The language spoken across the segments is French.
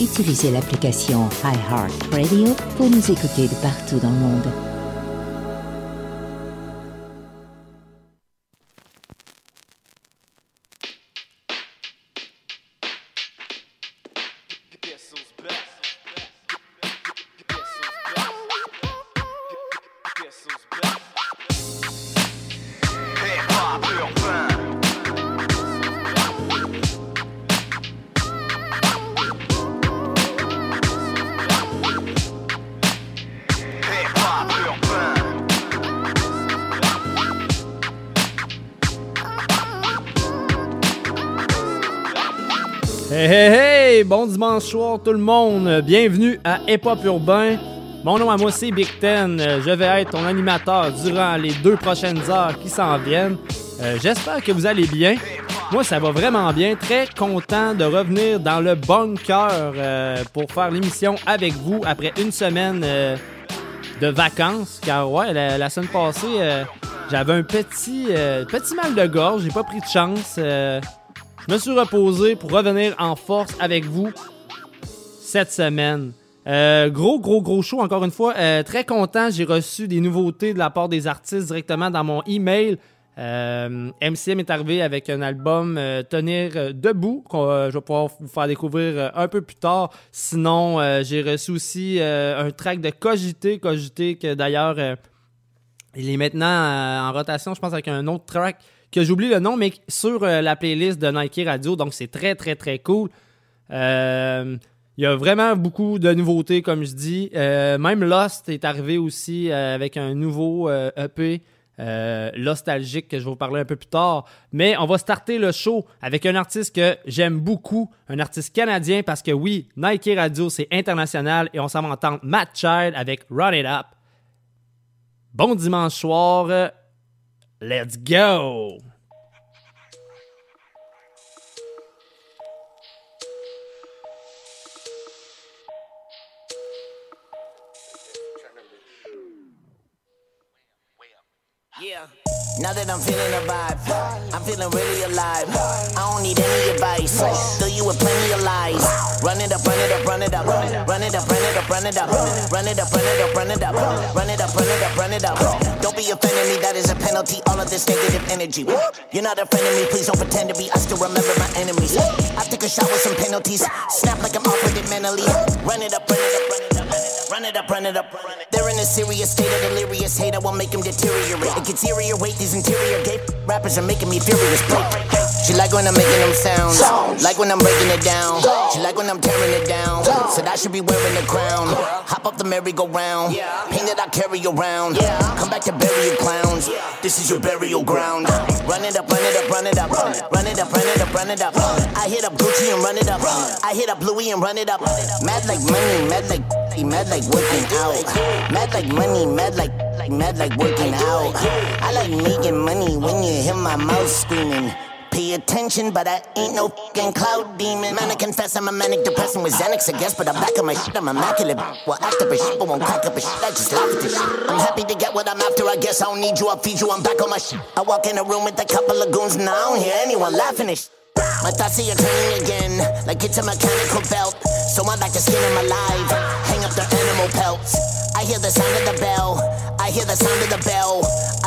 utilisez l'application iHeartRadio pour nous écouter de partout dans le monde. Bon dimanche soir tout le monde. Bienvenue à Hip Hop Urbain. Mon nom à moi c'est Big Ten. Je vais être ton animateur durant les deux prochaines heures qui s'en viennent. Euh, J'espère que vous allez bien. Moi ça va vraiment bien. Très content de revenir dans le bunker euh, pour faire l'émission avec vous après une semaine euh, de vacances. Car ouais, la, la semaine passée, j'avais un petit, petit mal de gorge. J'ai pas pris de chance. je me suis reposé pour revenir en force avec vous cette semaine. Euh, gros, gros, gros show, encore une fois. Euh, très content, j'ai reçu des nouveautés de la part des artistes directement dans mon email. Euh, MCM est arrivé avec un album euh, Tenir euh, debout, euh, je vais pouvoir vous faire découvrir euh, un peu plus tard. Sinon, euh, j'ai reçu aussi euh, un track de Cogité, Cogité que d'ailleurs euh, il est maintenant euh, en rotation, je pense, avec un autre track que j'oublie le nom, mais sur euh, la playlist de Nike Radio. Donc, c'est très, très, très cool. Euh, Il y a vraiment beaucoup de nouveautés, comme je dis. Euh, même Lost est arrivé aussi euh, avec un nouveau EP. euh, nostalgique que je vais vous parler un peu plus tard. Mais on va starter le show avec un artiste que j'aime beaucoup, un artiste canadien parce que oui, Nike Radio c'est international et on s'en va entendre Matt Child avec Run It Up. Bon dimanche soir. Let's go! Yeah. Now that I'm feeling the vibe, I'm feeling really alive. I don't need any advice. Fill you with plenty of lies. Run it up, run it up, run it up. Run it up, run it up, run it up. Run it up, run it up, run it up. Run it up, run it up, run it up. Don't be offending me, that is a penalty. All of this negative energy. You're not a friend of me, please don't pretend to be. I still remember my enemies. I take a shot with some penalties. Snap like I'm off with it mentally. Run it up, run it up, run it up. Run it up, run it up. They're in a serious state of delirious hate. I won't make them deteriorate. It gets eerier. Wait, these interior gay rappers are making me furious. She like when I'm making them sounds. Like when I'm breaking it down. She like when I'm tearing it down. Said I should be wearing a crown. Hop up the merry-go-round. Pain that I carry around. Come back to bury you clowns. This is your burial ground. Run it up, run it up, run it up. Run it up, run it up, run it up. I hit up Gucci and run it up. I hit up Louis and run it up. Mad like money, mad like mad like working out. Mad like money, mad like mad like working out. I like making money when you hear my mouth screaming. Pay attention, but I ain't no fucking cloud demon. Man, I confess I'm a manic depressing with Xanax, I guess, but I'm back on my shit. I'm immaculate. Well, act up a shit, but won't crack up a shit. I just laugh at this shit. I'm happy to get what I'm after. I guess I don't need you. I'll feed you. I'm back on my shit. I walk in a room with a couple of goons, and I don't hear anyone laughing at shit. My thoughts you're turning again, like it's a mechanical belt. So I'm back to skinning my live. Up the animal pelts. I hear the sound of the bell. I hear the sound of the bell.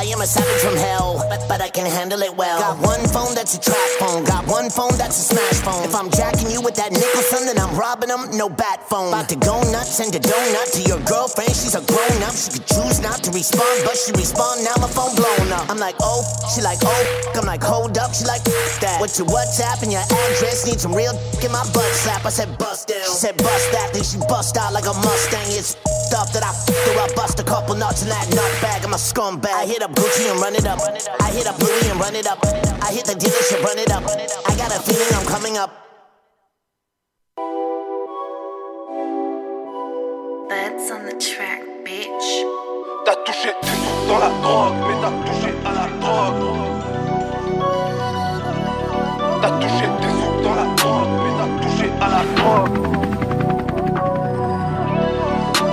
I am a savage from hell, but, but I can handle it well. Got one phone that's a trash phone. Got one phone that's a smash phone. If I'm jacking you with that nickel, son, then I'm robbing them. No bat phone. About to go nuts, send a donut to your girlfriend. She's a grown up. She could choose not to respond, but she respond. Now my phone blown up. I'm like, oh, she like, oh. I'm like, hold up. She like, that. What's your WhatsApp and your address? Need some real in my butt slap. I said, bust down. She said, bust that. Then she bust out like a Mustang. It's stuff that I threw. I bust a couple nuts in that nut bag. I'm a scumbag. I hit up Gucci and run it up. I hit up Louis and run it up. I hit the dealership, run it up. I got a feeling I'm coming up. That's on the track, bitch. T'as touché dans la drogue, mais t'as touché à la drogue. T'as touché des sous dans la drogue, mais t'as touché à la drogue.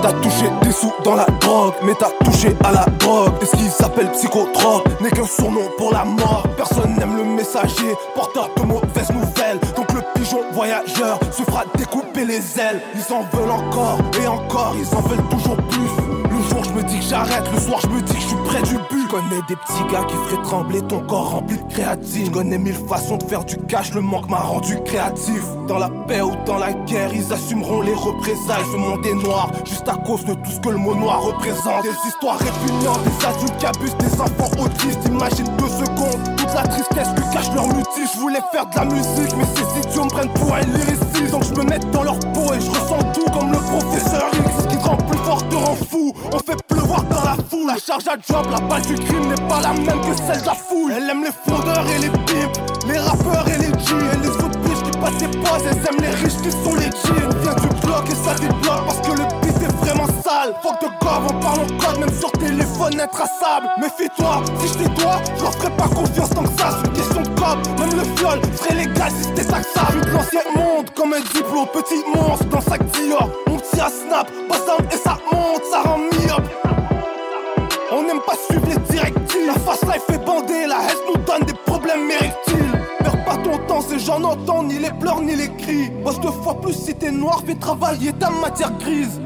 T'as touché des sous dans la drogue, mais t'as touché à la drogue. Et ce qui s'appelle psychotrope? N'est qu'un surnom pour la mort. Personne n'aime le messager, porteur de mauvaises nouvelles. Donc le pigeon voyageur se fera découper les ailes. Ils en veulent encore et encore, ils en veulent toujours plus. Jour je me dis que j'arrête, le soir je me dis que je suis près du but. Connais des petits gars qui feraient trembler ton corps rempli de créatine. Connais mille façons de faire du cash, le manque m'a rendu créatif. Dans la paix ou dans la guerre, ils assumeront les représailles. Ce monde est noir, juste à cause de tout ce que le mot noir représente. Des histoires répugnantes, des adultes qui abusent des enfants autistes. Imagine deux secondes, toute la tristesse que cache leur mutis. Je voulais faire de la musique, mais ces idiots me prennent pour un lyriciste. Donc je me mets dans leur peau et je ressens tout comme le professeur X. Qui te rend fou. On fait pleuvoir dans la foule. La charge à job, la balle du crime n'est pas la même que celle de la foule. Elle aime les fraudeurs et les pimps, les rappeurs et les G. Et les autres qui passent des postes, elles aiment les riches qui sont les G. On vient du bloc et ça débloque parce que le vraiment sale. Fuck de gove, on parle en code, même sur téléphone intraçable. Méfie-toi, si je toi, je leur ferai pas confiance tant que ça. C'est une question de cop, même le viol serait légal si c'était taxable. Je suis de l'ancien monde comme un diplôme, petit monstre dans sac Dior. On tire à snap, passe et ça monte, ça rend myope. On n'aime pas suivre les directives. La fast life fait bander, la haine nous donne des problèmes mérites-ils. Perds pas ton temps, ces gens n'entendent ni les pleurs ni les cris. Bosse deux fois plus si t'es noir, fais travailler ta matière grise.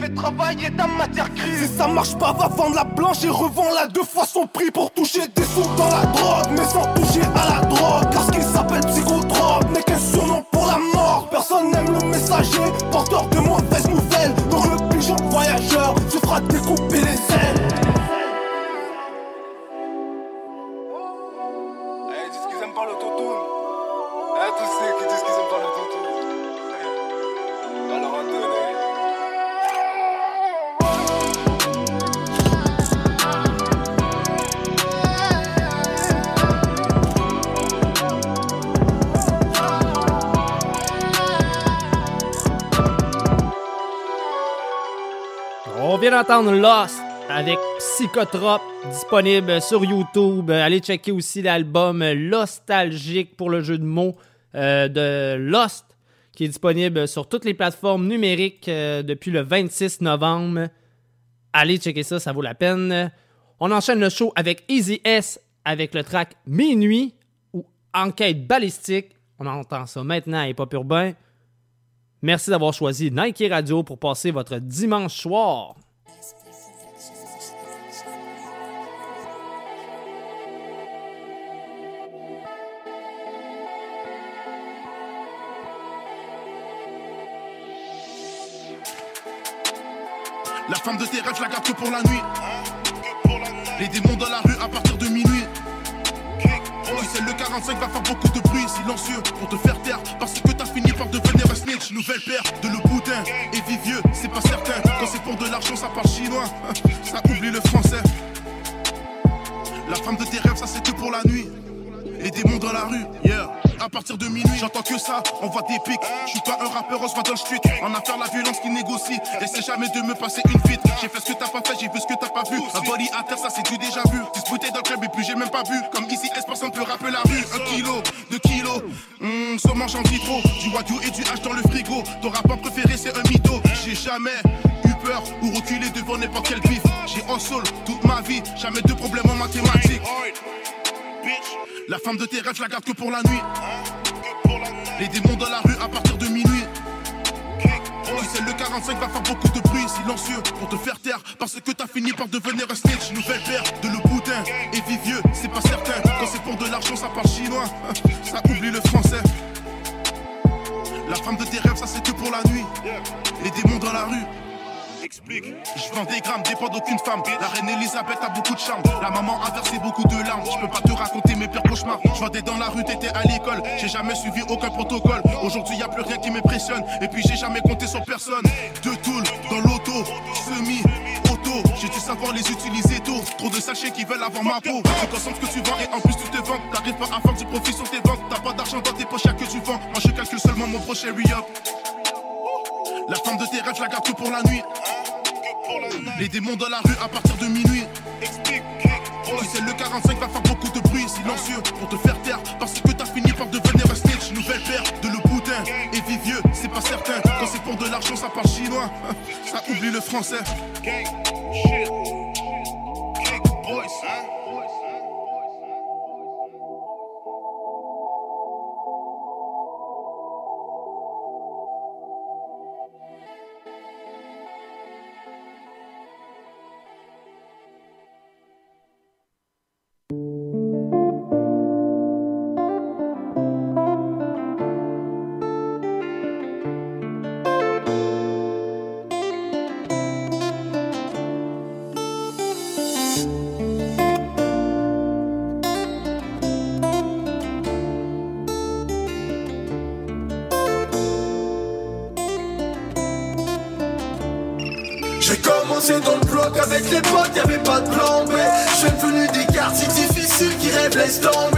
Fais- travailler ta matière grise. Si ça marche pas, va vendre la blanche et revends-la deux fois son prix pour toucher des sous dans la drogue, mais sans toucher à la drogue. Car ce qui s'appelle psychotrope n'est qu'un surnom pour la mort. Personne n'aime le messager, porteur de mauvaises nouvelles. Donc le pigeon voyageur se fera découper les ailes. Eh, dis qu'ils aiment pas l'autotune. Eh, tous ceux qui disent qu'ils aiment pas en vient Lost avec Psychotrop disponible sur YouTube. Allez checker aussi l'album Nostalgique pour le jeu de mots euh, de Lost qui est disponible sur toutes les plateformes numériques euh, depuis le 26 novembre. Allez checker ça, ça vaut la peine. On enchaîne le show avec Easy S avec le track Minuit ou Enquête balistique. On entend ça maintenant à Hip Hop Urbain. Merci d'avoir choisi Nike Radio pour passer votre dimanche soir. La femme de tes rêves, la garde que pour la nuit. Les démons dans la rue à partir de minuit. Tu sais, le 45 va faire beaucoup de bruit silencieux pour te faire taire parce que t'as fini par devenir un snitch. Nouvelle paire de le boudin et vivieux, c'est pas certain. Quand c'est pour de l'argent, ça parle chinois. Ça oublie le français. La femme de tes rêves, ça c'est que pour la nuit. Les démons dans la rue, yeah. À partir de minuit, j'entends que ça, on voit des pics. Je suis pas un rappeur, on se voit dans le street. En affaire, la violence qui négocie. Essaie jamais de me passer une fuite. J'ai fait ce que t'as pas fait, j'ai vu ce que t'as pas vu. Un body à terre, ça c'est du déjà vu. Disputé dans le club et puis j'ai même pas vu. Comme ici, S, personne peut rapper la rue. Un kilo, deux kilos. Hum, saumon, j'en vis trop. Du wagyu et du H dans le frigo. Ton rappeur préféré, c'est un mytho. J'ai jamais eu peur ou reculé devant n'importe quel bif. J'ai en sol toute ma vie, jamais de problème en mathématiques. La femme de tes rêves, la garde que pour la nuit. Les démons dans la rue à partir de minuit. Tu sais, le 45 va faire beaucoup de bruit silencieux pour te faire taire parce que t'as fini par devenir un snitch. Nouvelle paire de le boudin et vivieux, c'est pas certain. Quand c'est pour de l'argent, ça parle chinois. Ça oublie le français. La femme de tes rêves, ça c'est que pour la nuit. Les démons dans la rue. Je vends des grammes, dépend d'aucune femme. La reine Elisabeth a beaucoup de charme. La maman a versé beaucoup de larmes. Je peux pas te raconter mes pires cauchemars. Je vendais dans la rue, t'étais à l'école. J'ai jamais suivi aucun protocole. Aujourd'hui, y a plus rien qui m'impressionne. Et puis j'ai jamais compté sur personne. Deux tools dans l'auto, semi, J'ai dû savoir les utiliser tôt. Trop de sachets qui veulent avoir ma peau. Tu consommes ce que tu vends et en plus tu te vends. T'arrives pas à faire du profit sur tes ventes. T'as pas d'argent dans tes poches, y'a que tu vends. Moi je calcule seulement mon prochain re-up. La femme de tes rêves, la garde que pour la nuit. Les démons dans la rue à partir de minuit. Tu sais, le 45 va faire beaucoup de bruit silencieux pour te faire taire parce que t'as fini par devenir un snitch. Nouvelle paire de le boudin et vivieux, c'est pas certain. Quand c'est pour de l'argent, ça parle chinois. Ça oublie le français. J'ai qui rêvent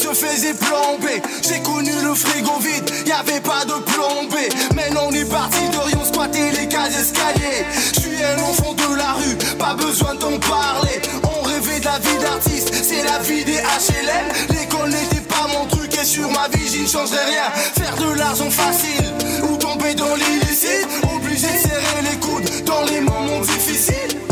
se faisaient plomber. J'ai connu le frigo vide, y avait pas de plombé. Maintenant on est parti de Rion squatter les cases escaliers. Je suis un enfant de la rue, pas besoin d'en parler. On rêvait de la vie d'artiste, c'est la vie des HLM. L'école n'était pas mon truc et sur ma vie j'y ne changerai rien. Faire de l'argent facile ou tomber dans l'illicite. Obligé de serrer les coudes dans les difficiles.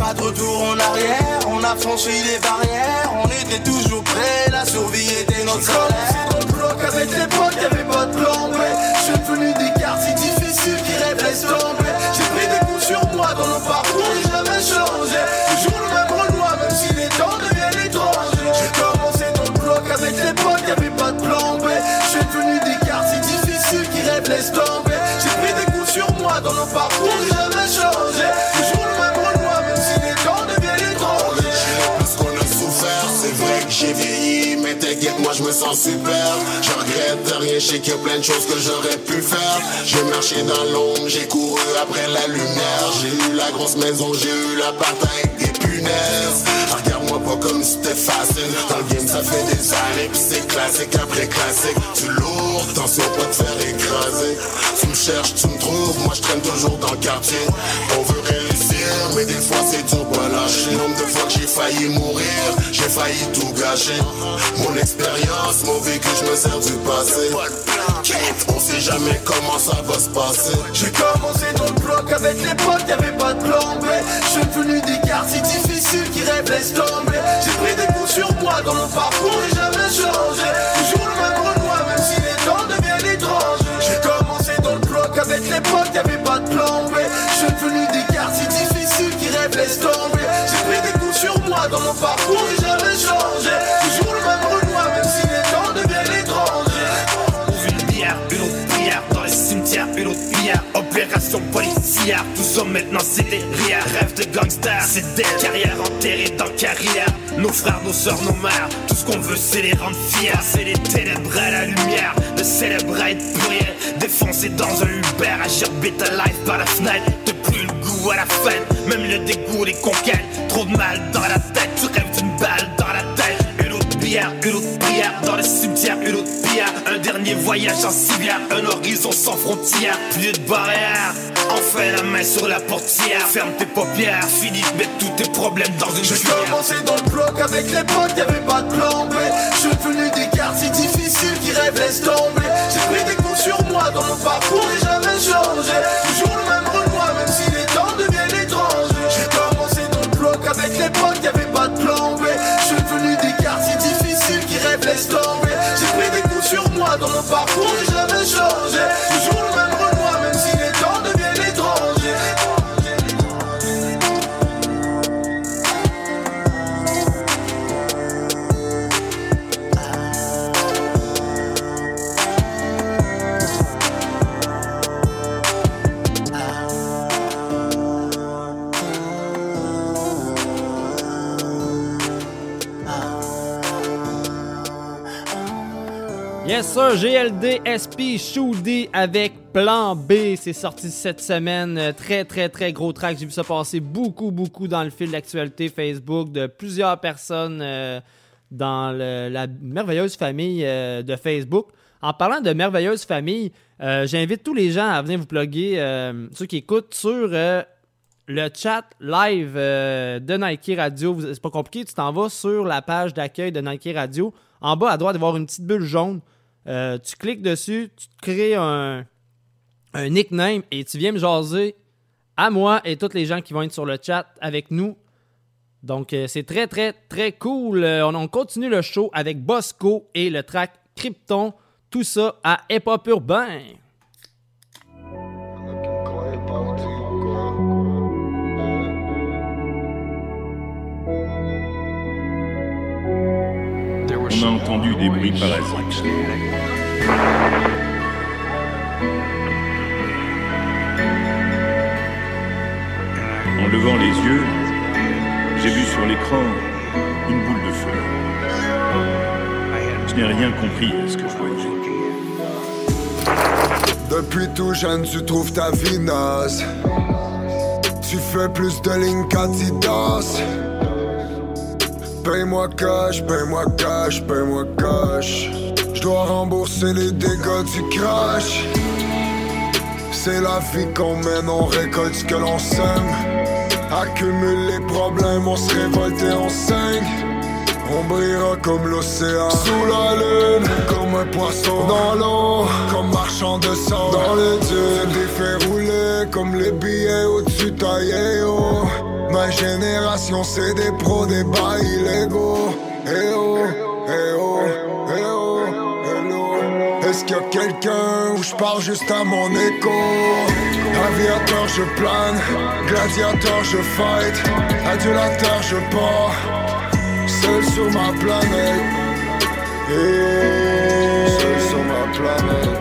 Pas de retour en arrière, on a franchi les barrières. On était toujours prêts, la survie était notre salaire. le bloc avec les potes, y'avait pas de plan B. Je suis venu des quartiers difficiles qui rêvent laisse tomber. J'ai pris des coups sur moi dans le parcours, j'ai jamais changé. Toujours le même renoir, même si les temps deviennent étrangers. J'ai commencé dans le bloc avec les potes, y'avait pas de plan B. Je suis venu des quartiers difficiles qui rêvent laisse tomber. J'ai pris des coups sur moi dans le parcours, Je regrette rien, je sais qu'il y a plein de choses que j'aurais pu faire. J'ai marché dans l'ombre, j'ai couru après la lumière. J'ai eu la grosse maison, j'ai eu la avec des punaises. Regarde-moi pas comme c'était facile. Dans le game, ça fait des années, pis c'est classique après classique. Tu lourd, attention pas te faire écraser. Tu me cherches, tu me trouves, moi je traîne toujours dans le quartier. On veut réussir, mais des fois c'est dur pas lâcher. Nombre de fois que j'ai failli mourir, j'ai failli tout gâcher. Mon expérience, mon vécu, je me sers du passé. On sait jamais comment ça va se passer. J'ai commencé dans le bloc avec les potes, y'avait pas de plan. Je suis venu des quartiers difficiles qui rêvent laisse tomber. J'ai pris des coups sur moi dans le parcours et jamais changé. Toujours le même renoir, même si les temps deviennent étrangers. J'ai commencé dans le bloc avec les potes, y'avait pas de plan. Parcours et jamais changé. Toujours le même renoir, même si les temps deviennent étrangers. Une bière, une autre dans les cimetières, une autre. Opération policière, tout ça maintenant rires. Rêve de gangster, c'est des carrières enterrées dans carrière. Nos frères, nos sœurs, nos mères, tout ce qu'on veut c'est les rendre fiers. C'est les ténèbres à la lumière, de célébrer de plus rien. Défoncer dans un Uber, agir beta life par la fenêtre. De plus goût à la fête, même le dégoût, les conquêtes. Trop de mal dans la tête, tu rêves d'une balle dans la tête. Une autre bière, une autre bière, dans le cimetière, une autre bière. Un dernier voyage en civière, un horizon sans frontières, plus de barrières. Enfin la main sur la portière, ferme tes paupières, finis de mettre tous tes problèmes dans une J'ai commencé dans le bloc avec les potes, y'avait pas de plan B. Je suis venu des quartiers difficiles qui rêvent laisse tomber. J'ai pris des coups sur moi dans mon parcours et jamais changé. Toujours le même coups sur moi Yes sir, GLD SP Shoody avec Plan B, c'est sorti cette semaine, Euh, très très très gros track, j'ai vu ça passer beaucoup beaucoup dans le fil d'actualité Facebook de plusieurs personnes euh, dans la merveilleuse famille euh, de Facebook. En parlant de merveilleuse famille, j'invite tous les gens à venir vous plugger, ceux qui écoutent sur le chat live de Nike Radio. C'est pas compliqué, tu t'en vas sur la page d'accueil de Nike Radio. En bas à droite, il va y avoir une petite bulle jaune. Euh, tu cliques dessus, tu te crées un, nickname et tu viens me jaser à moi et tous les gens qui vont être sur le chat avec nous. Donc, euh, c'est très, très, très cool. Euh, on, on continue le show avec Bosco et le track Krypton. Tout ça à Hip. On a entendu des bruits parasites. En levant les yeux, j'ai vu sur l'écran une boule de feu. Je n'ai rien compris à ce que je voyais. Depuis tout jeune, tu trouves ta vie naze. Tu fais plus de lignes. Paye-moi cash, paye-moi cash, paye-moi cash. Je dois rembourser les dégâts du crash. C'est la vie qu'on mène, on récolte ce que l'on sème. Accumule les problèmes, on se révolte et on saigne. On brillera comme l'océan Sous la lune Comme un poisson dans l'eau Comme marchand de sang Dans les dieux Des faits roulés Comme les billets au-dessus taillés Ma génération c'est des pros des bails illégaux. Eh oh, eh oh, eh oh, hello Est-ce qu'il y a quelqu'un où je parle juste à mon écho? Aviateur je plane. Gladiateur je fight. Adulateur je pars. Seul sur ma planète. Yeah. Seul sur ma planète.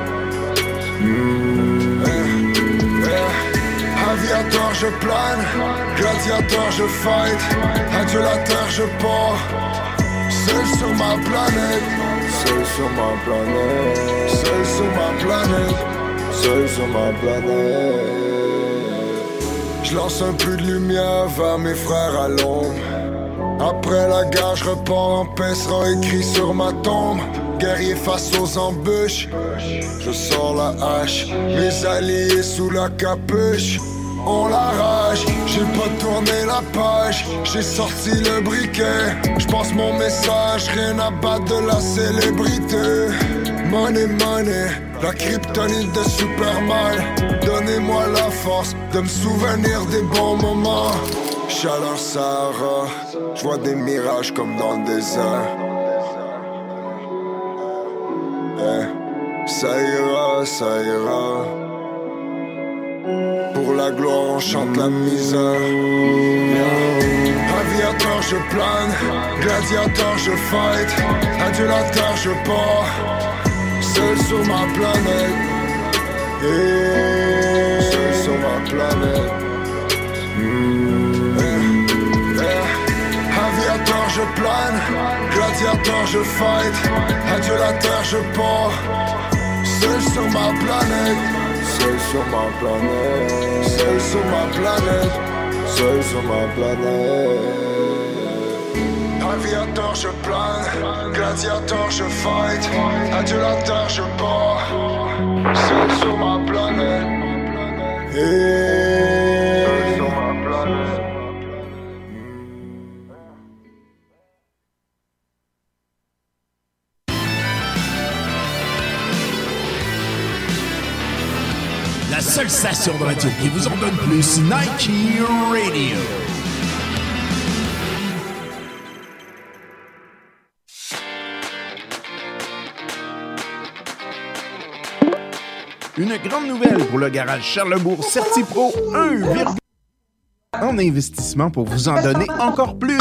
Aviateur je plane. Gladiateur je fight. Adieu la terre je pars. Seul sur ma planète. Seul sur ma planète. Seul sur ma planète. Seul sur ma planète. Je lance un peu de lumière vers mes frères à l'ombre. Après la gare, je repars en paix, sera écrit sur ma tombe. Guerrier face aux embûches, je sors la hache. Mes alliés sous la capuche, on l'arrache. J'ai pas tourné la page, j'ai sorti le briquet. Je pense mon message, rien à battre de la célébrité. Money, money, la kryptonite de Superman. Donnez-moi la force de me souvenir des bons moments. Chaleur Sahara, je vois des mirages comme dans le désert. Eh, ça ira, ça ira. Pour la gloire, on chante la misère. Aviateur, je plane. Gladiateur, je fight. Adulateur, je pars. Seul sur ma planète. Yeah. Seul sur ma planète. Mm. Aviateur, je plane, gladiateur, je fight, adieu la terre, je pars, seul sur ma planète, seul sur ma planète, seul sur ma planète, seul sur ma planète. Aviateur, je plane, gladiateur, je fight, adieu la terre, je pars, seul sur ma planète. Yeah. Seule station de radio qui vous en donne plus, Nike Radio. Une grande nouvelle pour le garage Charlebourg Certipro 1, en investissement pour vous en donner encore plus.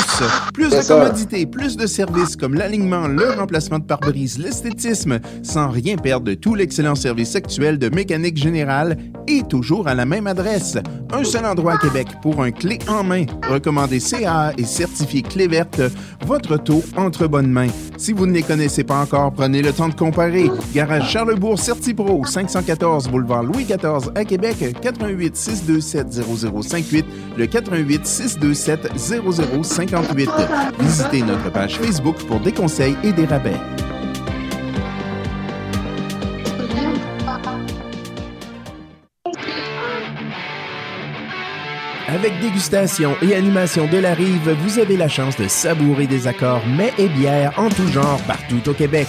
Plus de commodités, plus de services comme l'alignement, le remplacement de pare-brise, l'esthétisme, sans rien perdre de tout l'excellent service actuel de mécanique générale et toujours à la même adresse. Un seul endroit à Québec pour un clé en main. Recommandé CA et certifié clé verte, votre auto entre bonnes mains. Si vous ne les connaissez pas encore, prenez le temps de comparer. Garage Charlebourg Certipro, 514 boulevard Louis XIV à Québec, 88 627 0058, le 88 627 0058. Visitez notre page Facebook pour des conseils et des rabais. Avec dégustation et animation de la rive, vous avez la chance de savourer des accords mets et bières en tout genre partout au Québec.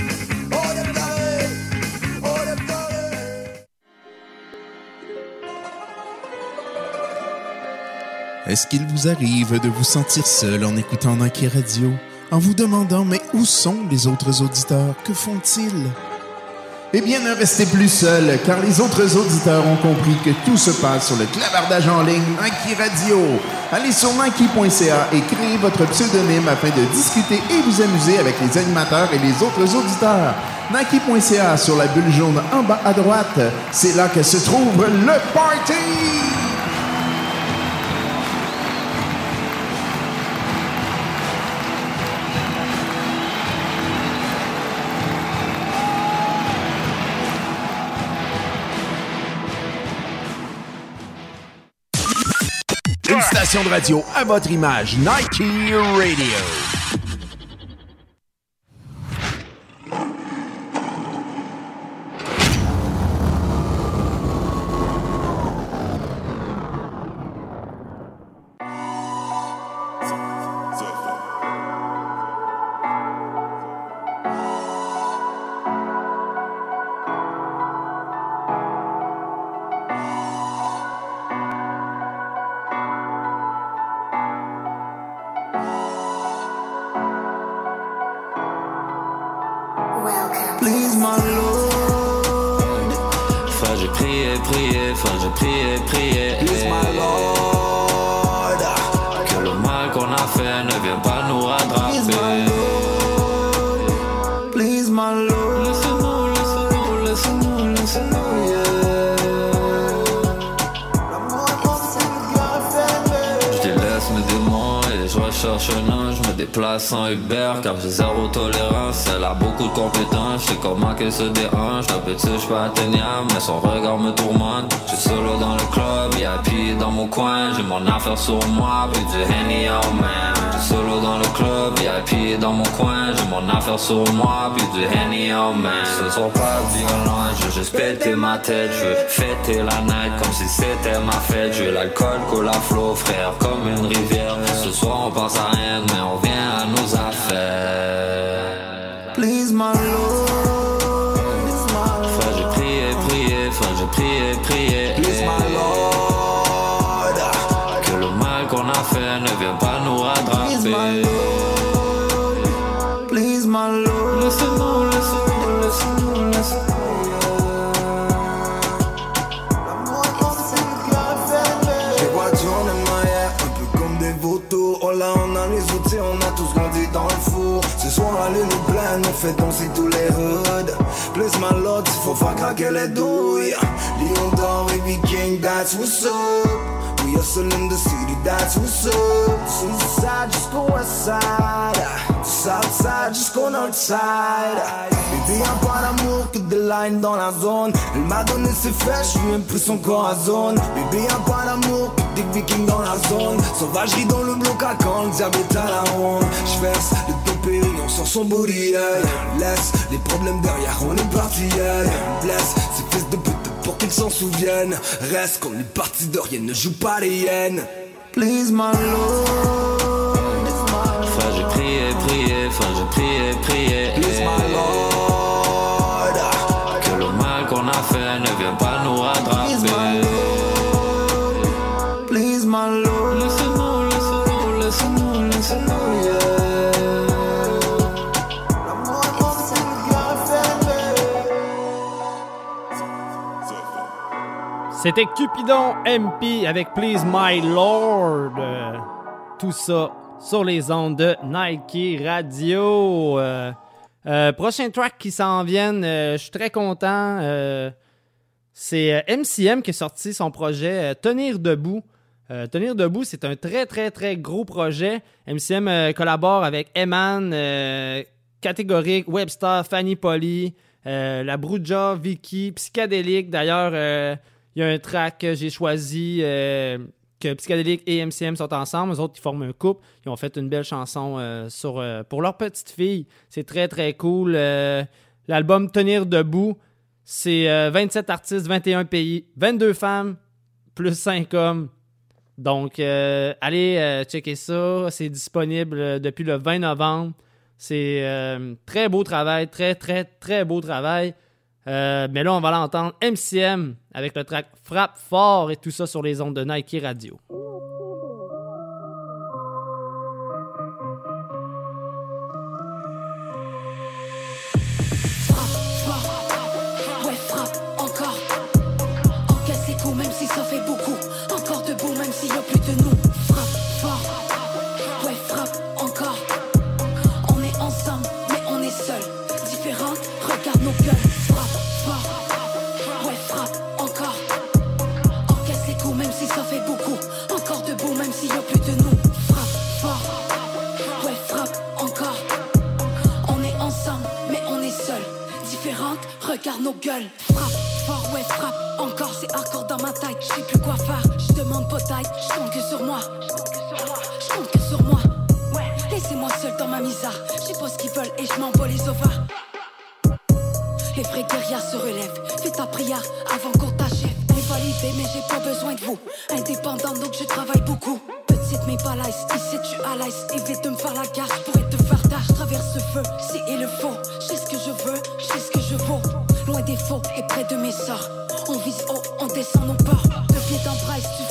Est-ce qu'il vous arrive de vous sentir seul en écoutant Nike Radio, en vous demandant mais où sont les autres auditeurs? Que font-ils? Eh bien, ne restez plus seul, car les autres auditeurs ont compris que tout se passe sur le clavardage en ligne Nike Radio. Allez sur Nike.ca et créez votre pseudonyme afin de discuter et vous amuser avec les animateurs et les autres auditeurs. Nike.ca sur la bulle jaune en bas à droite, c'est là que se trouve le party! Station de radio à votre image, Nike Radio. Qu'elle se dérange. D'habitude, je suis pas atteignable, mais son regard me tourmente. Je suis solo dans le club, VIP dans mon coin. J'ai mon affaire sur moi, puis du Henny en main. Je suis solo dans le club, VIP dans mon coin. J'ai mon affaire sur moi, puis du Henny en main. Ce soir pas violent, je veux juste péter ma tête. Je veux fêter la night comme si c'était ma fête. Je veux l'alcool coule à flot, frère, comme une rivière. Ce soir on pense à rien, mais on vient à nos affaires. Fait danser tous les hoods. My lord, il faut faire craquer les douilles. Lion d'or et viking, that's what's up. We hustle in the city, that's what's up. East side, go west side. South side, go north side. Bébé, y'a pas d'amour que des lines dans la zone. Elle m'a donné ses fesses, je lui ai pris son zone. Bébé, y'a pas d'amour que des vikings dans la zone. Sauvagerie dans le bloc à quand, le diable est à la ronde. J'verse le on sort son body, yeah. Laisse les problèmes derrière, on est parti. Blesse ces fils de pute pour qu'ils s'en souviennent. Reste qu'on est parti de rien, ne joue pas les hyènes. Please, my lord. Frère, j'ai prié, prié, frère, j'ai prié, prié. Please, my lord. Que le mal qu'on a fait ne vienne pas nous rattraper. C'était Cupidon MP avec Please My Lord. Euh, tout ça sur les ondes de Nike Radio. Euh, euh, prochain track qui s'en viennent, je suis très content. c'est MCM qui a sorti son projet Tenir debout. Tenir debout, c'est un très très très gros projet. MCM collabore avec Eman, Catégorique, Webstar, Fanny Polly, la Bruja, Vicky, Psychedelic. D'ailleurs, il y a un track que j'ai choisi euh, que Psychedelic et MCM sont ensemble. Les autres, ils forment un couple. Ils ont fait une belle chanson euh, sur, euh, pour leur petite fille. C'est très, très cool. L'album Tenir debout, c'est euh, 27 artistes, 21 pays, 22 femmes, plus 5 hommes. Donc, allez checker ça. C'est disponible depuis le 20 novembre. C'est très beau travail, très, très, très beau travail. Euh, mais là, on va l'entendre MCM avec le track Frappe fort et tout ça sur les ondes de Nike Radio. D'aide. Je compte que sur moi. Je compte que sur moi. Ouais, laissez-moi seul dans ma misère. Je pas ce qu'ils veulent et je m'en les ovaires. Les vrais guerriers se relèvent. Fais ta prière avant qu'on t'achève. Invalidé, mais j'ai pas besoin de vous. Indépendant, donc je travaille beaucoup. Petite mais pas lice, ici tu à l'aise. Évite de me faire la guerre, je pourrais te faire traverse le feu, si et le faux. Je sais ce que je veux, je sais ce que je vaux. Loin des faux et près de mes sorts. On vise haut, on descend nos ports. Le pied tu frappes en encaille.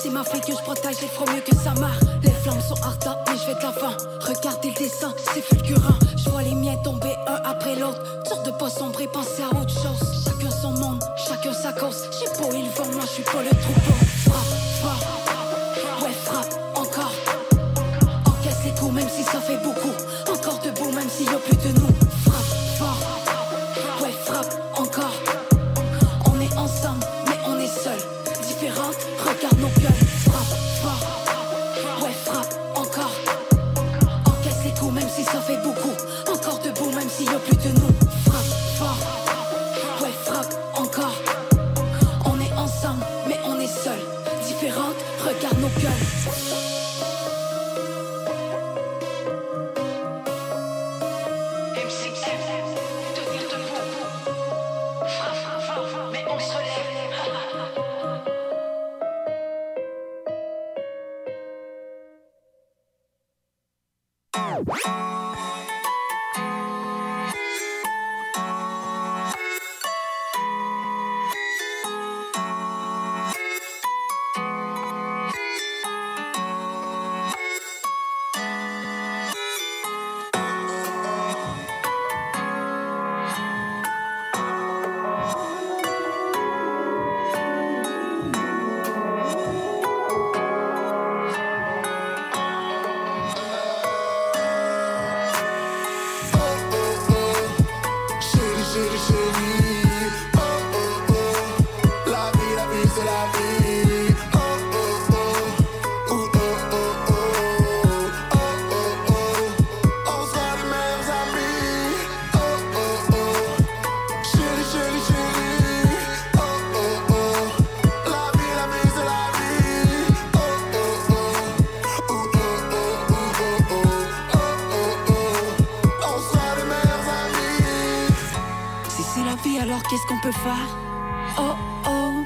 C'est ma fille que je protège, elle fera mieux que sa mère. Les flammes sont ardentes, mais je vais de l'avant. Regardez le dessin, c'est fulgurant. Je vois les miens tomber un après l'autre. Sorte de pas sombrer, penser à autre chose. Chacun son monde, chacun sa cause. J'ai pas ils vont, moi je suis pas le troupeau. Oh oh.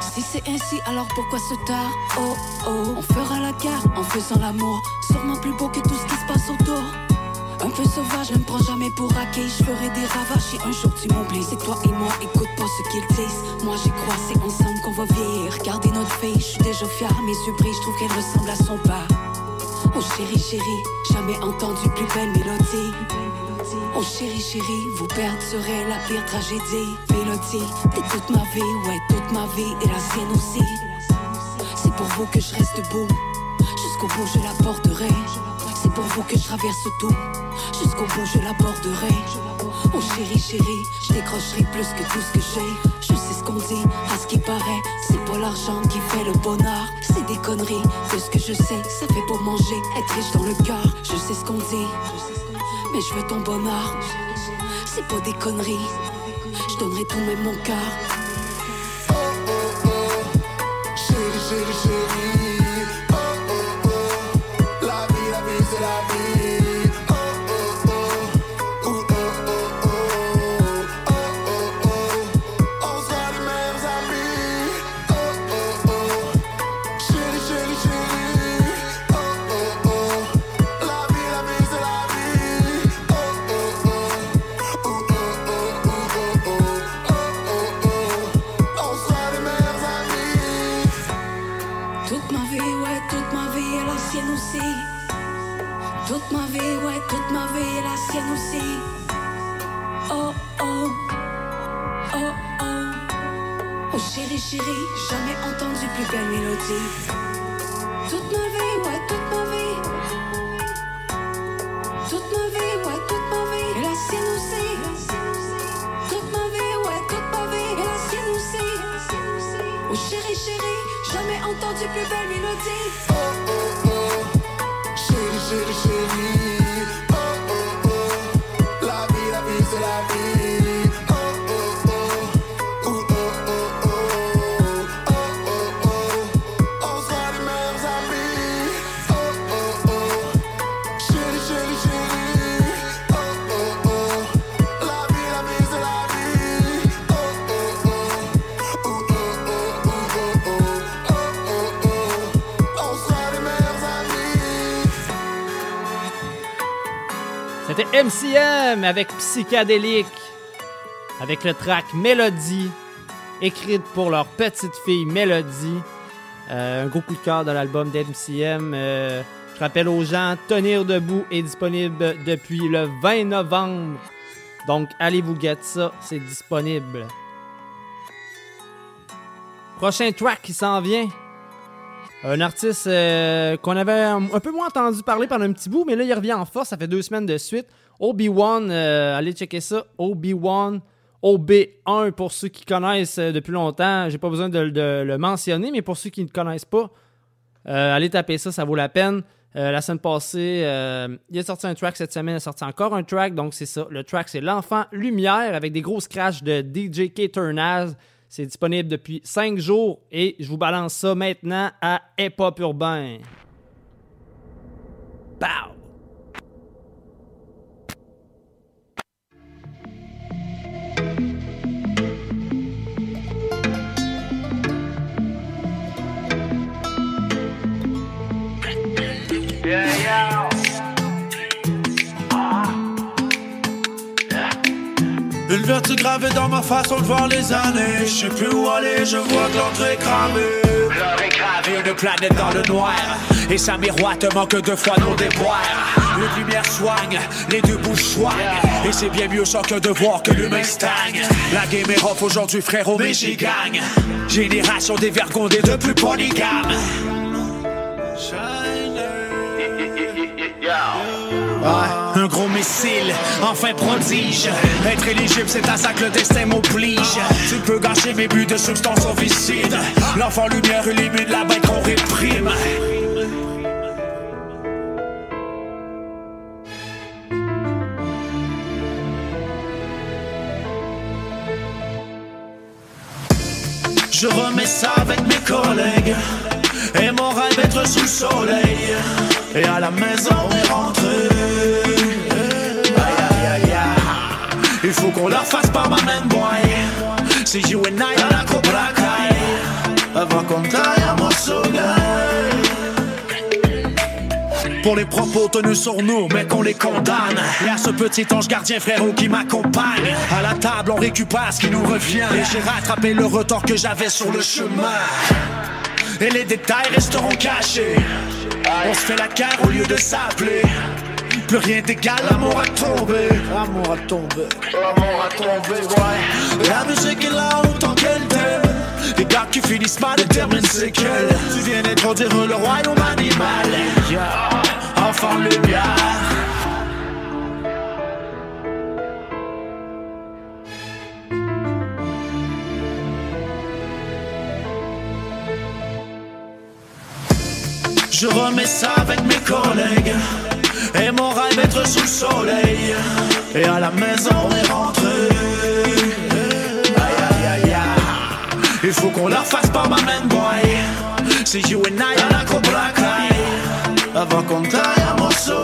Si c'est ainsi, alors pourquoi se taire Oh oh. On fera la guerre en faisant l'amour. Sûrement plus beau que tout ce qui se passe autour. Un peu sauvage, je me prends jamais pour acquis. Je ferai des ravages si un jour tu m'oublies. C'est toi et moi, écoute pas ce qu'ils disent. Moi j'y crois, c'est ensemble qu'on va vieillir. Regardez notre fille, je suis déjà fière. Mes yeux brillent, je trouve qu'elle ressemble à son père. Oh chérie, chérie, jamais entendu plus belle mélodie. Oh chérie, chérie, vous perdre serait la pire tragédie. Mélodie, t'es toute ma vie, ouais, toute ma vie et la sienne aussi. C'est pour vous que je reste debout, jusqu'au bout je l'aborderai. C'est pour vous que je traverse tout, jusqu'au bout je l'aborderai. Oh chérie, chérie, je décrocherai plus que tout ce que j'ai. Je sais ce qu'on dit, à ce qui paraît, c'est pas l'argent qui fait le bonheur. C'est des conneries, de ce que je sais, ça fait pour manger, être riche dans le cœur. Je sais ce qu'on dit, mais je veux ton bonheur. c'est pas des conneries. Je donnerai tout même mon cœur. Chérie, chérie, chérie. Chérie, jamais entendu plus belle mélodie. Toute ma vie, ouais, toute ma vie. Toute ma vie, ouais, toute ma vie et la sienne aussi. Toute ma vie, ouais, toute ma vie et la sienne aussi. Oh chérie, chérie, jamais entendu plus belle mélodie. Chérie, chérie, chérie. MCM avec Psychadélique, avec le track Mélodie, écrite pour leur petite fille Mélodie. Euh, un gros coup de cœur dans l'album d'MCM. Euh, je rappelle aux gens, Tenir debout est disponible depuis le 20 novembre. Donc allez vous get ça, c'est disponible. Prochain track qui s'en vient. Un artiste euh, qu'on avait un peu moins entendu parler pendant un petit bout, mais là, il revient en force. Ça fait deux semaines de suite. Obi-Wan, euh, allez checker ça. Obi-Wan, OB1 pour ceux qui connaissent euh, depuis longtemps. J'ai pas besoin de, le mentionner, mais pour ceux qui ne connaissent pas, euh, allez taper ça, ça vaut la peine. La semaine passée, il a sorti un track cette semaine, il a sorti encore un track, donc c'est ça. Le track, c'est L'Enfant Lumière avec des grosses crashs de DJ K. Turnaz. C'est disponible depuis 5 jours et je vous balance ça maintenant à Hip Urbain. Pow! Une vertu gravée dans ma façon de voir les années. Je sais plus où aller, je vois que l'entrée est cramée. L'heure est gravée, une planète dans le noir. Et ça miroite manque deux fois nos déboires. Une lumière soigne, les deux bouches soignent. Et c'est bien mieux ça que de voir que l'humain stagne. La game est rough aujourd'hui, frérot, mais j'y gagne. Génération dévergondée de plus polygames. Un gros missile, enfin prodige. Être éligible, c'est à ça que le destin m'oblige. Tu peux gâcher mes buts de substances homicides. L'enfant lumière élimine la bête qu'on réprime. Je remets ça avec mes collègues. Et mon rêve être sous le soleil. Et à la maison on est rentré. Aïe aïe aïe aïe. Il faut qu'on la fasse par ma main boy. C'est you and I à la Cobra Kai. Avant qu'on taille à morceau pour les propos tenus sur nous, mais qu'on les condamne. Et à ce petit ange gardien frérot qui m'accompagne. À la table, on récupère ce qui nous revient. Et j'ai rattrapé le retard que j'avais sur le chemin. Et les détails resteront cachés. On se fait la guerre au lieu de s'appeler. Plus rien d'égal, l'amour a tombé. L'amour a tombé. L'amour a tombé, ouais. La musique est là autant qu'elle t'aime. Les gars qui finissent mal déterminent c'est qu'elle. Tu viens d'introduire le royaume animal. Yeah. Enfant lumière. Je remets ça avec mes collègues. Et mon rêve être sous le soleil. Et à la maison on est rentré. Aïe aïe aïe aïe. Il faut qu'on leur fasse pas ma main boy. C'est you and I à la Cobra Kai. Avant qu'on taille un morceau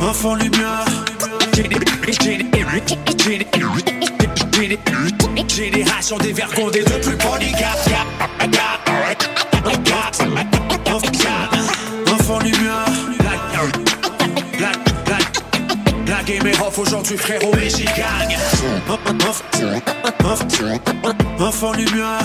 Enfant lumière J'ai des rations, des verres condés de plus Enfant lumière La, game est off aujourd'hui frérot et j'y gagne Enfant Je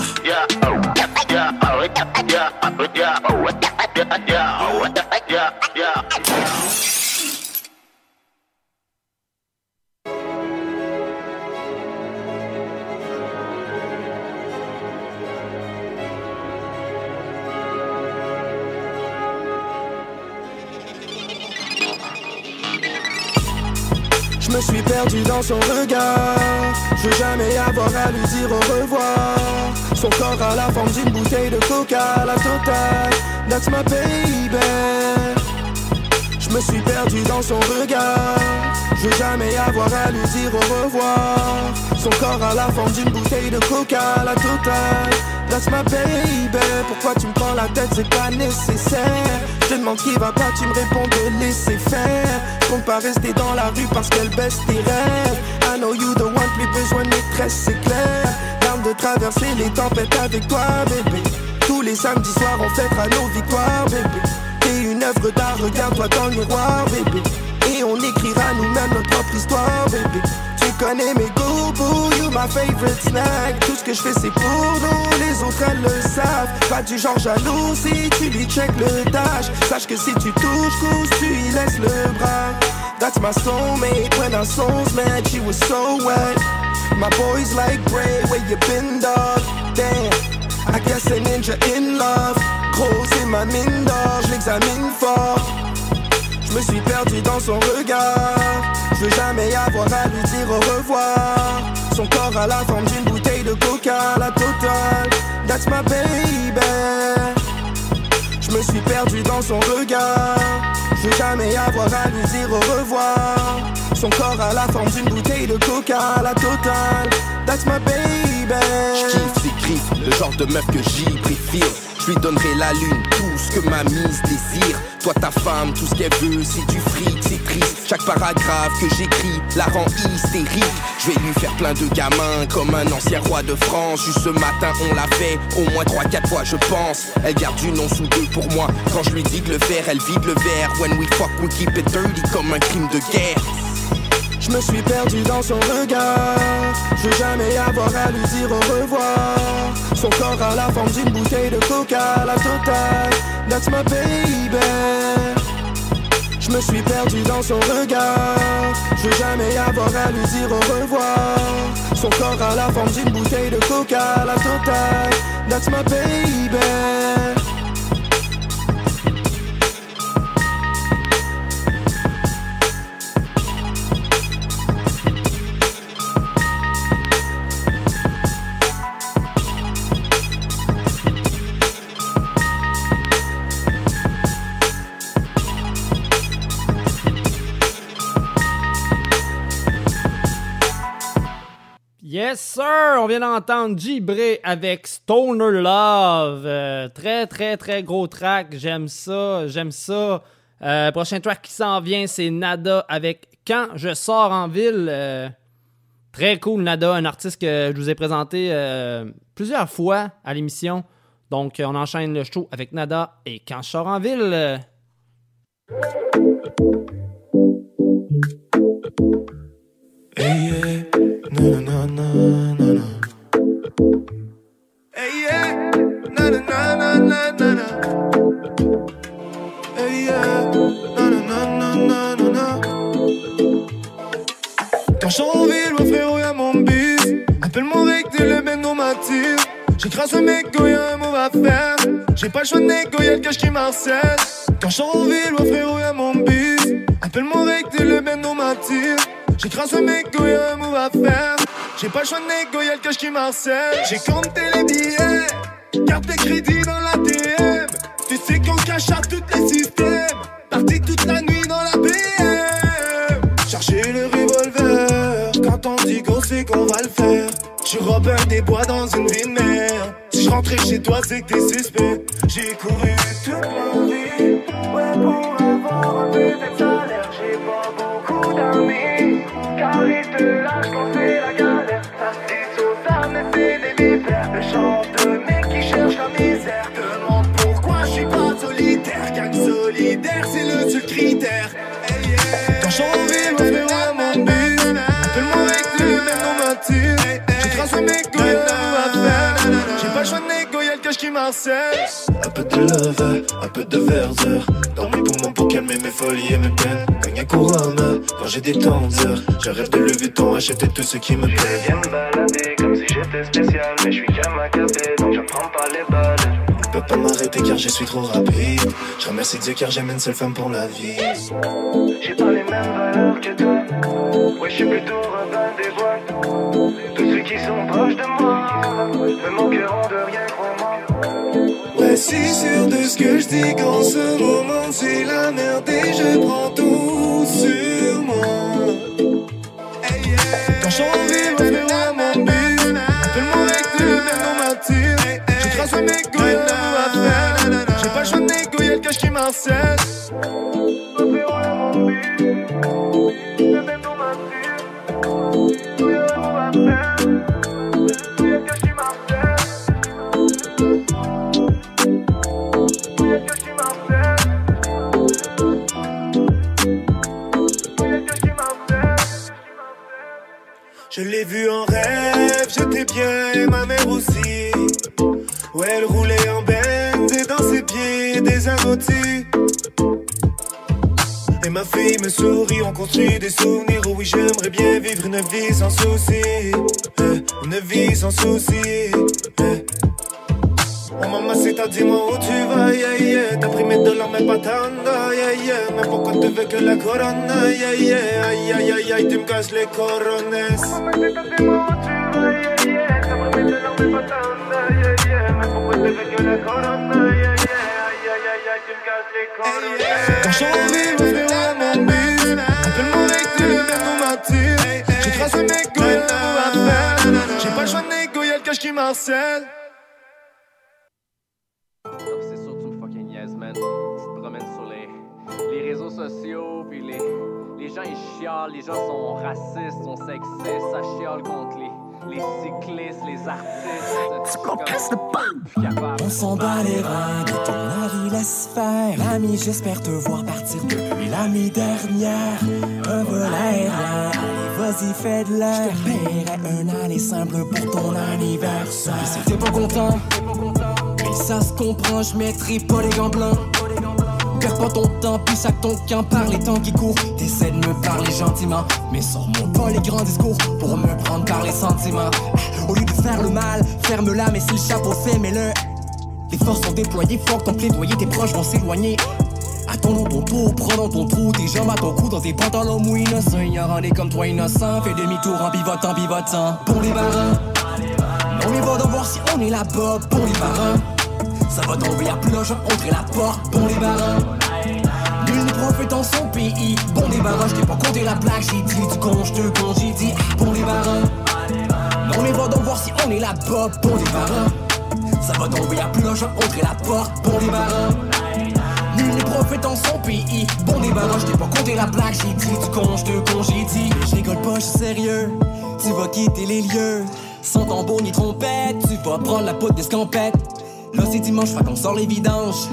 me suis perdu dans son regard. Je veux jamais avoir à lui dire au revoir. Son corps à la forme d'une bouteille de coca, la totale. That's my baby. Je me suis perdu dans son regard. Je veux jamais avoir à lui dire au revoir. Son corps à la forme d'une bouteille de coca, la totale. That's my baby. Pourquoi tu me prends la tête, c'est pas nécessaire. Je demande qui va pas, tu me réponds de laisser faire. Compte pas rester dans la rue parce qu'elle baisse tes rêves. I know you don't want plus besoin de maîtresse, c'est clair. L'arme de traverser les tempêtes avec toi, bébé. Tous les samedis soirs, on fêtera nos victoires, bébé. T'es une œuvre d'art, regarde-toi dans le miroir, bébé. Et on écrira nous-mêmes notre propre histoire, bébé. Connais mes goûts, boo, you my favorite snack. Tout ce que je fais, c'est pour nous, les autres elles le savent. Pas du genre jaloux si tu lui check le dash. Sache que si tu touches, cause tu y laisses le bras. That's my soulmate when our souls met, she was so wet. My boys like Bray, where you been, dog? Damn, I guess a ninja in love. Gros, c'est ma mine d'or, je l'examine fort. Je me suis perdu dans son regard. Je veux jamais avoir à lui dire au revoir. Son corps à la forme d'une bouteille de coca, la totale. That's my baby. Je me suis perdu dans son regard. Je veux jamais avoir à lui dire au revoir. Son corps à la forme d'une bouteille de coca, la totale. That's my baby. Le genre de meuf que j'y préfère. Je lui donnerai la lune, tout ce que ma mise désire. Toi, ta femme, tout ce qu'elle veut, c'est du fric, c'est triste. Chaque paragraphe que j'écris la rend hystérique. Je vais lui faire plein de gamins, comme un ancien roi de France. Juste ce matin, on l'a fait au moins 3-4 fois, je pense. Elle garde du nom sous deux pour moi. Quand je lui dis de le faire, elle vide le verre. When we fuck, we keep it dirty comme un crime de guerre. Je me suis perdu dans son regard. Je veux jamais avoir à lui dire au revoir. Son corps à la forme d'une bouteille de coca, la totale. That's my baby. Je me suis perdu dans son regard. Je veux jamais avoir à lui dire au revoir. Son corps à la forme d'une bouteille de coca, la totale. That's my baby. Yes, sir! On vient d'entendre Gibré avec Stoner Love. Euh, très, très, très gros track. J'aime ça, j'aime ça. Euh, prochain track qui s'en vient, c'est Nada avec Quand je sors en ville. Euh, très cool, Nada, un artiste que je vous ai présenté plusieurs fois à l'émission. Donc, on enchaîne le show avec Nada et Quand je sors en ville. Hey, yeah. Na na na na na na. Hey, yeah. Na na na na na na na. Hey, yeah. Na na na na na na na. Quand j'envie, le frérot, y'a mon bis. Appelle-moi avec le bendo m'attire. J'écrase un mec quand y'a un mot à faire. J'ai pas le choix de négo, y'a le cache qui m'harcèle. Quand j'envie, le frérot, y'a mon bis. Appelle-moi avec t'es le bendo m'attire. J'écrase un mec quand y'a un move à faire. J'ai pas le choix de négo, y'a le cash qui m'harcèle. J'ai compté les billets, Garde tes crédits dans l'ATM. Tu sais qu'on cache à tous les systèmes. Parti toute la nuit dans la BM. Chercher le revolver. Quand on dit go, c'est qu'on va le faire. Je Robin des bois dans une vie de mer. Si je rentrais chez toi, c'est que t'es suspect. J'ai couru toute ma vie. Ouais, pour avoir un peu de salaire, Ils te lâchent quand c'est la galère. Dit aux armes, c'est des vipères. Le genre de mec qui cherche la misère. Demande pourquoi je suis pas solitaire. Gang solidaire, c'est le seul critère. Un peu de love, un peu de verdure. Dans mes poumons pour calmer mes folies et mes peines. Cognac au rhum, quand j'ai des tendeurs. Je rêve de lever ton acheter tout ce qui me plaît. Viens me balader comme si j'étais spécial, mais je suis qu'à ma donc je prends pas les balles. Je peux pas m'arrêter car je suis trop rapide. Je remercie Dieu car j'aime une seule femme pour la vie. J'ai pas les mêmes valeurs que toi. Ouais, je suis plutôt Robin des bois. Tous ceux qui sont proches de moi me manqueront de rien, crois-moi. Ouais, si sûr de ce que je dis qu'en ce moment c'est la merde et je prends tout sur moi. Hey, yeah. Quand j'en vis, me fait vraiment but. Appelle-moi avec lui, même dans ma tire. J'ai tracé mes couilles, à faire. J'ai pas le choix de négo, y'a le cache qui m'harcèle. Je l'ai vu en rêve, j'étais bien et ma mère aussi. Ouais, elle roulait en bend et dans ses pieds des abrutis. Et ma fille me sourit, on construit des souvenirs. Oui, j'aimerais bien vivre une vie sans souci. Euh, une vie sans souci. Euh. Oh maman, c'est ta dis-moi où tu vas, yeah, yeah. T'as pris mes dollars, mais pas tant, yeah, yeah. Mais pourquoi tu veux que la couronne, yeah, yeah. Aïe, aïe, aïe, aïe, tu me casses les corones. Maman, c'est ta dis-moi où tu vas, yeah, yeah. T'as pris mes dollars, mais pas tant, yeah, yeah. Mais pourquoi tu veux que la couronne, yeah, yeah. Aïe, aïe, aïe, aïe, tu me casses les corones. Quand j'en vis, me fait vraiment but. Appelle-moi avec lui, même dans ma tire. J'ai tracé mes couilles, faire. J'ai pas le choix de négo, y'a le cache qui m'harcèle. Sociaux, puis les, les gens ils chialent, les gens sont racistes, sont sexistes, ça chiale contre les, les cyclistes, les artistes. Tu de On s'en bat les reins de ton mari, laisse faire. L'ami, j'espère te voir partir depuis l'année dernière. Un vol aérien, allez, vas-y, fais de l'air. Je te paierai un aller simple pour ton anniversaire. Et si t'es pas content, mais ça se comprend, je mettrai pas les gants blancs. Perds pas ton temps, puis sac ton camp par les temps qui courent. T'essaies de me parler gentiment, mais sors-moi pas les grands discours pour me prendre par les sentiments. Au lieu de faire le mal, ferme-la, mais si le chapeau fait, mets-le. Les forces sont déployées, que ton plaidoyer, tes proches vont s'éloigner. Attends ton tour, prends dans ton trou, tes jambes à ton cou dans tes pantalons mouillés innocents. Ignorant des comme toi innocent, fais demi-tour en pivotant, pivotant. Pour les barins, non mais va donc voir si on est là-bas. Pour les barins, ça va tomber à ploche, entrer la porte. Pour les barins, nul profite dans son pays. Bon des barins, j't'ai pas compté la plaque, j'ai dit du con, j'te con, j'ai dit ah, bon les barins. Non mais va donc voir si on est là-bas. Bon les barins, ça va tomber à ploche, entrer la porte. Bon les barins. Nul n'est prophète dans son pays. Bon débarras, je t'ai pas compté la plaque, j'ai dit du con, je te congédie. Je rigole pas, je suis sérieux. Tu vas quitter les lieux. Sans tambour ni trompette, tu vas prendre la poudre d'escampette. Là c'est dimanche, fait qu'on sort les vidanges.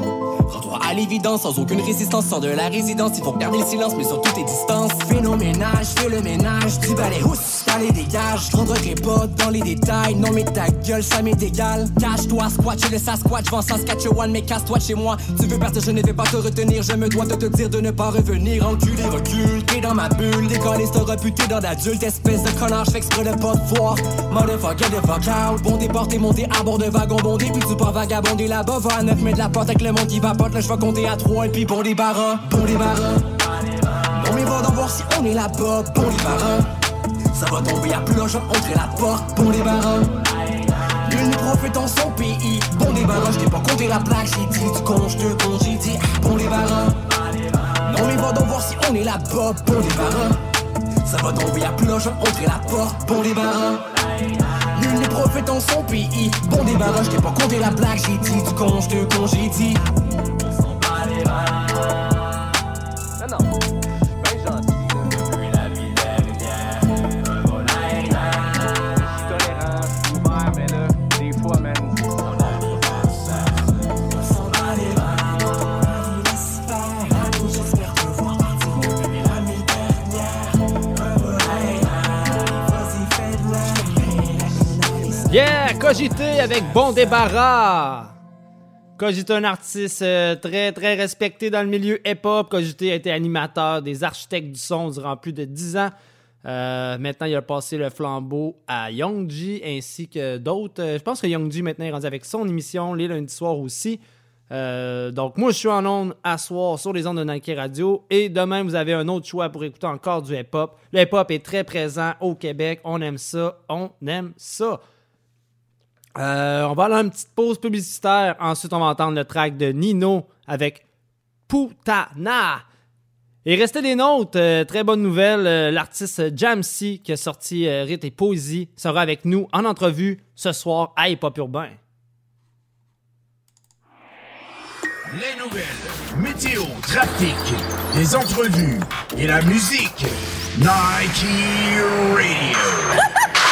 Rends-toi à l'évidence, sans aucune résistance, sors de la résidence. Il faut garder le silence, mais sur toutes tes distances. Fais nos ménages, fais le ménage, du balai, housse, allez dégage. Je rentrerai pas dans les détails, non mais ta gueule, ça m'est égal. Cache-toi, squat, je le Sasquatch, vends Saskatchewan, mais casse-toi chez moi. Tu veux partir, je ne vais pas te retenir, je me dois de te dire de ne pas revenir. Enculé, recule, t'es dans ma bulle, décollé, t'as reputé dans d'adulte, espèce de connard, j'fais exprès de pas te voir. Motherfucker, the fuck out, bon déporté, monté à bord de wagon bondé, puis tu pars vagabonder là-bas, va à 9 mets de la porte avec le monde qui vapote, là je vais compter à 3 et puis bon les barins, bon les barins. Non mais va donc voir si on est là-bas, bon les barins. Ça va tomber à ploche, entrer la porte, bon. Nul n'est prophète dans son pays. Bon débarras, je t'ai pas compté la plaque, j'ai dit du con, je te con, j'ai dit bon débarras. Non mais va donc voir si on est là-bas, bon débarras. Ça va là, je vais montrer la porte, bon débarras. Nul n'est prophète dans son pays. Bon débarras, je t'ai pas compté la blague, j'ai dit du con, je te con, j'ai dit. Cogité avec Bon Débarras! Cogité, un artiste euh, très très respecté dans le milieu hip-hop. Cogité a été animateur des architectes du son durant plus de 10 ans. Euh, maintenant, il a passé le flambeau à Youngji ainsi que d'autres. Euh, je pense que Youngji maintenant est rendu avec son émission les lundis soirs aussi. Donc, moi, je suis en ondes à soir sur les ondes de Nike Radio. Et demain, vous avez un autre choix pour écouter encore du hip-hop. Le hip-hop est très présent au Québec. On aime ça. On aime ça. Euh, on va aller à une petite pause publicitaire. Ensuite, on va entendre le track de Nino avec Putana. Et restez des notes. Euh, très bonne nouvelle. euh, L'artiste Jamsey, qui a sorti euh, Rite et Poésie, sera avec nous en entrevue ce soir à Hip Hop Urbain. Les nouvelles, météo, trafic, les entrevues et la musique. Nike Radio.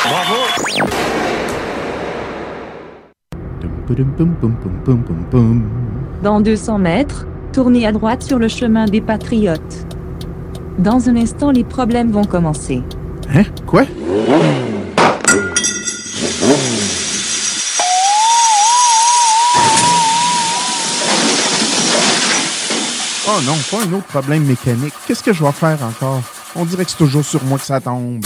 Bravo. Dans 200 mètres, tournez à droite sur le chemin des Patriotes. Dans un instant, les problèmes vont commencer. Hein? Quoi? Oh non, pas un autre problème mécanique. Qu'est-ce que je vais faire encore? On dirait que c'est toujours sur moi que ça tombe.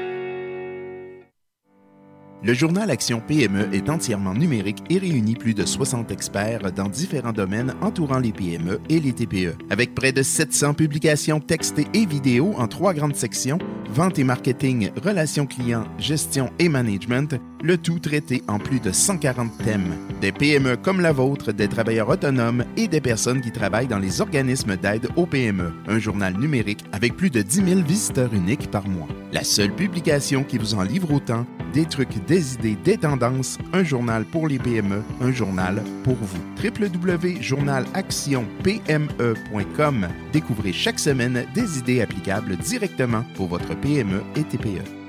Le journal Action PME est entièrement numérique et réunit plus de 60 experts dans différents domaines entourant les PME et les TPE. Avec près de 700 publications textées et vidéos en trois grandes sections, vente et marketing, relations clients, gestion et management, le tout traité en plus de 140 thèmes. Des PME comme la vôtre, des travailleurs autonomes et des personnes qui travaillent dans les organismes d'aide aux PME. Un journal numérique avec plus de 10 000 visiteurs uniques par mois. La seule publication qui vous en livre autant, des trucs, des idées, des tendances, un journal pour les PME, un journal pour vous. www.journalactionpme.com. Découvrez chaque semaine des idées applicables directement pour votre PME et TPE.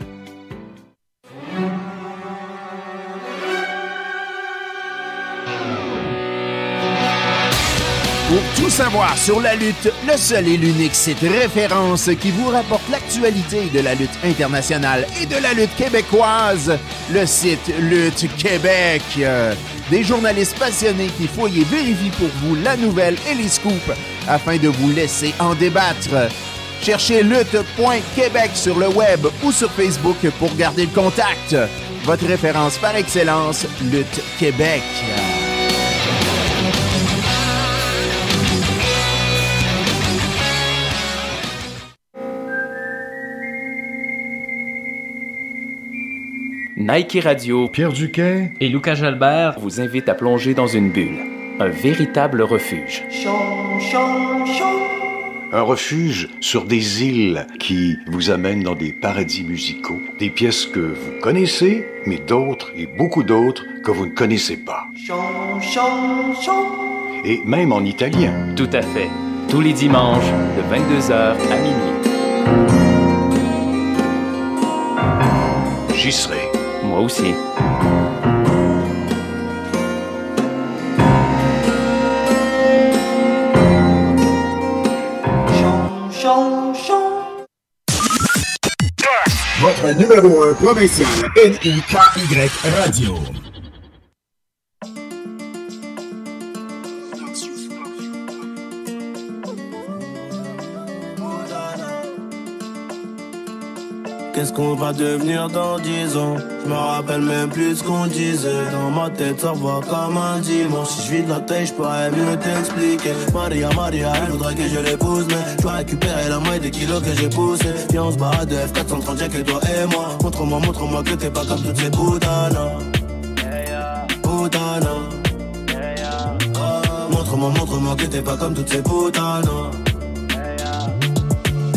Pour tout savoir sur la lutte, le seul et l'unique site référence qui vous rapporte l'actualité de la lutte internationale et de la lutte québécoise, le site Lutte Québec. Euh, Des journalistes passionnés qui fouillent et vérifient pour vous la nouvelle et les scoops afin de vous laisser en débattre. Cherchez lutte.québec sur le web ou sur Facebook pour garder le contact. Votre référence par excellence, Lutte Québec. Nike Radio, Pierre Duquet et Lucas Jalbert vous invitent à plonger dans une bulle, un véritable refuge. Un refuge sur des îles qui vous amènent dans des paradis musicaux, des pièces que vous connaissez, mais d'autres et beaucoup d'autres que vous ne connaissez pas. Et même en italien. Tout à fait. tous les dimanches de 22h à minuit. J'y serai. Moi aussi. Votre numéro 1 provincial, N-I-K-Y Radio. Qu'est-ce qu'on va devenir dans 10 ans? Je me rappelle même plus ce qu'on disait. Dans ma tête ça va comme un dimanche. Si je vis de la tête je pourrais mieux t'expliquer. Maria Maria elle voudrait que je l'épouse Mais je dois récupérer la moitié des kilos que j'ai poussé. Viens on se barre de F430 j'ai que toi et moi. Montre-moi montre-moi que t'es pas comme toutes ces putanas Putanas Montre-moi montre-moi que t'es pas comme toutes ces putanas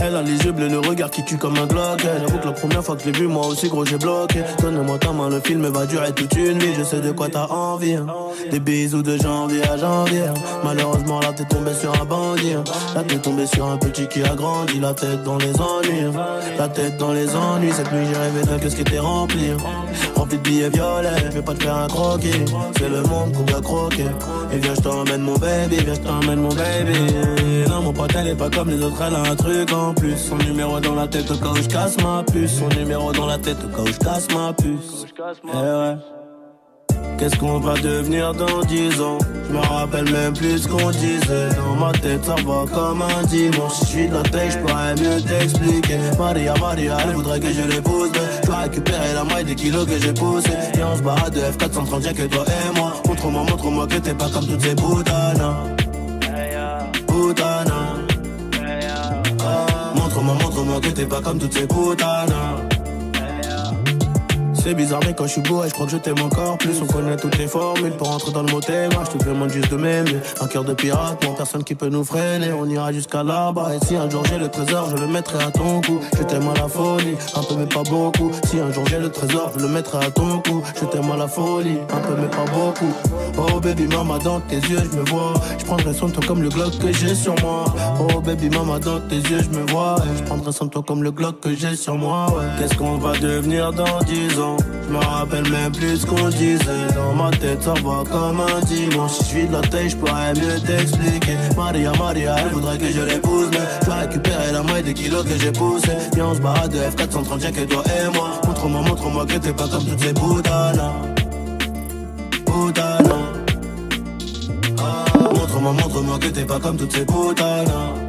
elle a les yeux bleus, le regard qui tue comme un Glock. J'avoue que la première fois que je vu, moi aussi gros j'ai bloqué. Donne-moi ta main, le film va durer toute une vie Je sais de quoi t'as envie hein. Des bisous de janvier à janvier Malheureusement là t'es tombé sur un bandit hein. Là t'es tombé sur un petit qui a grandi La tête dans les ennuis. La tête dans les ennuis Cette nuit j'ai rêvé d'un ce qui était rempli Rempli de billets violets Je vais pas te faire un croquis C'est le monde qu'on va croquer Et viens je t'emmène mon baby Viens je t'emmène mon baby Non mon pote elle est pas comme les autres Elle a un truc en plus. Son numéro dans la tête au cas où je casse ma puce. Son numéro dans la tête au cas où je casse ma puce. Eh ouais. Qu'est-ce qu'on va devenir dans 10 ans? Je me rappelle même plus ce qu'on disait. Dans ma tête ça va comme un dimanche. Si je suis de la tête je pourrais mieux t'expliquer. Maria Maria elle voudrait que je l'épouse je dois récupérer la moitié des kilos que j'ai poussé. Et on se barre de F430 j'ai que toi et moi. Montre-moi montre-moi que t'es pas comme toutes ces putanas Putanas Montre-moi, montre-moi que t'es pas comme toutes ces putanas c'est bizarre mais quand je suis beau je crois que je t'aime encore plus. On connaît toutes les formules pour rentrer dans le mot thème Je te demande juste de m'aimer. Un cœur de pirate, non personne qui peut nous freiner. On ira jusqu'à là-bas. Et si un jour j'ai le trésor je le mettrai à ton cou Je t'aime à la folie, un peu mais pas beaucoup. Si un jour j'ai le trésor je le mettrai à ton cou Je t'aime à la folie, un peu mais pas beaucoup. Oh baby mama dans tes yeux je me vois. Je prendrai soin de toi comme le Glock que j'ai sur moi. Oh baby mama dans tes yeux je me vois. Je prendrai soin de toi comme le Glock que j'ai sur moi. Qu'est-ce qu'on va devenir dans 10 ans? Je me rappelle même plus ce qu'on disait. Dans ma tête ça va comme un dimanche. Si je suis de la tête je pourrais mieux t'expliquer. Maria Maria elle voudrait que je l'épouse Mais je vais récupérer la moitié des kilos que j'ai poussé. Viens on se barre de F430 j'ai que toi et moi. Montre-moi montre-moi que t'es pas comme toutes ces Putanas ah, Montre-moi montre-moi que t'es pas comme toutes ces putanas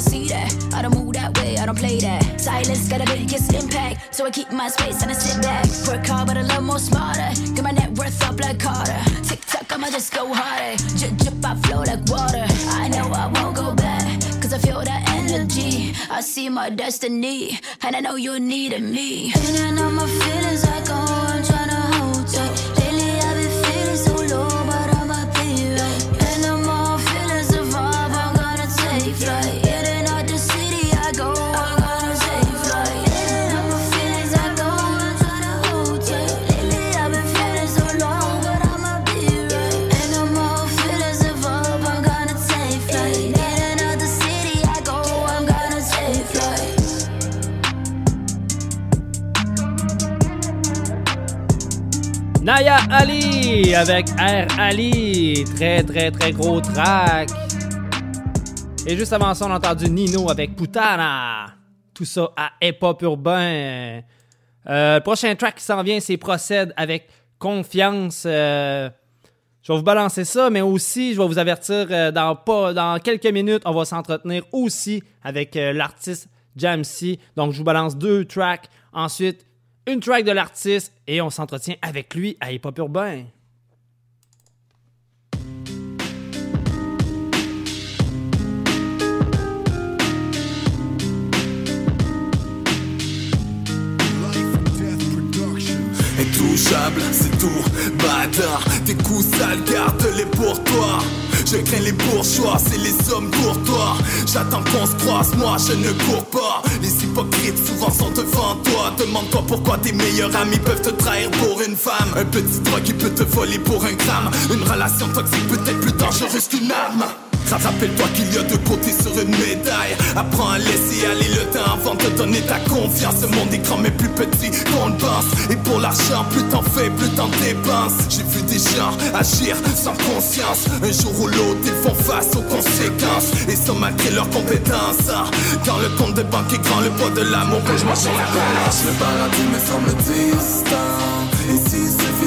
I see that. I don't move that way, I don't play that. Silence got a biggest impact, so I keep my space and I sit back. Work hard, but a little more smarter. Get my net worth up like Carter. Tick tock, I'ma just go harder. Drip, drip, I flow like water. I know I won't go back, cause I feel that energy. I see my destiny, and I know you're needing me. And I know my feelings are gone. I'm tryna hold tight. Ali avec R Ali. Très, très, très gros track. Et juste avant ça, on a entendu Nino avec Putana. Tout ça à hip-hop urbain. Euh, prochain track qui s'en vient, c'est Procède avec Confiance. Euh, je vais vous balancer ça, mais aussi, je vais vous avertir, euh, dans, pas, dans quelques minutes, on va s'entretenir aussi avec l'artiste Jamsey. Donc, je vous balance deux tracks. Ensuite, une track de l'artiste et on s'entretient avec lui à Hip Hop Urbain. C'est tout, bâtard. Tes coups sales, garde-les pour toi. Je crains les bourgeois, c'est les hommes courtois J'attends qu'on se croise, moi je ne cours pas. Les hypocrites souvent sont devant toi. Demande-toi pourquoi tes meilleurs amis peuvent te trahir pour une femme. Un petit droit qui peut te voler pour un gramme. Une relation toxique peut-être plus dangereuse qu'une arme Rappelle-toi qu'il y a deux côtés sur une médaille. Apprends à laisser aller le temps avant de donner ta confiance. Ce monde est grand mais plus petit qu'on le pense. Et pour l'argent, plus t'en fais, plus t'en dépenses. J'ai vu des gens agir sans conscience. Un jour ou l'autre, ils font face aux conséquences. Et ça malgré leurs compétences Quand le compte de banque est grand, le poids de l'amour que je sur la balance Le paradis me semble distant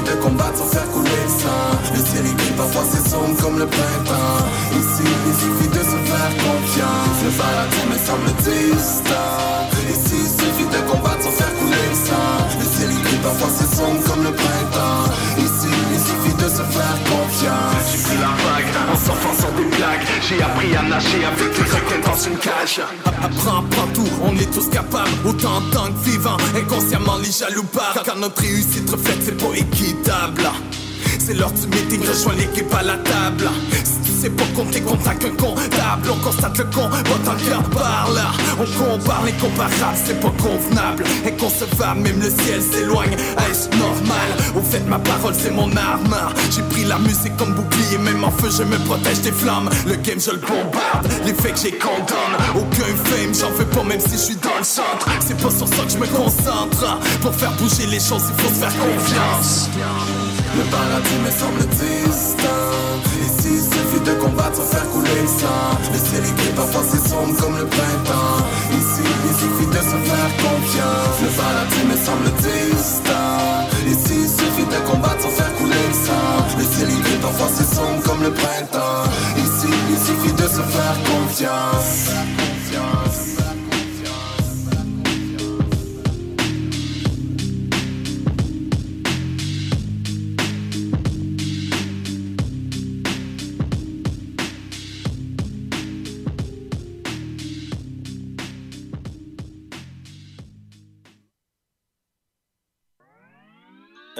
de combattre sans faire couler le sang. Le ciel gris, parfois sombre comme le printemps. Ici il suffit de se faire confiance. Le paradis me semble distant. Ici il suffit de combattre sans faire couler le sang. Le ciel gris, parfois sombre comme le printemps. Ici il suffit de se faire confiance. J'ai pris la vague en s'enfonçant des J'ai appris à nager avec les requins dans une cage. Apprends, apprends tout, on est tous capables. Autant en tant que vivant, inconsciemment les jaloux parlent Car notre réussite reflète, c'est pas équitable. C'est l'heure du meeting, rejoins l'équipe à la table Sais pas compter, contacte un comptable. On constate le con, tant qu'un parle. On compare l'incomparable, c'est pas convenable. Même le ciel s'éloigne. Est-ce normal? Au fait, ma parole c'est mon arme. J'ai pris la musique comme bouclier Même en feu, je me protège des flammes. Le game, je le bombarde. Les faits que j'ai condamne Aucun fame, j'en veux pas même si je suis dans le centre. C'est pas sur ça que je me concentre. Pour faire bouger les choses, il faut se faire confiance Le paradis me semble distant. Ici il suffit de combattre sans faire couler le sang. Le ciel est gris, parfois c'est sombre comme le printemps. Ici il suffit de se faire confiance. Le paradis me semble distant. Ici il suffit de combattre sans faire couler le sang. Le ciel est gris, parfois c'est sombre comme le printemps. Ici il suffit de se faire confiance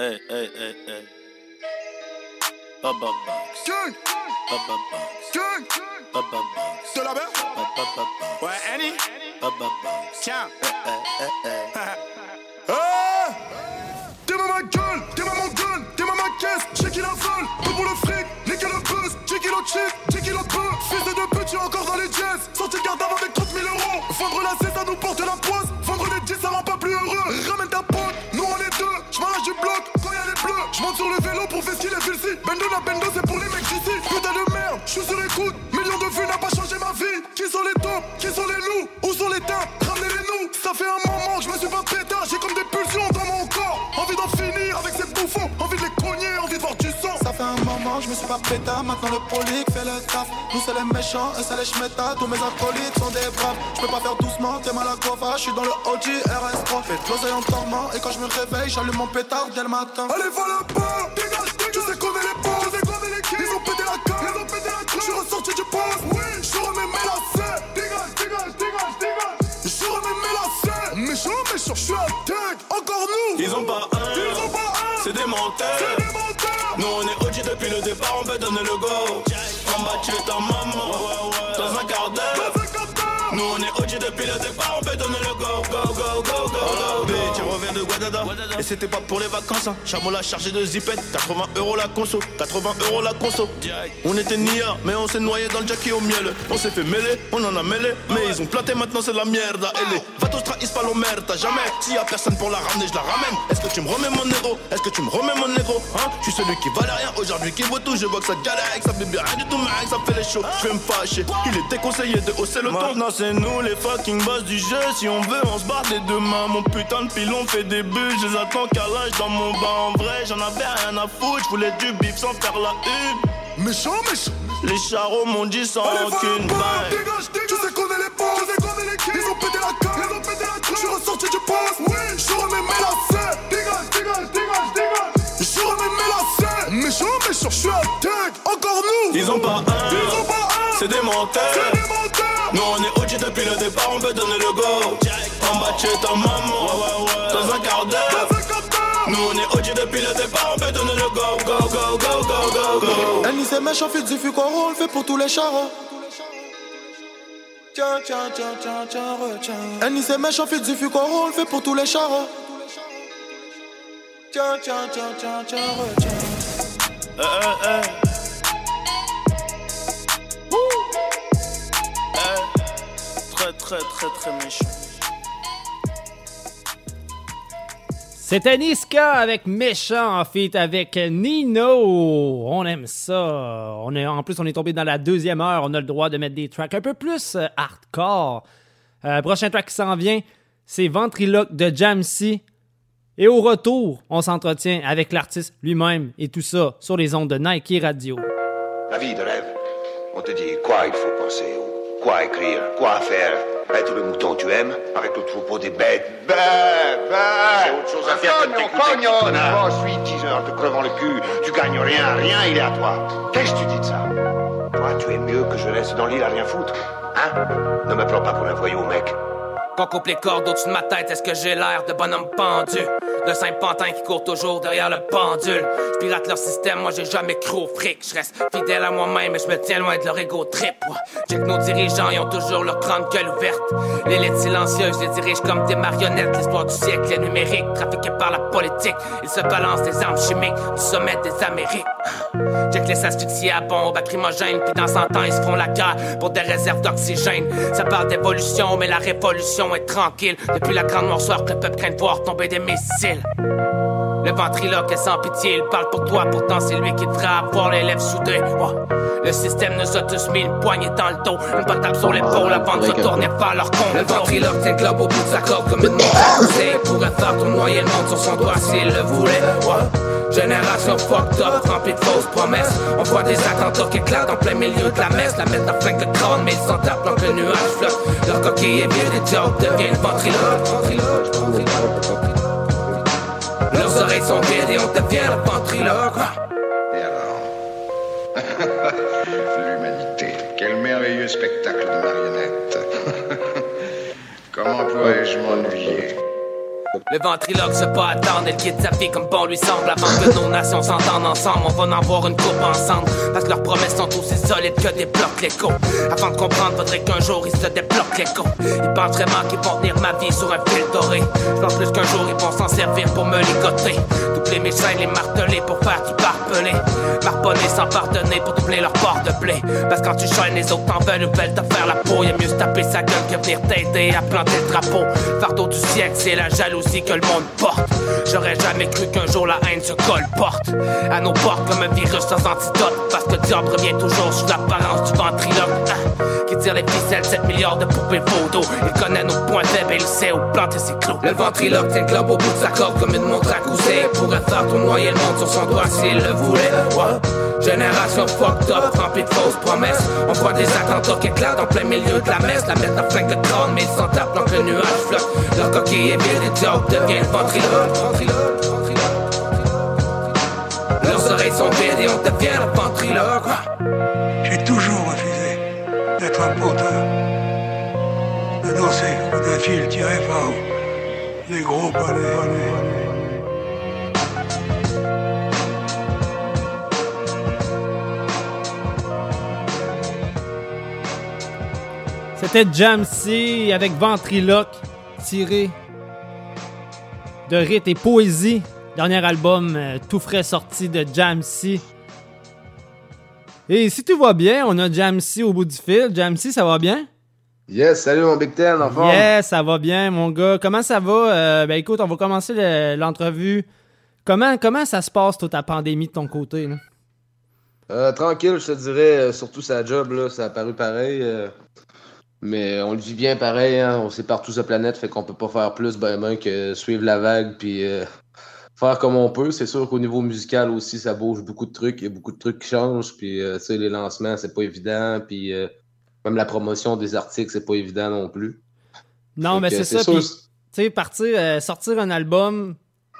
Hey, hey, hey, hey. Baba Box. Gang. Baba Box. Baba Box. De la mer Baba Box. Ouais, Annie Baba Box. Tiens. Eh, eh, eh, eh. Hey Dis-moi ma gueule, dis-moi mon gun, dis-moi ma caisse, j'ai qui la vole, tout pour le fric, niquer le buzz, j'ai qui l'autre shit, j'ai qui l'autre peu, fils de deux petits encore dans les jazz, sorti de garde avant avec 30 000 euros, vendre la cesse ça nous porte la sur le vélo pour faire ce qu'il est vu Bendo la bendo c'est me suis pas pétard, maintenant le polique fait le taf. Nous c'est les méchants et c'est les schmettas, tous mes acolytes sont des braves. Je peux pas faire doucement, t'es mal à je suis dans le OG RS3. Fais de l'oseille en dormant et quand je me réveille, j'allume mon pétard dès le matin. Allez, va là-bas, dégage, dégage. Tu sais qu'on est les bons, tu sais qu'on est l'équipe. Ils ont pété la carte, ils ont pété la carte. Je suis ressorti du poste, oui, je remets mes lacets. Dégage, dégage, dégage, dégage. Je remets mes lacets. Méchant, méchant, je suis à tech, encore nous. Ils ont pas un, ils ont pas un. c'est des menteurs. C'est des menteurs. Nous on est En bas tu c'était pas pour les vacances hein. Chameau l'a chargé de zipette. 80 euros la conso 80 euros la conso. On était nia mais on s'est noyé dans le jackie au miel. On s'est fait mêler, on en a mêlé Mais ils ont planté maintenant c'est la merde. Et les vatos trahissent pas l'omerta Jamais, s'il y a personne pour la ramener je la ramène. Est-ce que tu me remets mon négro? Est-ce que tu me remets mon négro hein? Je suis celui qui valait rien aujourd'hui qui vaut tout. Je vois que ça galère avec ça bébé rien du tout mec Ça fait les shows, je vais me fâcher. Il est déconseillé de hausser le ton. Maintenant c'est nous les fucking boss du jeu. Si on veut on se barre des deux mains. Mon putain de pilon fait des buts Je les attends qu'à l'âge dans mon bas En vrai j'en avais rien à foutre Je voulais du bif sans faire la une Méchant, méchant Les charros m'ont dit sans Allez, aucune balle dégage, dégage. Tu sais qu'on est les bons, tu sais qu'on est l'équipe. Ils ont pété la carte, ils ont pété la carte. Je suis ressorti du poste, oui, je remets mes lacets. Dégage, dégage, dégage, dégage. Je remets mes lacets. Méchant, méchant, je suis à tech, encore nous. Ils ont pas un, Ils ont pas un. c'est des menteurs C'est des menteurs. Nous on est OG depuis le départ, on peut donner le go En bas tu es ta maman, Nous on est OG depuis le départ, on peut donner le go, go, go, go, go, go, go Elle c'est méchant, fait du fuck on le fait pour tous les charros. Tiens, tiens, tiens, tiens, tiens, retiens. Elle c'est méchant, fait du fuck on le fait pour tous les charros. Tiens, tiens, tiens, tiens, tiens, retiens. Eh, eh, eh. Eh, Très, très, très, très méchant C'était Niska avec Méchant en feat avec Nino. On aime ça. On est, en plus, on est tombé dans la deuxième heure. On a le droit de mettre des tracks un peu plus euh, hardcore. Euh, prochain track qui s'en vient, c'est Ventriloque de Jamsey. Et au retour, on s'entretient avec l'artiste lui-même et tout ça sur les ondes de Nike Radio. La vie de rêve. On te dit quoi il faut penser, quoi écrire, quoi faire. Être le mouton tu aimes, avec le troupeau des bêtes. Bêtes, bêtes. C'est autre chose à faire que de t'écouter, connard. Ensuite, 10 heures te crevant le cul, tu gagnes rien, rien, il est à toi. Qu'est-ce que tu dis de ça Toi, tu es mieux que je reste dans l'île à rien foutre. Hein Ne me prends pas pour un voyou, mec. Qu'on coupe les cordes au-dessus de ma tête, est-ce que j'ai l'air de bonhomme pendu? De simple pantin qui court toujours derrière le pendule. Je pirate leur système, moi j'ai jamais cru au fric. Je reste fidèle à moi-même, mais je me tiens loin de leur ego trip. J'ai que nos dirigeants, ils ont toujours leur grande gueule ouverte. Les lettres silencieuses les dirigent comme des marionnettes. L'histoire du siècle est numérique, trafiquée par la politique. Ils se balancent des armes chimiques du sommet des Amériques. Check les asphyxiés à bombes lacrymogènes, puis dans 100 ans, ils se font la guerre pour des réserves d'oxygène. Ça parle d'évolution, mais la révolution est tranquille. Depuis la grande noirceur que le peuple craint de voir tomber des missiles. Le ventriloque est sans pitié, il parle pour toi, pourtant c'est lui qui devrait avoir les lèvres soudées. Ouais. Le système nous a tous mis une poignée dans le dos, une patate sur l'épaule avant de se tourner vers leur con. Le ventriloque globe au bout de sa corde comme une montre. Il pourrait faire tournoyer le monde sur son doigt s'il le voulait. Ouais. Génération fucked up, remplie de fausses promesses. On voit des attentats qui éclatent en plein milieu de la messe. La mettre à flingue le crâne, mais ils s'en tapent dans que le nuage flotte. Leur coquille est bien des jokes, deviennent ventriloque. ventriloque, oreilles sont vides et on devient le ventriloque. Et alors L'humanité. Quel merveilleux spectacle de marionnettes. Comment pourrais-je m'ennuyer? Le ventriloque se pas attendre, elle quitte sa vie comme bon lui semble. Avant que nos nations s'entendent ensemble, on va en avoir une coupe ensemble. Parce que leurs promesses sont aussi solides que des blocs l'écho. Avant de comprendre, faudrait qu'un jour ils se débloquent l'écho. Ils pensent vraiment qu'ils vont tenir ma vie sur un fil doré. Je pense plus qu'un jour ils vont s'en servir pour me ligoter. Doubler mes chaînes, les marteler pour faire du barbelé. Marponner sans pardonner pour doubler leur port de blé. Parce que quand tu chaînes, les autres t'en veulent ou veulent te faire la peau. Y'a mieux se taper sa gueule que venir t'aider à planter le drapeau. Fardeau du siècle, c'est la jalousie que le monde porte. J'aurais jamais cru qu'un jour la haine se colporte à nos portes comme un virus sans antidote. Parce que le diable revient toujours sous l'apparence du ventriloque. Hein, qui tire les ficelles, 7 milliards de poupées photos. Il connaît nos points faibles et il sait où planter ses clous. Le ventriloque tient globe au bout de sa corde comme une montre à couser. Pourrait faire tournoyer le monde sur son doigt s'il le voulait. Ouais. Génération fucked up, remplie de fausses promesses. On voit des attentats qui éclatent en plein milieu de la messe. La mettre en flingue de corne, mais ils s'en tapent le nuage flotte. Leur coquille est et devient le ventriloque. Leurs oreilles sont vides et on devient le ventriloque. D'être un porteur. De danser d'un fil tiré par les gros palais. C'était Jamsey avec Ventriloque, tiré de Rite et Poésie. Dernier album euh, tout frais sorti de Jamsey. Et si tout va bien, on a Jamsey au bout du fil. Jamsey, ça va bien? Yes, salut mon Big Ten, en forme? Yes, ça va bien, mon gars. Comment ça va? Euh, ben écoute, on va commencer l'entrevue. Comment, comment ça se passe, toute ta pandémie de ton côté? Là? Euh, tranquille, je te dirais. surtout sa job, là, ça a paru pareil. Mais on le vit bien pareil, hein. on sait partout sur la planète, fait qu'on peut pas faire plus ben, ben que suivre la vague puis euh, faire comme on peut. C'est sûr qu'au niveau musical aussi, ça bouge beaucoup de trucs, il y a beaucoup de trucs qui changent, puis euh, les lancements, c'est pas évident, puis euh, même la promotion des articles, c'est pas évident non plus. Non, mais c'est ça, tu sais, partir, sortir un album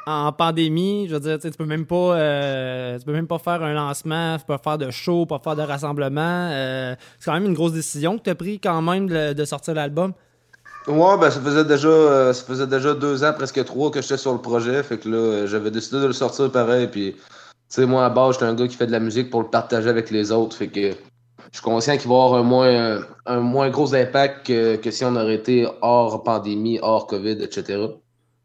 en pandémie, je veux dire, tu peux même pas euh, tu peux même pas faire un lancement, tu peux pas faire de show, pas faire de rassemblement. Euh, c'est quand même une grosse décision que tu as pris quand même de, sortir l'album. Ouais, ben ça faisait déjà euh, ça faisait déjà deux ans, presque trois que j'étais sur le projet. Fait que là, j'avais décidé de le sortir pareil. Puis, tu sais, moi à base, j'étais un gars qui fait de la musique pour le partager avec les autres. Fait que je suis conscient qu'il va y avoir un moins, un moins gros impact que, que si on aurait été hors pandémie, hors COVID, etc.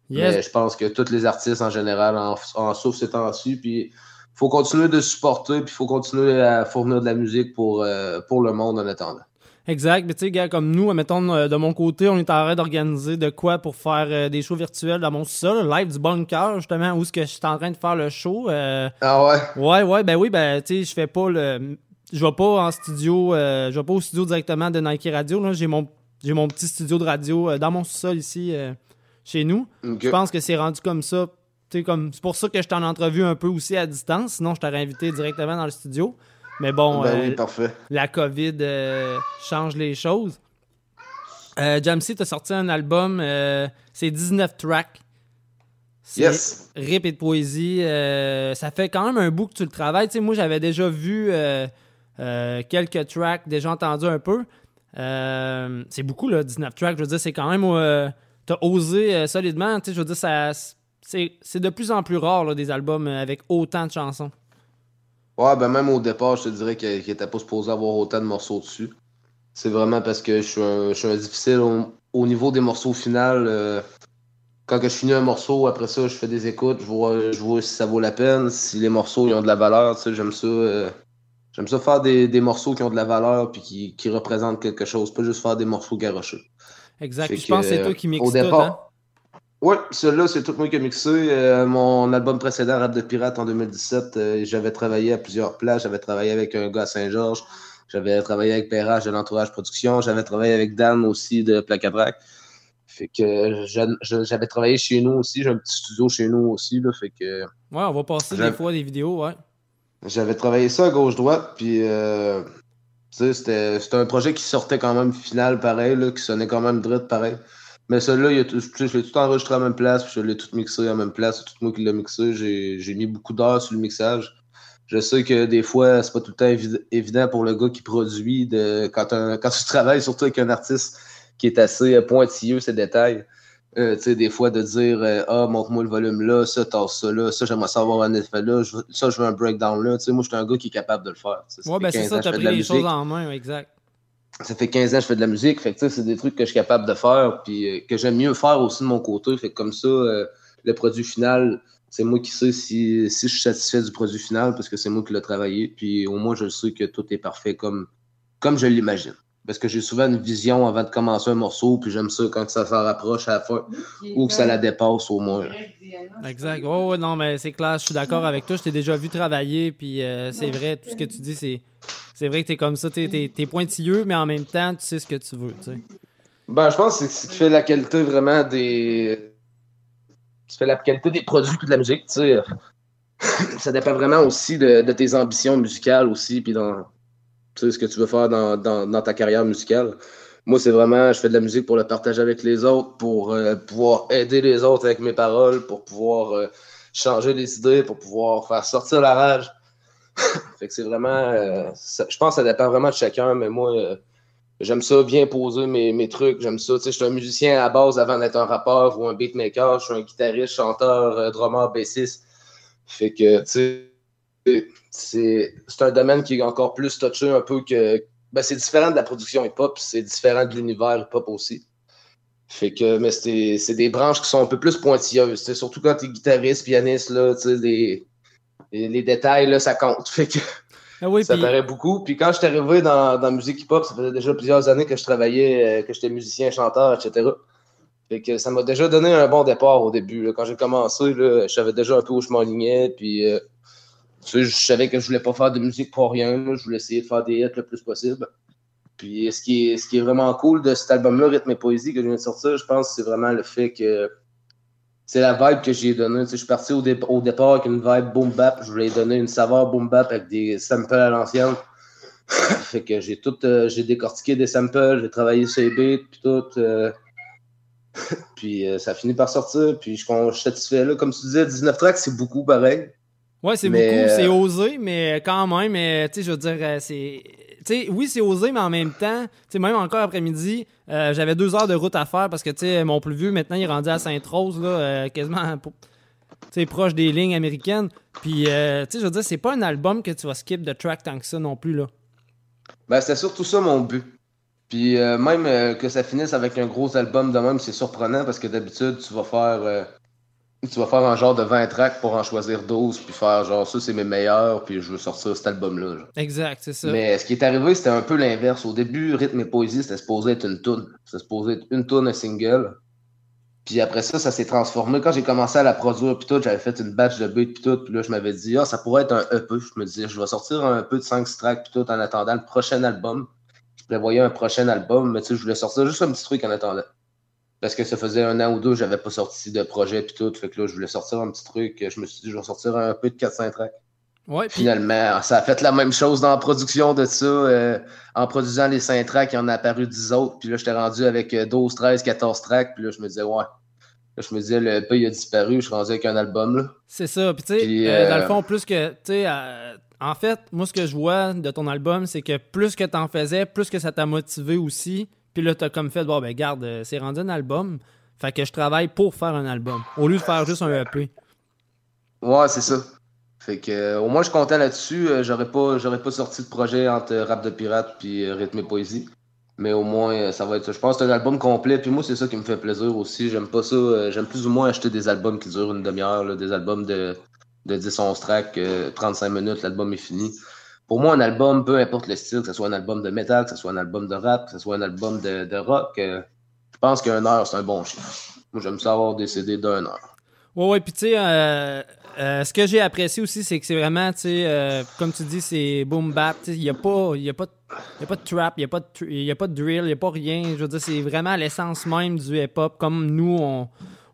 Mais je pense que tous les artistes en général en, en souffrent ces temps-ci. Puis faut continuer de supporter, puis il faut continuer à fournir de la musique pour, euh, pour le monde en attendant. Exact. Mais tu sais, gars, comme nous, mettons, euh, de mon côté, on est en train d'organiser de quoi pour faire euh, des shows virtuels dans mon sol, live du bunker, justement, où est-ce que je suis en train de faire le show. ah ouais? Ouais, ouais, ben oui, ben tu sais, je fais pas le. Je vais pas en studio, je vais pas au studio directement de Nike Radio. J'ai mon, mon petit studio de radio dans mon sol ici chez nous. Je pense que c'est rendu comme ça. Comme, c'est pour ça que je t'en entrevue un peu aussi à distance. Sinon, je t'aurais invité directement dans le studio. Mais bon, ben euh, la COVID euh, change les choses. Euh, Jamsey, t'as sorti un album, euh, c'est 19 tracks. Yes. Rip et de poésie. ça fait quand même un bout que tu le travailles. moi, j'avais déjà vu quelques tracks, déjà entendu un peu. c'est beaucoup, là, 19 tracks. Je veux dire, c'est quand même t'as osé solidement. Je veux dire, c'est de plus en plus rare des albums avec autant de chansons. Ouais, ben même au départ, je te dirais qu'il n'était pas supposé avoir autant de morceaux dessus. C'est vraiment parce que je suis un, je suis un difficile au, niveau des morceaux finaux. Euh, quand je finis un morceau, après ça, je fais des écoutes, je vois, je vois si ça vaut la peine, si les morceaux ils ont de la valeur. J'aime ça. J'aime ça faire des, des, morceaux qui ont de la valeur puis qui, qui représentent quelque chose, pas juste faire des morceaux garocheux. Exact. je pense que c'est toi qui mixes tout, hein? Oui, celui-là, c'est tout moi qui ai mixé. Euh, mon album précédent, Rap de Pirate, en 2017, euh, j'avais travaillé à plusieurs places. J'avais travaillé avec un gars à Saint-Georges. J'avais travaillé avec Perrage de l'Entourage Production. J'avais travaillé avec Dan aussi de Placadrac. Fait que j'avais travaillé chez nous aussi. J'ai un petit studio chez nous aussi. Là, fait que, ouais, on va passer des fois des vidéos, ouais. J'avais travaillé ça à gauche-droite, puis euh, c'était un projet qui sortait quand même final pareil, là, qui sonnait quand même drôle pareil. Mais celui-là, je l'ai tout enregistré à la même place, puis je l'ai tout mixé à la même place. C'est tout moi qui l'ai mixé. J'ai mis beaucoup d'heures sur le mixage. Je sais que des fois, c'est pas tout le temps évident pour le gars qui produit de quand, quand tu travailles surtout avec un artiste qui est assez pointilleux, ces détails. Euh, tu sais, des fois, de dire euh, Ah, montre-moi le volume là, ça, tasse ça là, ça, j'aimerais savoir un effet là, ça, je veux un breakdown là. Tu sais, moi, je suis un gars qui est capable de le faire. ouais, ben c'est ça, t'as pris les choses en main, exact. Ça fait 15 ans que je fais de la musique, fait que c'est des trucs que je suis capable de faire, puis euh, que j'aime mieux faire aussi de mon côté. Fait que comme ça, le produit final, c'est moi qui sais si, si je suis satisfait du produit final parce que c'est moi qui l'ai travaillé, puis au moins, je sais que tout est parfait comme, comme je l'imagine parce que j'ai souvent une vision avant de commencer un morceau, puis j'aime ça quand ça s'en rapproche à la fin, ou que ça la dépasse au moins. Exact. Oh, non, mais c'est clair, je suis d'accord avec toi. Je t'ai déjà vu travailler, puis euh, c'est vrai, tout ce que tu dis, c'est, c'est vrai que t'es comme ça, t'es, es, pointilleux, mais en même temps, tu sais ce que tu veux. Ben, je pense que c'est ce qui la qualité vraiment des. Ce qui fait la qualité des produits et de la musique, tu sais. ça dépend vraiment aussi de, tes ambitions musicales aussi, puis dans ce que tu veux faire dans, ta carrière musicale. Moi, c'est vraiment, je fais de la musique pour le partager avec les autres, pour euh, pouvoir aider les autres avec mes paroles, pour pouvoir euh, changer les idées, pour pouvoir faire sortir la rage. Fait que c'est vraiment, euh, je pense que ça dépend vraiment de chacun, mais moi, j'aime ça bien poser mes, mes trucs, j'aime ça. Tu sais, je suis un musicien à base avant d'être un rappeur ou un beatmaker, je suis un guitariste, chanteur, drummer, bassiste. Fait que, tu sais, c'est un domaine qui est encore plus touché un peu que. Ben, c'est différent de la production hip-hop, c'est différent de l'univers hip-hop aussi. Fait que, mais c'est des branches qui sont un peu plus pointilleuses. C'est surtout quand tu es guitariste, pianiste, là, tu sais, les, les, détails, là, ça compte. Fait que ah ça paraît beaucoup. Puis quand je suis arrivé dans, dans la musique hip-hop, ça faisait déjà plusieurs années que je travaillais, euh, que j'étais musicien, chanteur, etc. Fait que ça m'a déjà donné un bon départ au début. Quand j'ai commencé, là, je savais déjà un peu où je m'alignais. Puis, euh, je savais que je voulais pas faire de musique pour rien. Je voulais essayer de faire des hits le plus possible. Puis, ce qui est, ce qui est vraiment cool de cet album-là, Rythme et Poésie, que je viens de sortir, je pense c'est vraiment le fait que c'est la vibe que j'ai donnée. je suis parti au, au, départ avec une vibe boom bap. Je voulais donner une saveur boom bap avec des samples à l'ancienne. fait que j'ai tout, euh, j'ai décortiqué des samples, j'ai travaillé sur les beats, puis tout. Euh, puis euh, ça finit par sortir. Puis je, suis satisfait. Là. Comme tu disais, 19 tracks, c'est beaucoup pareil. Ouais, c'est beaucoup, c'est osé, mais quand même, mais, tu sais, je veux dire, c'est. Oui, c'est osé, mais en même temps, même encore après-midi, j'avais deux heures de route à faire parce que, mon plus vieux, maintenant, il est rendu à Sainte-Rose, là, quasiment, proche des lignes américaines. Puis, sais, je veux dire, c'est pas un album que tu vas skip de track tant que ça non plus, là. Ben, c'était surtout ça mon but. Puis euh, même euh, que ça finisse avec un gros album de même, c'est surprenant parce que d'habitude, tu vas faire euh, tu vas faire un genre de 20 tracks pour en choisir 12 puis faire genre ça c'est mes meilleurs puis je veux sortir cet album là. Exact, c'est ça. Mais ce qui est arrivé, c'était un peu l'inverse. Au début, rythme et poésie, c'était supposé être une tune, c'était supposé être une tune un single. Puis après ça, ça s'est transformé. Quand j'ai commencé à la produire, puis tout, j'avais fait une batch de beats, puis tout. Puis là, je m'avais dit, ah, ça pourrait être un EP. Je me disais, je vais sortir un peu de 5 tracks, puis tout, en attendant le prochain album prévoyais un prochain album, mais tu sais, je voulais sortir juste un petit truc en attendant. Parce que ça faisait un an ou deux, j'avais pas sorti de projet puis tout. Fait que là, je voulais sortir un petit truc. Je me suis dit, je vais sortir un peu de 4-5 tracks. Ouais, Finalement, ça a fait la même chose dans la production de ça. Euh, en produisant les 5 tracks, il y en a apparu 10 autres. Puis là, j'étais rendu avec 12, 13, 14 tracks. Puis là, je me disais, ouais. Là, je me disais, le EP, il a disparu. Je suis rendu avec un album. là. C'est ça. Puis tu sais, euh, dans le euh, fond, plus que, tu sais, en fait, moi, ce que je vois de ton album, c'est que plus que tu en faisais, plus que ça t'a motivé aussi. Puis là, t'as comme fait, bon, ben, garde, euh, c'est rendu un album. Fait que je travaille pour faire un album, au lieu de faire juste un EP. Ouais, c'est ça. Fait que, euh, au moins, je comptais là-dessus. Euh, j'aurais pas, j'aurais pas sorti de projet entre Rap de Pirate puis Rythme et Poésie. Mais au moins, ça va être ça. Je pense que c'est un album complet. Puis moi, c'est ça qui me fait plaisir aussi. J'aime pas ça. J'aime plus ou moins acheter des albums qui durent une demi-heure, des albums de de 10-11 tracks, 35 minutes, l'album est fini. Pour moi, un album, peu importe le style, que ce soit un album de métal, que ce soit un album de rap, que ce soit un album de, rock, euh, je pense qu'un heure, c'est un bon chiffre. Moi, j'aime ça avoir des CD d'une heure. Ouais, ouais, puis tu sais, euh, euh, ce que j'ai apprécié aussi, c'est que c'est vraiment, tu sais, comme tu dis, c'est boom bap. Il n'y a, pas, a, y a pas de trap, il n'y a, pas de, a pas de drill, il n'y a pas rien. Je veux dire, c'est vraiment l'essence même du hip-hop, comme nous, on,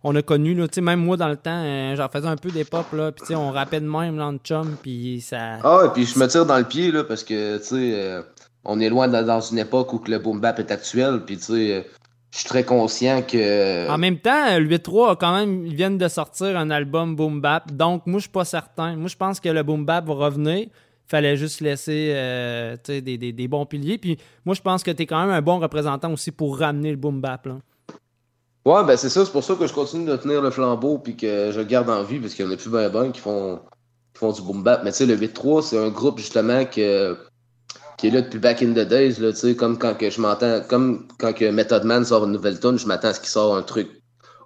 on a connu, là, même moi dans le temps, euh, j'en faisais un peu d'époque, là, puis on rappait de même là, chum, puis ça. Ah, et puis je me tire dans le pied, là, parce que, tu sais, euh, on est loin dans une époque où le boom bap est actuel, puis tu sais, euh, je suis très conscient que. En même temps, le 8-3 quand même, ils viennent de sortir un album boom bap, donc moi je suis pas certain. Moi je pense que le boom bap va revenir. Fallait juste laisser des, des, des, bons piliers. Puis moi je pense que tu es quand même un bon représentant aussi pour ramener le boom bap. Là. Ouais, ben c'est ça, c'est pour ça que je continue de tenir le flambeau puis que je le garde en vie parce qu'il y en a plus ben ben qui font, qui font du boom bap. Mais tu sais, le 8-3, c'est un groupe justement que, qui est là depuis back in the days, là, tu sais, comme quand que je m'entends, comme quand que Method Man sort une nouvelle tune, je m'attends à ce qu'il sort un truc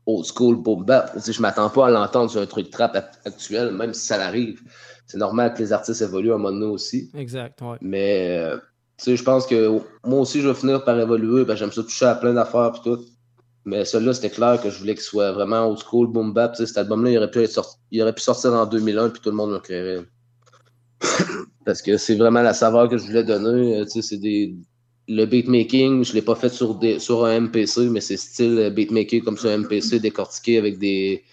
old school boom bap. Tu sais, je m'attends pas à l'entendre sur un truc trap actuel, même si ça arrive. C'est normal que les artistes évoluent à un moment donné aussi. Exact, ouais. Mais, euh, tu sais, je pense que moi aussi, je vais finir par évoluer. Ben, j'aime ça toucher à plein d'affaires puis tout. Mais celui-là, c'était clair que je voulais qu'il soit vraiment old school, boom bap. Cet album-là, il, aurait pu il aurait pu sortir en 2001 puis tout le monde le créerait. Parce que c'est vraiment la saveur que je voulais donner. Euh, c'est des... Le beatmaking, je ne l'ai pas fait sur, des... sur un MPC, mais c'est style beatmaking comme sur un MPC décortiqué avec des,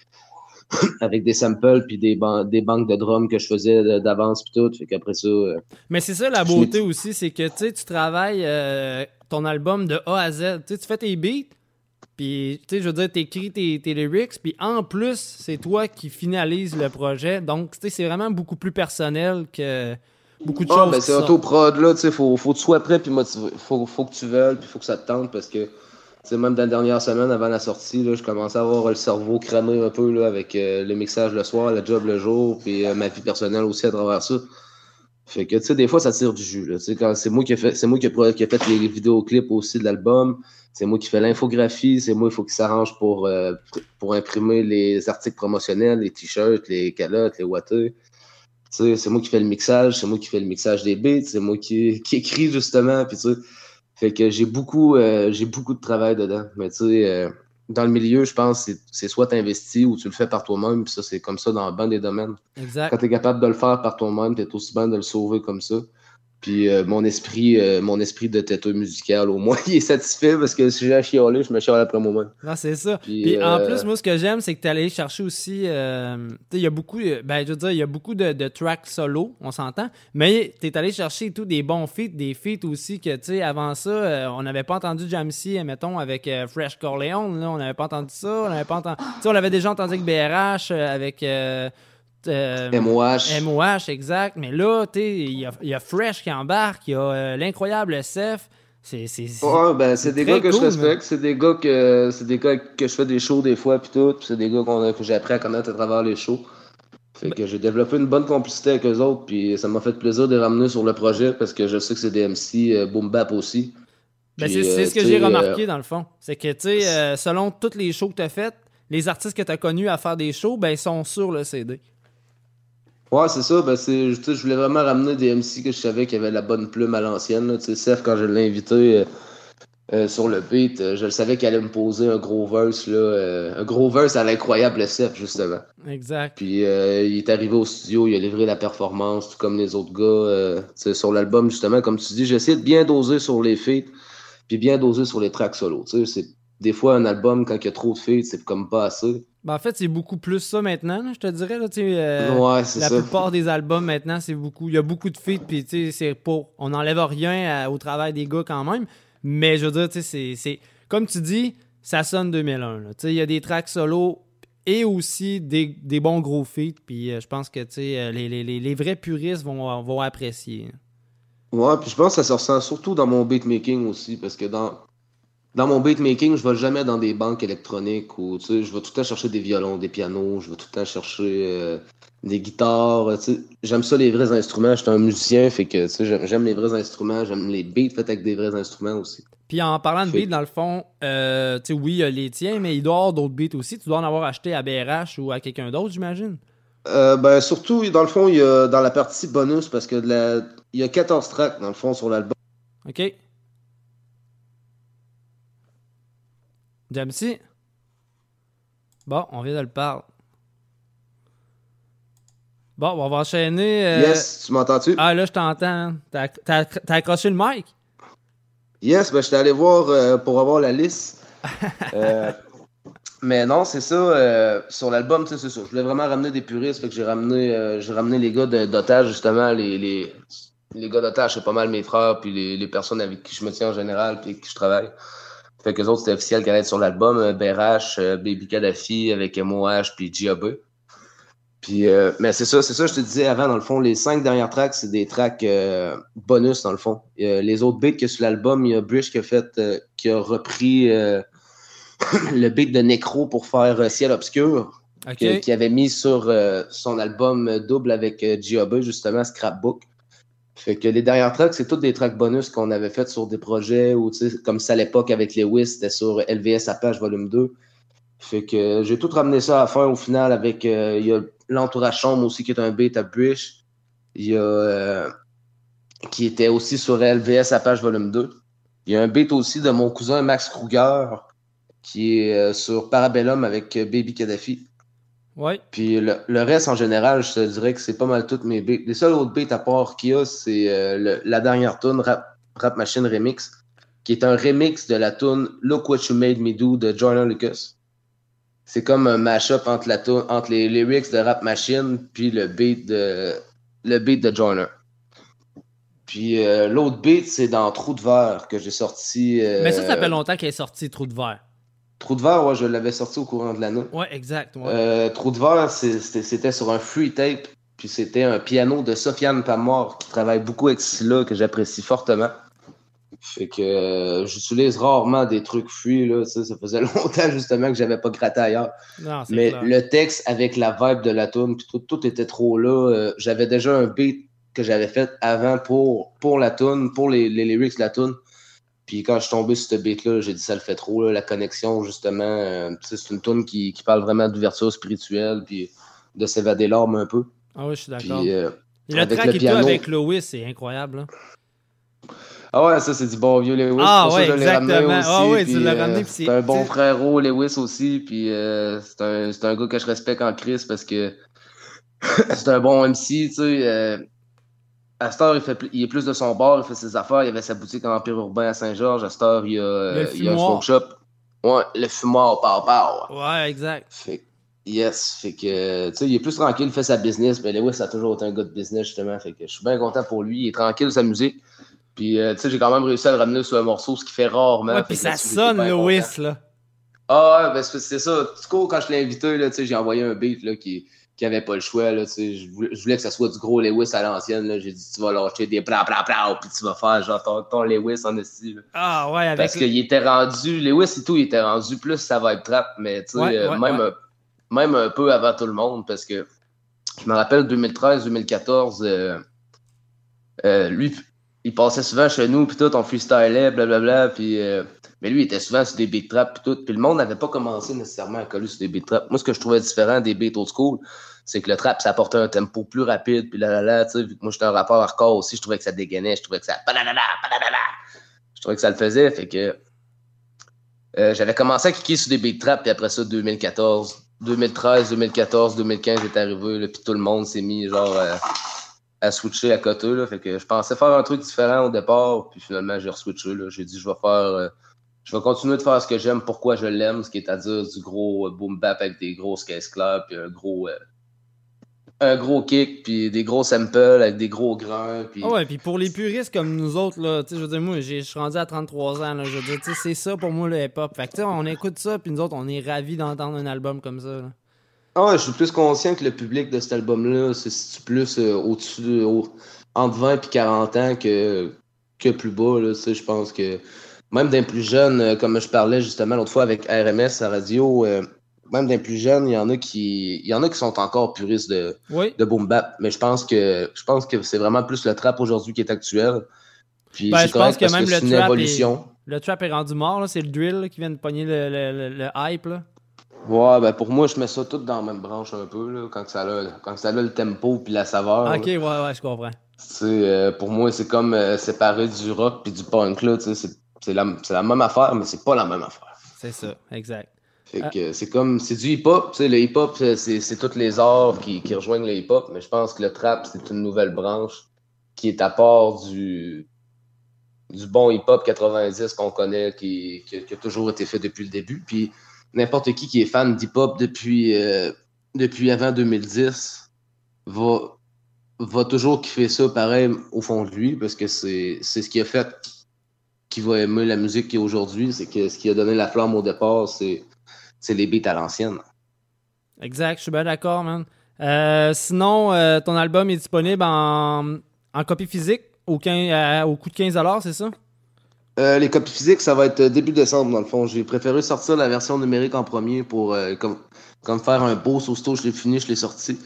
avec des samples puis des, des banques de drums que je faisais d'avance puis tout. Fait qu'après ça. Euh, Mais c'est ça la beauté aussi, c'est que tu travailles euh, ton album de A à Z. tu fais tes beats, puis tu sais, je veux dire, t'écris tes, tes lyrics, puis en plus, c'est toi qui finalise le projet. Donc, tu sais, c'est vraiment beaucoup plus personnel que beaucoup de ah, choses. Ben c'est auto-prod là, tu sais, faut, faut que tu sois prêt puis Faut, faut que tu veuilles, puis faut que ça te tente parce que même dans la dernière semaine avant la sortie, là, je commençais à avoir le cerveau cramé un peu là, avec euh, le mixage le soir, le job le jour, puis euh, ma vie personnelle aussi à travers ça. Fait que, tu sais, des fois, ça tire du jus. c'est moi qui ai fait, c'est moi qui ai, fait les vidéoclips aussi de l'album. C'est moi qui fais l'infographie. C'est moi, il faut qu'il s'arrange pour, euh, pour imprimer les articles promotionnels, les t-shirts, les calottes, les wattés. C'est moi qui fais le mixage. C'est moi qui fais le mixage des beats. C'est moi qui, qui écris, justement. Puis, tu sais, fait que j'ai beaucoup, euh, j'ai beaucoup de travail dedans. Mais tu sais, euh, dans le milieu, je pense c'est soit tu investis ou tu le fais par toi-même. Puis ça, c'est comme ça dans bien des domaines. Exact. Quand tu es capable de le faire par toi-même, tu es aussi bien de le sauver comme ça. Puis euh, mon esprit euh, mon esprit de têteux musical, au moins, il est satisfait parce que si j'ai à chialer, je me chiale après moi-même. Non, c'est ça. Puis, en euh, plus, moi, ce que j'aime, c'est que tu es allé chercher aussi. tu sais, il y a beaucoup, ben, je veux dire, il y a beaucoup de, tracks solo, on s'entend. Mais tu es allé chercher tout des bons feats, des feats aussi que, tu sais, avant ça, on n'avait pas entendu Jamsey, mettons, avec Fresh Corleone. Là, on n'avait pas entendu ça. On n'avait pas entendu. Tu sais, on avait déjà entendu avec BRH, avec. MOH. Euh, MOH, exact. Mais là, il y a, Fresh qui embarque, il y a euh, l'incroyable SF. C'est ben, des gars que je respecte, c'est des gars que c'est des gars que je fais des shows des fois puis tout, c'est des gars que j'ai appris à connaître à travers les shows. Fait que j'ai développé une bonne complicité avec eux autres, puis ça m'a fait plaisir de les ramener sur le projet parce que je sais que c'est des MC euh, boom bap aussi. Ben, c'est ce que j'ai remarqué dans le fond. C'est que, tu sais, selon toutes les shows que tu as faites, les artistes que tu as connus à faire des shows, ben, ils sont sur le CD. Ouais, c'est ça. Ben, c'est, je voulais vraiment ramener des MC que je savais qui avaient la bonne plume à l'ancienne. Seth, quand je l'ai invité euh, euh, sur le beat, euh, je le savais qu'il allait me poser un gros verse, là, un gros verse à l'incroyable Seth, justement. Exact. Puis il est arrivé au studio, il a livré la performance, tout comme les autres gars. sur l'album, justement, comme tu dis, j'ai essayé de bien doser sur les feats, puis bien doser sur les tracks solo. C'est, des fois, un album, quand il y a trop de feats, c'est comme pas assez. Ben, en fait, c'est beaucoup plus ça maintenant, je te dirais. Là, euh, ouais, la plupart des albums maintenant, c'est beaucoup. Il y a beaucoup de feats, puis c'est pour. On n'enlève rien au travail des gars quand même. Mais je veux dire, c'est. Comme tu dis, ça sonne 2001. Il y a des tracks solo et aussi des, bons gros feats. Puis euh, je pense que euh, les, les, les, vrais puristes vont, vont apprécier. Ouais, puis je pense que ça se ressent surtout dans mon beatmaking aussi, parce que dans, dans mon beatmaking, je vais jamais dans des banques électroniques où je vais tout le temps chercher des violons, des pianos, je vais tout le temps chercher euh, des guitares. J'aime ça les vrais instruments. Je suis un musicien, fait que j'aime les vrais instruments, j'aime les beats faits avec des vrais instruments aussi. Puis en parlant de beats, dans le fond, euh, oui, il y a les tiens, mais il doit y avoir d'autres beats aussi. Tu dois en avoir acheté à BRH ou à quelqu'un d'autre, j'imagine? Euh, ben, surtout, dans le fond, il y a dans la partie bonus, parce que il y a 14 tracks, dans le fond, sur l'album. OK. Jamsey? Bon, on vient de le parler. Bon, on va enchaîner. Euh, yes, tu m'entends-tu? Ah, là, je t'entends. T'as accroché le mic? Yes, ben, je suis allé voir euh, pour avoir la liste. Euh, mais non, c'est ça. sur l'album, c'est ça. Je voulais vraiment ramener des puristes. Fait que j'ai ramené, j'ai ramené les gars d'otage, justement. Les, les, les gars d'otage, c'est pas mal mes frères, puis les, les, personnes avec qui je me tiens en général, puis avec qui je travaille. Fait que les autres, c'était officiel qu'elle allait être sur l'album. Euh, BRH, euh, Baby Kadhafi avec MOH puis GAB. Puis, euh, mais c'est ça, c'est ça, je te disais avant, dans le fond, les cinq dernières tracks, c'est des tracks bonus, dans le fond. les autres beats que sur l'album, il y a Brish qui a fait, qui a repris le beat de Necro pour faire Ciel Obscur, qui, avait mis sur son album double avec GAB, justement, Scrapbook. Fait que les dernières tracks, c'est toutes des tracks bonus qu'on avait faites sur des projets ou comme ça à l'époque avec Lewis, c'était sur LVS Apache Volume 2. Fait que j'ai tout ramené ça à faire au final avec euh, il y a l'entourage chambre aussi qui est un beat à Bush. Il y a euh, qui était aussi sur LVS Apache Volume 2. Il y a un beat aussi de mon cousin Max Kruger qui est euh, sur Parabellum avec Baby Kadhafi. Ouais. Puis le, reste, en général, je te dirais que c'est pas mal toutes mes beats. Les seuls autres beats à part qu'il y a, c'est euh, la dernière tune Rap, Rap, Machine Remix, qui est un remix de la tune Look What You Made Me Do de Jordan Lucas. c'est comme un mash-up entre, la entre les lyrics de Rap Machine puis le beat de, le beat de Joyner. Puis euh, l'autre beat, c'est dans Trou de verre que j'ai sorti. Euh, Mais ça, ça fait longtemps qu'elle est sortie, Trou de verre. Trou de verre, ouais, je l'avais sorti au courant de l'année. Ouais, exact. Euh, Trou de verre, c'était sur un free tape. Puis c'était un piano de Sofiane Pamor qui travaille beaucoup avec Scylla, que j'apprécie fortement. Fait que j'utilise rarement des trucs free, là. Ça, ça faisait longtemps justement que j'avais pas gratté ailleurs. Mais le texte avec la vibe de la tune, tout, tout était trop là. j'avais déjà un beat que j'avais fait avant pour, pour la tune, pour les, les, lyrics de la tune. Puis quand je suis tombé sur ce beat-là, j'ai dit ça le fait trop, la connexion, justement. Euh, c'est une tune qui, qui, parle vraiment d'ouverture spirituelle, puis de s'évader l'âme un peu. Ah oui, je suis d'accord. Euh, le track le piano, avec Lois, c'est incroyable. Ah ouais, ça c'est du bon vieux Lewis. Ah ouais, exactement. Aussi, ah ouais, tu l'as ramené. c'est un bon frérot, Lewis aussi. Puis euh, c'est un, un, gars que je respecte en Chris parce que c'est un bon MC. Tu sais, Astor, il, fait, il est plus de son bord, il fait ses affaires. Il avait sa boutique en Empire Urbain à Saint-Georges. Astor, il a, il a un smoke shop. Ouais, le fumoir, par par. Ouais, exact. Fait, yes, fait que, tu sais, il est plus tranquille, il fait sa business. Mais Lewis a toujours été un gars de business, justement. Fait que je suis bien content pour lui. Il est tranquille, sa musique. Puis, euh, tu sais, j'ai quand même réussi à le ramener sur un morceau, ce qui fait rarement. Ouais, puis ça sonne, Lewis, là. Ah ouais, ben c'est ça. Du coup, quand je l'ai invité, là, j'ai envoyé un beat là, qui, qui avait pas le choix. Là, je, voulais, je voulais que ça soit du gros Lewis à l'ancienne. J'ai dit, tu vas lâcher des bla bla bla, puis tu vas faire genre ton, ton Lewis en style. Ah ouais, avec. Parce qu'il était rendu, Lewis et tout, il était rendu plus ça va être trap, mais tu sais, euh, même, Un, même un peu avant tout le monde, parce que je me rappelle 2013-2014, euh, euh, lui, il passait souvent chez nous, puis tout, on freestylait, blablabla, puis. Euh, mais lui, il était souvent sur des beat traps, tout. Puis le monde n'avait pas commencé nécessairement à coller sur des beat traps. Moi, ce que je trouvais différent des beats old school, c'est que le trap, ça apportait un tempo plus rapide, puis là, là, là, tu sais, moi, j'étais un rappeur hardcore aussi, je trouvais que ça dégainait, je trouvais que ça. Je trouvais que ça le faisait, fait que. Euh, j'avais commencé à cliquer sur des beat traps, puis après ça, 2014, 2013, 2014, 2015 est arrivé, puis tout le monde s'est mis, genre. Euh, à switcher à côté. Là, fait que je pensais faire un truc différent au départ, puis finalement j'ai re-switché. J'ai dit je vais faire. Euh, je vais continuer de faire ce que j'aime, pourquoi je l'aime, ce qui est à dire du gros euh, boom bap avec des grosses caisses claires, puis un gros. Euh, un gros kick, puis des gros samples avec des gros grains. Puis... Ah ouais, puis pour les puristes comme nous autres, là, je veux dire, moi, je suis rendu à 33 ans, là, je veux dire, c'est ça pour moi le hip-hop. Fait que, on écoute ça, puis nous autres, on est ravis d'entendre un album comme ça. Là. Ah je suis plus conscient que le public de cet album-là se situe plus euh, au-dessus de, entre 20 et 40 ans que, que plus bas. Là, je pense que même d'un plus jeune, euh, comme je parlais justement l'autre fois avec RMS à radio, euh, même d'un plus jeune, il y en a qui il y en a qui sont encore puristes de, de boom bap. Mais je pense que je pense que c'est vraiment plus le trap aujourd'hui qui est actuel. Puis ben, je pense que même le, trap évolution. Est, le trap est rendu mort, c'est le drill qui vient de pogner le, le, le hype. Là. Ouais, ben pour moi, je mets ça tout dans la même branche un peu, là, quand, ça a, quand ça a le tempo puis la saveur. Ok, ouais, ouais, je comprends. Euh, pour moi, c'est comme euh, séparer du rock puis du punk, là, c'est la, la même affaire, mais c'est pas la même affaire. C'est ça, exact. Fait que c'est comme, c'est du hip-hop, tu sais, le hip-hop, c'est tous les arts qui, qui rejoignent le hip-hop, mais je pense que le trap, c'est une nouvelle branche qui est à part du, du bon hip-hop 90 qu'on connaît, qui, qui, qui, a toujours été fait depuis le début. Puis n'importe qui qui est fan d'hip-hop depuis, euh, depuis avant 2010 va, va toujours kiffer ça pareil au fond de lui parce que c'est ce qui a fait qu'il va aimer la musique qui est aujourd'hui. C'est que ce qui a donné la flamme au départ, c'est les beats à l'ancienne. Exact, je suis bien d'accord, man. Euh, sinon, euh, ton album est disponible en, en copie physique au, au coût de 15$, c'est ça? Euh, les copies physiques, ça va être euh, début décembre, dans le fond. J'ai préféré sortir la version numérique en premier pour euh, comme, comme, faire un beau sausto. Je l'ai fini, je l'ai sorti.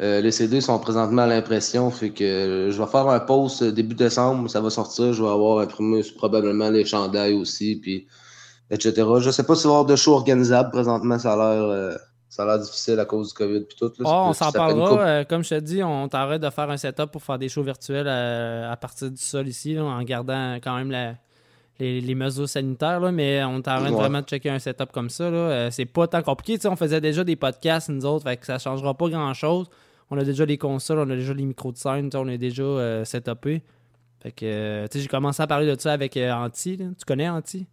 Les CD sont présentement à l'impression, fait que je vais faire un post début décembre, ça va sortir. Je vais avoir imprimé probablement les chandails aussi, puis etc. Je sais pas si va y avoir de shows organisables présentement, ça a l'air. ça a l'air difficile à cause du COVID puis tout. Là, oh, on s'en parlera. comme je te dis, on t'arrête de faire un setup pour faire des shows virtuels à, partir du sol ici, en gardant quand même la, les, mesures sanitaires, là, mais on t'arrête vraiment de checker un setup comme ça. Là. Euh, c'est pas tant compliqué. on faisait déjà des podcasts, nous autres, fait que ça changera pas grand-chose. On a déjà les consoles, on a déjà les micros de scène, on est déjà euh, setupé. Fait que, euh, j'ai commencé à parler de ça avec Anti. Tu connais Anti?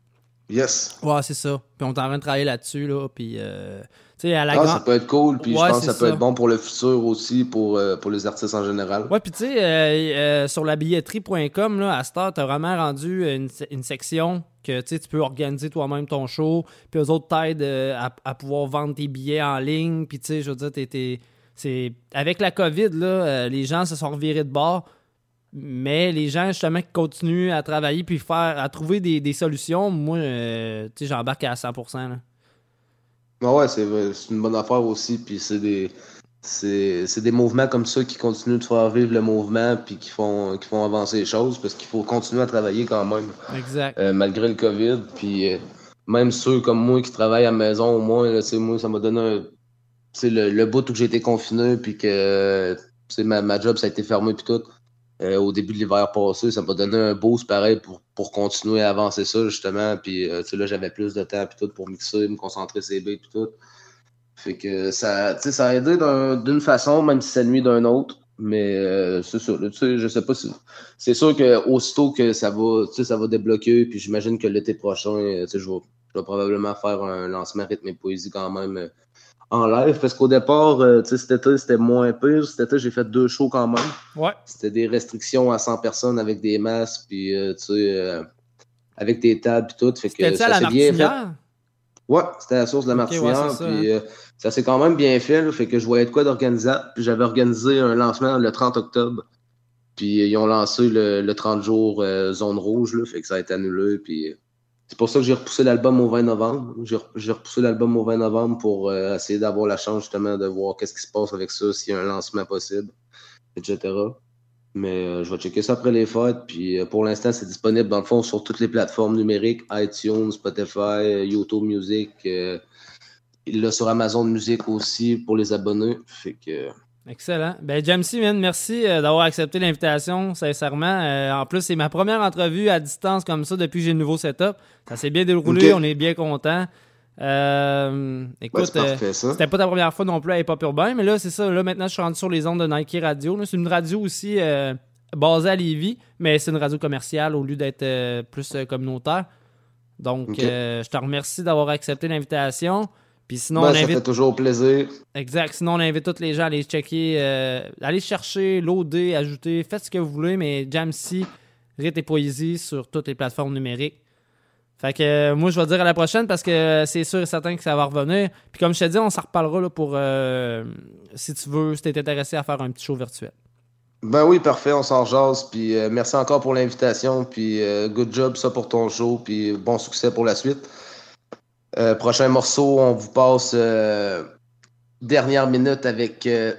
Yes. Ouais, c'est ça. Puis on est en train de travailler là-dessus, là. Puis, euh, tu sais, à la ah, grande... ça peut être cool. Puis je pense que ça, peut être bon pour le futur aussi, pour, euh, pour les artistes en général. Ouais, puis tu sais, euh, euh, sur la billetterie.com, là, à Star, t'as vraiment rendu une, une section que tu peux organiser toi-même ton show. Puis eux autres t'aident à, à, pouvoir vendre tes billets en ligne. Puis tu sais, je veux dire, t'es. C'est... Avec la COVID, là, les gens se sont revirés de bord. Mais les gens, justement, qui continuent à travailler puis faire, à trouver des, des solutions, moi, euh, tu sais, j'embarque à 100%. Là. Ah ouais, c'est, une bonne affaire aussi. Puis c'est des, c'est, des mouvements comme ça qui continuent de faire vivre le mouvement puis qui font, qui font avancer les choses parce qu'il faut continuer à travailler quand même. Exact. Euh, malgré le COVID. Puis euh, même ceux comme moi qui travaillent à la maison, au moins, là, moi, ça m'a donné un. Le, le bout où été confiné puis que ma, ma job, ça a été fermé puis tout euh, au début de l'hiver passé. Ça m'a donné un boost pareil pour, pour continuer à avancer ça, justement. Puis euh, là, j'avais plus de temps puis tout pour mixer, me concentrer beats puis tout. Fait que ça, ça a aidé d'une façon, même si ça nuit d'un autre. Mais euh, c'est sûr, je sais pas si. C'est sûr que aussitôt que ça va, ça va débloquer, puis j'imagine que l'été prochain, je vais, je vais probablement faire un lancement rythme et poésie quand même en live parce qu'au départ, euh, cet été, c'était moins pire. Cet été, j'ai fait deux shows quand même. Ouais. C'était des restrictions à 100 personnes avec des masques, puis euh, tu sais, euh, avec des tables, puis tout. Fait que ça, s'est bien fait. Ouais, c'était la source de la okay, puis hein. ça s'est quand même bien fait. fait que je voyais de quoi d'organiser. Puis j'avais organisé un lancement le 30 octobre. Puis ils ont lancé le, 30 jours zone rouge, là, fait que ça a été annulé. Puis c'est pour ça que j'ai repoussé l'album au 20 novembre. J'ai repoussé l'album au 20 novembre pour euh, essayer d'avoir la chance justement de voir qu'est-ce qui se passe avec ça, s'il y a un lancement possible, etc. Mais euh, je vais checker ça après les fêtes. Puis euh, pour l'instant, c'est disponible dans le fond sur toutes les plateformes numériques, iTunes, Spotify, YouTube Music. il l'a sur Amazon Music aussi pour les abonnés. Fait que Excellent. Ben, Jamesy, merci euh, d'avoir accepté l'invitation, sincèrement. Euh, en plus, c'est ma première entrevue à distance comme ça depuis que j'ai le nouveau setup. Ça s'est bien déroulé, on est bien content. Euh, écoute, c'était pas ta première fois non plus à Hip Hop Urbain, mais là, c'est ça. Là, maintenant, je suis rendu sur les ondes de Nike Radio. C'est une radio aussi basée à Lévis, mais c'est une radio commerciale au lieu d'être plus communautaire. Donc, je te remercie d'avoir accepté l'invitation. Puis sinon, ben, on invite... Ça fait toujours plaisir. Exact. Sinon, on invite tous les gens à aller checker, euh, aller chercher, loader, ajouter, faites ce que vous voulez, mais Jamsey, Rite et Poésie sur toutes les plateformes numériques. Fait que euh, moi, je vais dire à la prochaine parce que c'est sûr et certain que ça va revenir. Puis comme je t'ai dit, on s'en reparlera là, pour euh, si tu veux, si tu es intéressé à faire un petit show virtuel. Ben oui, parfait, on s'en jase. Puis merci encore pour l'invitation. Puis good job ça pour ton show. Puis bon succès pour la suite. Euh, prochain morceau, on vous passe euh, dernière minute avec euh,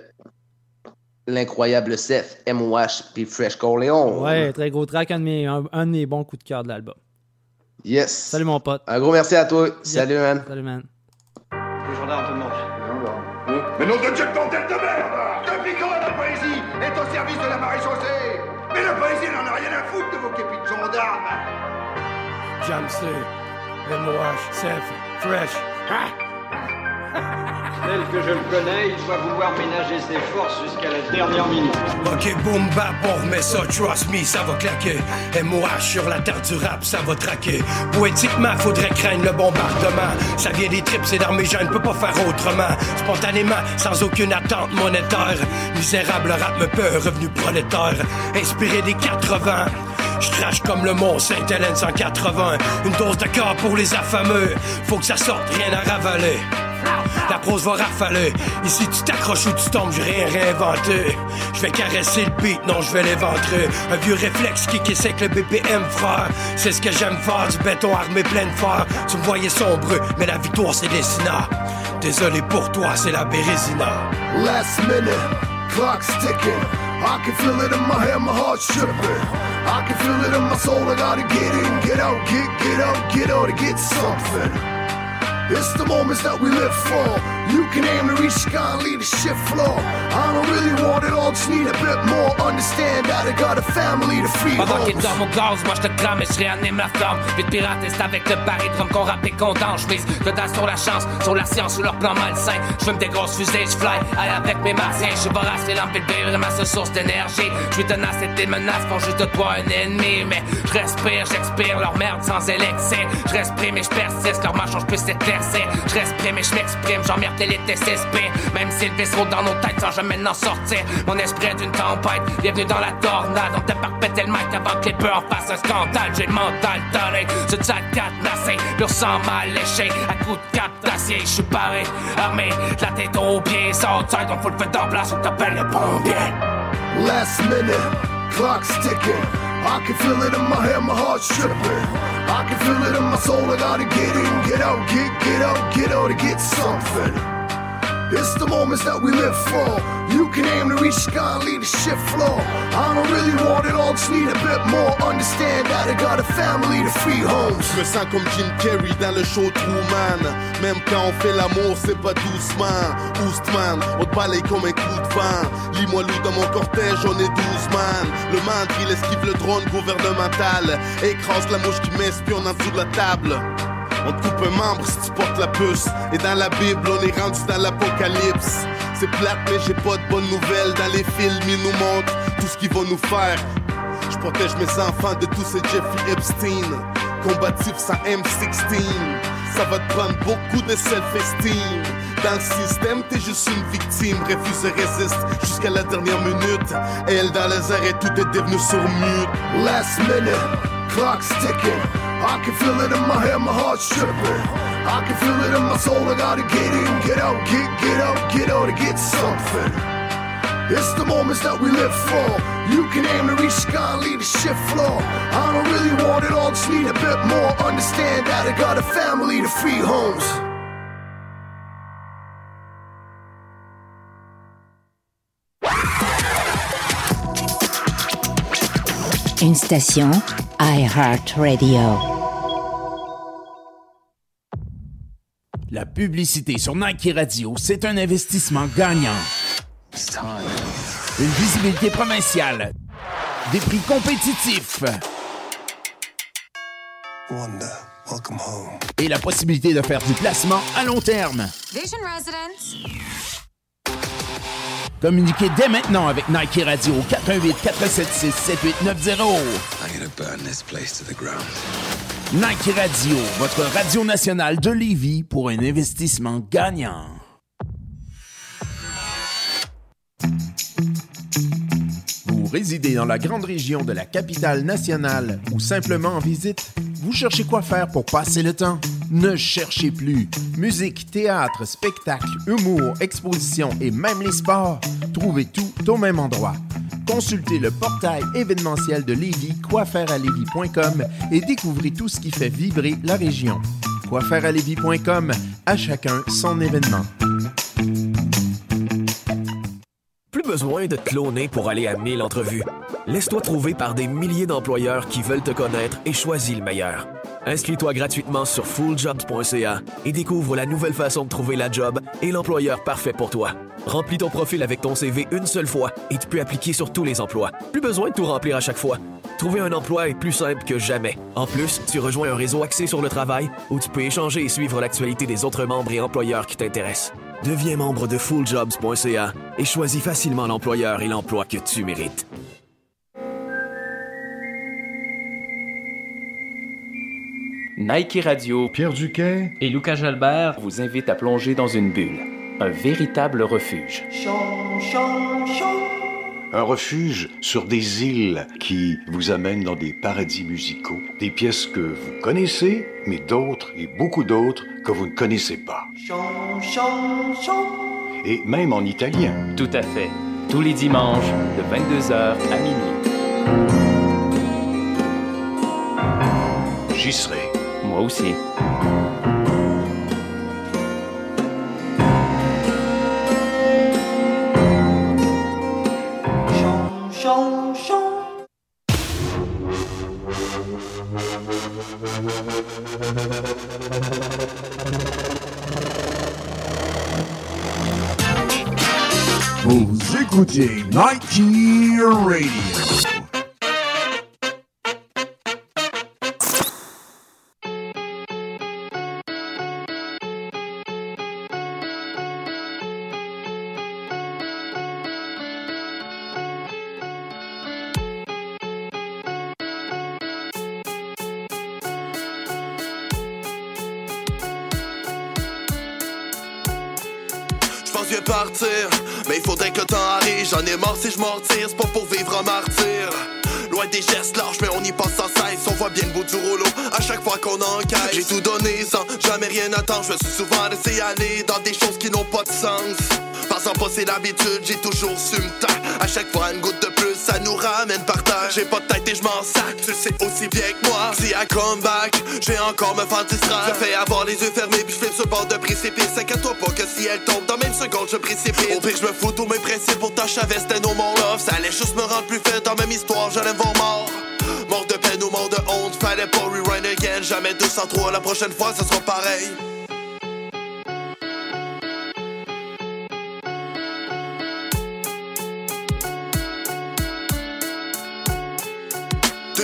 l'incroyable Seth, MOH puis Fresh Corleone. Ouais, très gros track, un de mes, un, de mes bons coups de cœur de l'album. Yes. Salut mon pote. Un gros merci à toi. Salut man. Salut man. Les gendarmes te demandent. Mais nom de Dieu de tête de merde Depuis quand la poésie est au service de la marée chaussée? Mais la poésie n'en a rien à foutre de vos képis de gendarmes Jamsey. MOH, Seth, Fresh. Tel que je le connais, il va vouloir ménager ses forces jusqu'à la dernière minute. Ok, boom, bap, on remet ça, trust me, ça va claquer. MOH sur la terre du rap, ça va traquer. Poétiquement, faudrait craindre le bombardement. Ça vient des tripes, c'est dans mes ne peut pas faire autrement. Spontanément, sans aucune attente monétaire. Misérable rap me peut, revenu prolétaire. Inspiré des 80. Je crache comme le mont Saint-Hélène 180. Une dose de corps pour les affameux. Faut que ça sorte, rien à ravaler. La prose va rafaler. Ici, tu t'accroches ou tu tombes, j'ai rien réinventé. Je vais caresser le beat, non, je vais l'éventrer. Un vieux réflexe qui qui que le BPM, frère. C'est ce que j'aime faire, du béton armé plein de fer. Tu me voyais sombre, mais la victoire, c'est Dessina. Désolé pour toi, c'est la Bérésina. Last minute, clock ticking. I can feel it in my head, my heart tripping. I can feel it in my soul, I gotta get in, get out, get, get out, get out to get something. It's the moments that we live for. You can aim to reach sky and leave the shit floor. I don't really want it all, just need a bit more. Understand that I got a family to feed. Pendant qu'il dort mon gaz, moi je te crame et je réanime la forme. Vite pirate, c'est avec le pari drum qu'on rappe et qu'on danse. J'mise que dans sur la chance, sur la science ou leur plan malsain. J'fume des grosses fusées, j'fly, allez avec mes martiens. J'suis vorace, les lampes et le vraiment ma source d'énergie. J'suis tenace et tes menaces font juste de toi un ennemi. Mais j'respire, j'expire leur merde sans élixir. J'respire mais j'persiste, leur marche, j'puisse s'éclaircir. J'respire mais j'm'exprime, j'emmerde les TSSP. Même si le vaisseau dans nos têtes sans jamais n'en sortir. Mon esprit est d'une tempête, bienvenue dans la tornade. On t'a pas pété le mic avant que les peurs fassent un scandale. J'ai le mental donné, ce chat cadenassé, pur sang mal léché. À coups de cap d'acier, j'suis paré, armé, la tête aux pieds. Southside, on fout le feu d'en place, on t'appelle les pompiers. Last minute, clock's ticking. I can feel it in my head, my heart's tripping. I can feel it in my soul, I gotta get in, get out, get, get out, get out to get something. It's the moments that we live for. You can aim to reach sky and leave the shit floor. I don't really want it all, just need a bit more. Understand that I got a family to feed homes. Je me sens comme Jim Carrey dans le show Truman. Même quand on fait l'amour, c'est pas doucement. Oostman, on te balaye comme un coup de vent. Lis-moi loup dans mon cortège, on est 12 man. Le mantre, il esquive le drone gouvernemental. Écrase la mouche qui m'espionne en dessous de la table. On coupe un membre si tu portes la puce. Et dans la Bible, on est rendu dans l'apocalypse. C'est plate, mais j'ai pas de bonnes nouvelles. Dans les films, ils nous montrent tout ce qu'ils vont nous faire. Je protège mes enfants de tous ces Jeffrey Epstein. Combatif sans M16. Ça va te prendre beaucoup de self-esteem. Dans le système, t'es juste une victime. Refuse et résiste jusqu'à la dernière minute. Elle dans les arrêts, tout est devenu sur mute. Last minute, clock's ticking. I can feel it in my head, my heart's tripping. I can feel it in my soul, I gotta get in, get out, get, get out, get out to get something. It's the moments that we live for. You can aim to reach sky leave the shit floor. I don't really want it all, just need a bit more. Understand that I got a family to feed homes. Une station iHeartRadio. La publicité sur Nike Radio, c'est un investissement gagnant. Une visibilité provinciale. Des prix compétitifs. Et la possibilité de faire du placement à long terme. Vision Residence. Communiquez dès maintenant avec Nike Radio 418 476 7890. Nike Radio, votre radio nationale de Lévis pour un investissement gagnant. Résidez dans la grande région de la capitale nationale ou simplement en visite? Vous cherchez quoi faire pour passer le temps? Ne cherchez plus. Musique, théâtre, spectacle, humour, exposition et même les sports. Trouvez tout au même endroit. Consultez le portail événementiel de Lévis, quoifairealévis.com et découvrez tout ce qui fait vibrer la région. Quoifairealévis.com, à chacun son événement. Plus besoin de te cloner pour aller à 1000 entrevues. Laisse-toi trouver par des milliers d'employeurs qui veulent te connaître et choisis le meilleur. Inscris-toi gratuitement sur fulljobs.ca et découvre la nouvelle façon de trouver la job et l'employeur parfait pour toi. Remplis ton profil avec ton CV une seule fois et tu peux appliquer sur tous les emplois. Plus besoin de tout remplir à chaque fois. Trouver un emploi est plus simple que jamais. En plus, tu rejoins un réseau axé sur le travail où tu peux échanger et suivre l'actualité des autres membres et employeurs qui t'intéressent. Deviens membre de fulljobs.ca et choisis facilement l'employeur et l'emploi que tu mérites. Nike Radio, Pierre Duquet et Lucas Jalbert vous invitent à plonger dans une bulle, un véritable refuge. Un refuge sur des îles qui vous amènent dans des paradis musicaux, des pièces que vous connaissez, mais d'autres et beaucoup d'autres que vous ne connaissez pas. Et même en italien. Tout à fait. Tous les dimanches, de 22h à minuit. J'y serai. Moi aussi. 熊熊。Vous écoutez Nike Radio. Mais il faudrait que le temps arrive, j'en ai mort si je m'en c'est pas pour vivre en martyr. Loin des gestes larges, mais on y pense sans cesse. On voit bien le bout du rouleau à chaque fois qu'on enquête. J'ai tout donné sans jamais rien attendre. Je me suis souvent laissé aller dans des choses qui n'ont pas de sens. Passant pas c'est l'habitude, j'ai toujours su me. À chaque fois une goutte de plus, ça nous ramène par terre. J'ai pas de tête et je m'en sac, tu sais aussi bien que moi. Si à comeback, j'ai encore me faire distraire. Je fais avoir les yeux fermés puis je fais ce bord de précipice. Inquiète-toi pas que si elle tombe dans même seconde, je précipite. Au pire, je me fous tous mes principes, pourtant je savais c'était no more love. Ça allait juste me rendre plus fait dans même histoire, j'allais voir mort. Mort de peine ou mort de honte, fallait pas rewind again. Jamais 203, la prochaine fois, ça sera pareil.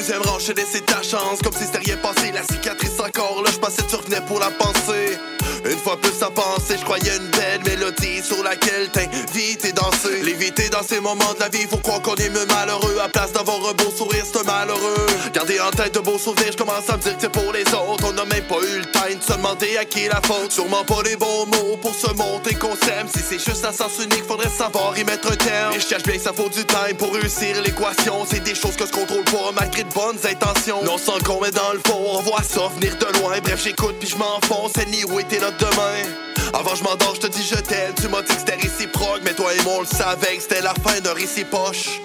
Deuxième rang, j'ai laissé ta chance, comme si c'était rien passé. La cicatrice encore là, je passais, tu revenais pour la penser. Une fois plus à penser, je croyais une belle mélodie sur laquelle t'invites danser. L'éviter dans ces moments de la vie, faut croire qu'on est mieux malheureux. À place d'avoir un beau sourire, c'est malheureux. Garder en tête de beaux souvenirs, je commence à me dire que c'est pour les autres. On n'a même pas eu le temps de se demander à qui la faute. Sûrement pas les bons mots pour se monter qu'on s'aime. Si c'est juste un sens unique, faudrait savoir y mettre un terme. Et je cherche bien ça faut du time pour réussir l'équation. C'est des choses que je contrôle pas malgré de bonnes intentions. Non, sans qu'on met dans le fond, on voit ça venir de loin. Bref, j'écoute puis je m'enfonce. Anyway, t'es là demain. Avant je m'endors, je te dis je t'aime. Tu m'as dit que c'était réciproque, mais toi et moi on le savait que c'était la fin d'un récit poche.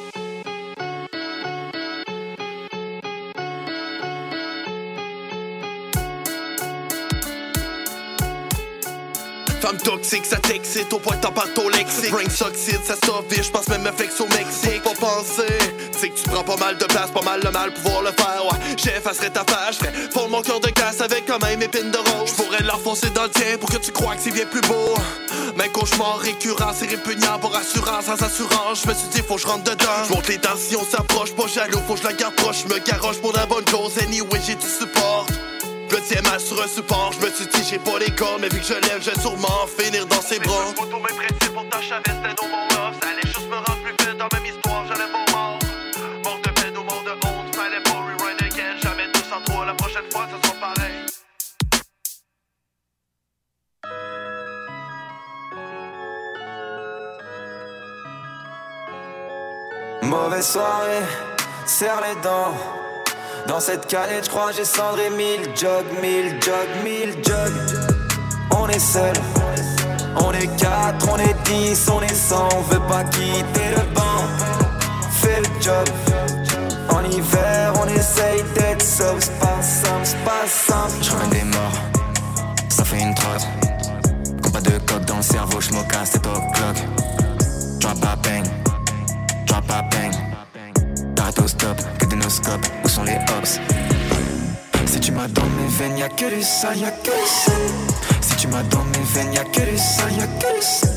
Femme toxique, ça t'excite au point que t'en parles ton lexique. Brain s'oxyde, ça je pense même me flex au Mexique. Faut pas penser, c'est que tu prends pas mal de place, pas mal de mal pouvoir le faire. Ouais, j'effacerai ta page, ferais pour mon cœur de glace avec quand même épine de rose. J'pourrais l'enfoncer dans le tien pour que tu crois que c'est bien plus beau. Mais cauchemar récurrent, c'est répugnant pour assurance, sans assurance. Je me suis dit, faut que je rentre dedans. J'monte les tensions, s'approche, pas jaloux, faut que je garde proche. Je me garoche pour la bonne cause, anyway, j'ai du support. Je tiens mal sur un support, je me suis dit j'ai pas les cordes, mais vu que je lève, je vais sûrement finir dans ses bras. Mais tous mes principes, pourtant je savais c'était non mon love. Ça allait juste me rendre plus vite dans même histoire, j'allais voir mort. Mort de peine ou mort de honte, fallait pas rewind again. Jamais 203, la prochaine fois ça sera pareil. Mauvaise soirée, serre les dents. Dans cette canette, je crois j'ai cendré mille jugs, mille jugs, mille jugs. On est seul, on est quatre, on est dix, on est cent, on veut pas quitter le banc. Fais le job. En hiver, on essaye d'être seul, c'est pas simple, c'est pas simple. Des morts, ça fait une trotte. Comme pas de coque dans le cerveau, me casse, c'est top clock. Drop a bang, drop a bang. T'arrêtes au stop, que de nos scopes, où sont les hops Si tu m'as dans mes veines, y'a que du sale, y'a que du sale. Si tu m'as dans mes veines, y'a que du sale, y'a que du sale.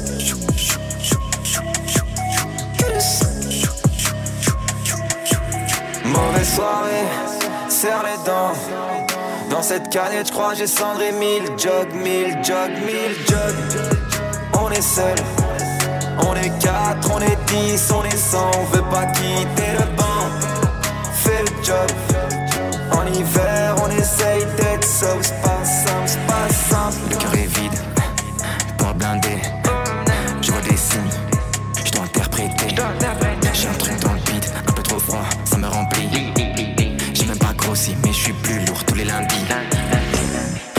Mauvaise soirée, serre les dents. Dans cette canette, j'crois j'ai cendré mille. Jugs, mille jugs, mille jugs On est seul. On est quatre, on est dix, on est cent, on veut pas quitter le banc. En hiver, on essaye d'être seul, c'est pas simple, c'est pas simple. Le cœur est vide, pas blindé. Je vois des signes, je dois interpréter. J'ai un truc dans le beat, un peu trop froid, ça me remplit. J'ai même pas grossi, mais je suis plus lourd tous les lundis.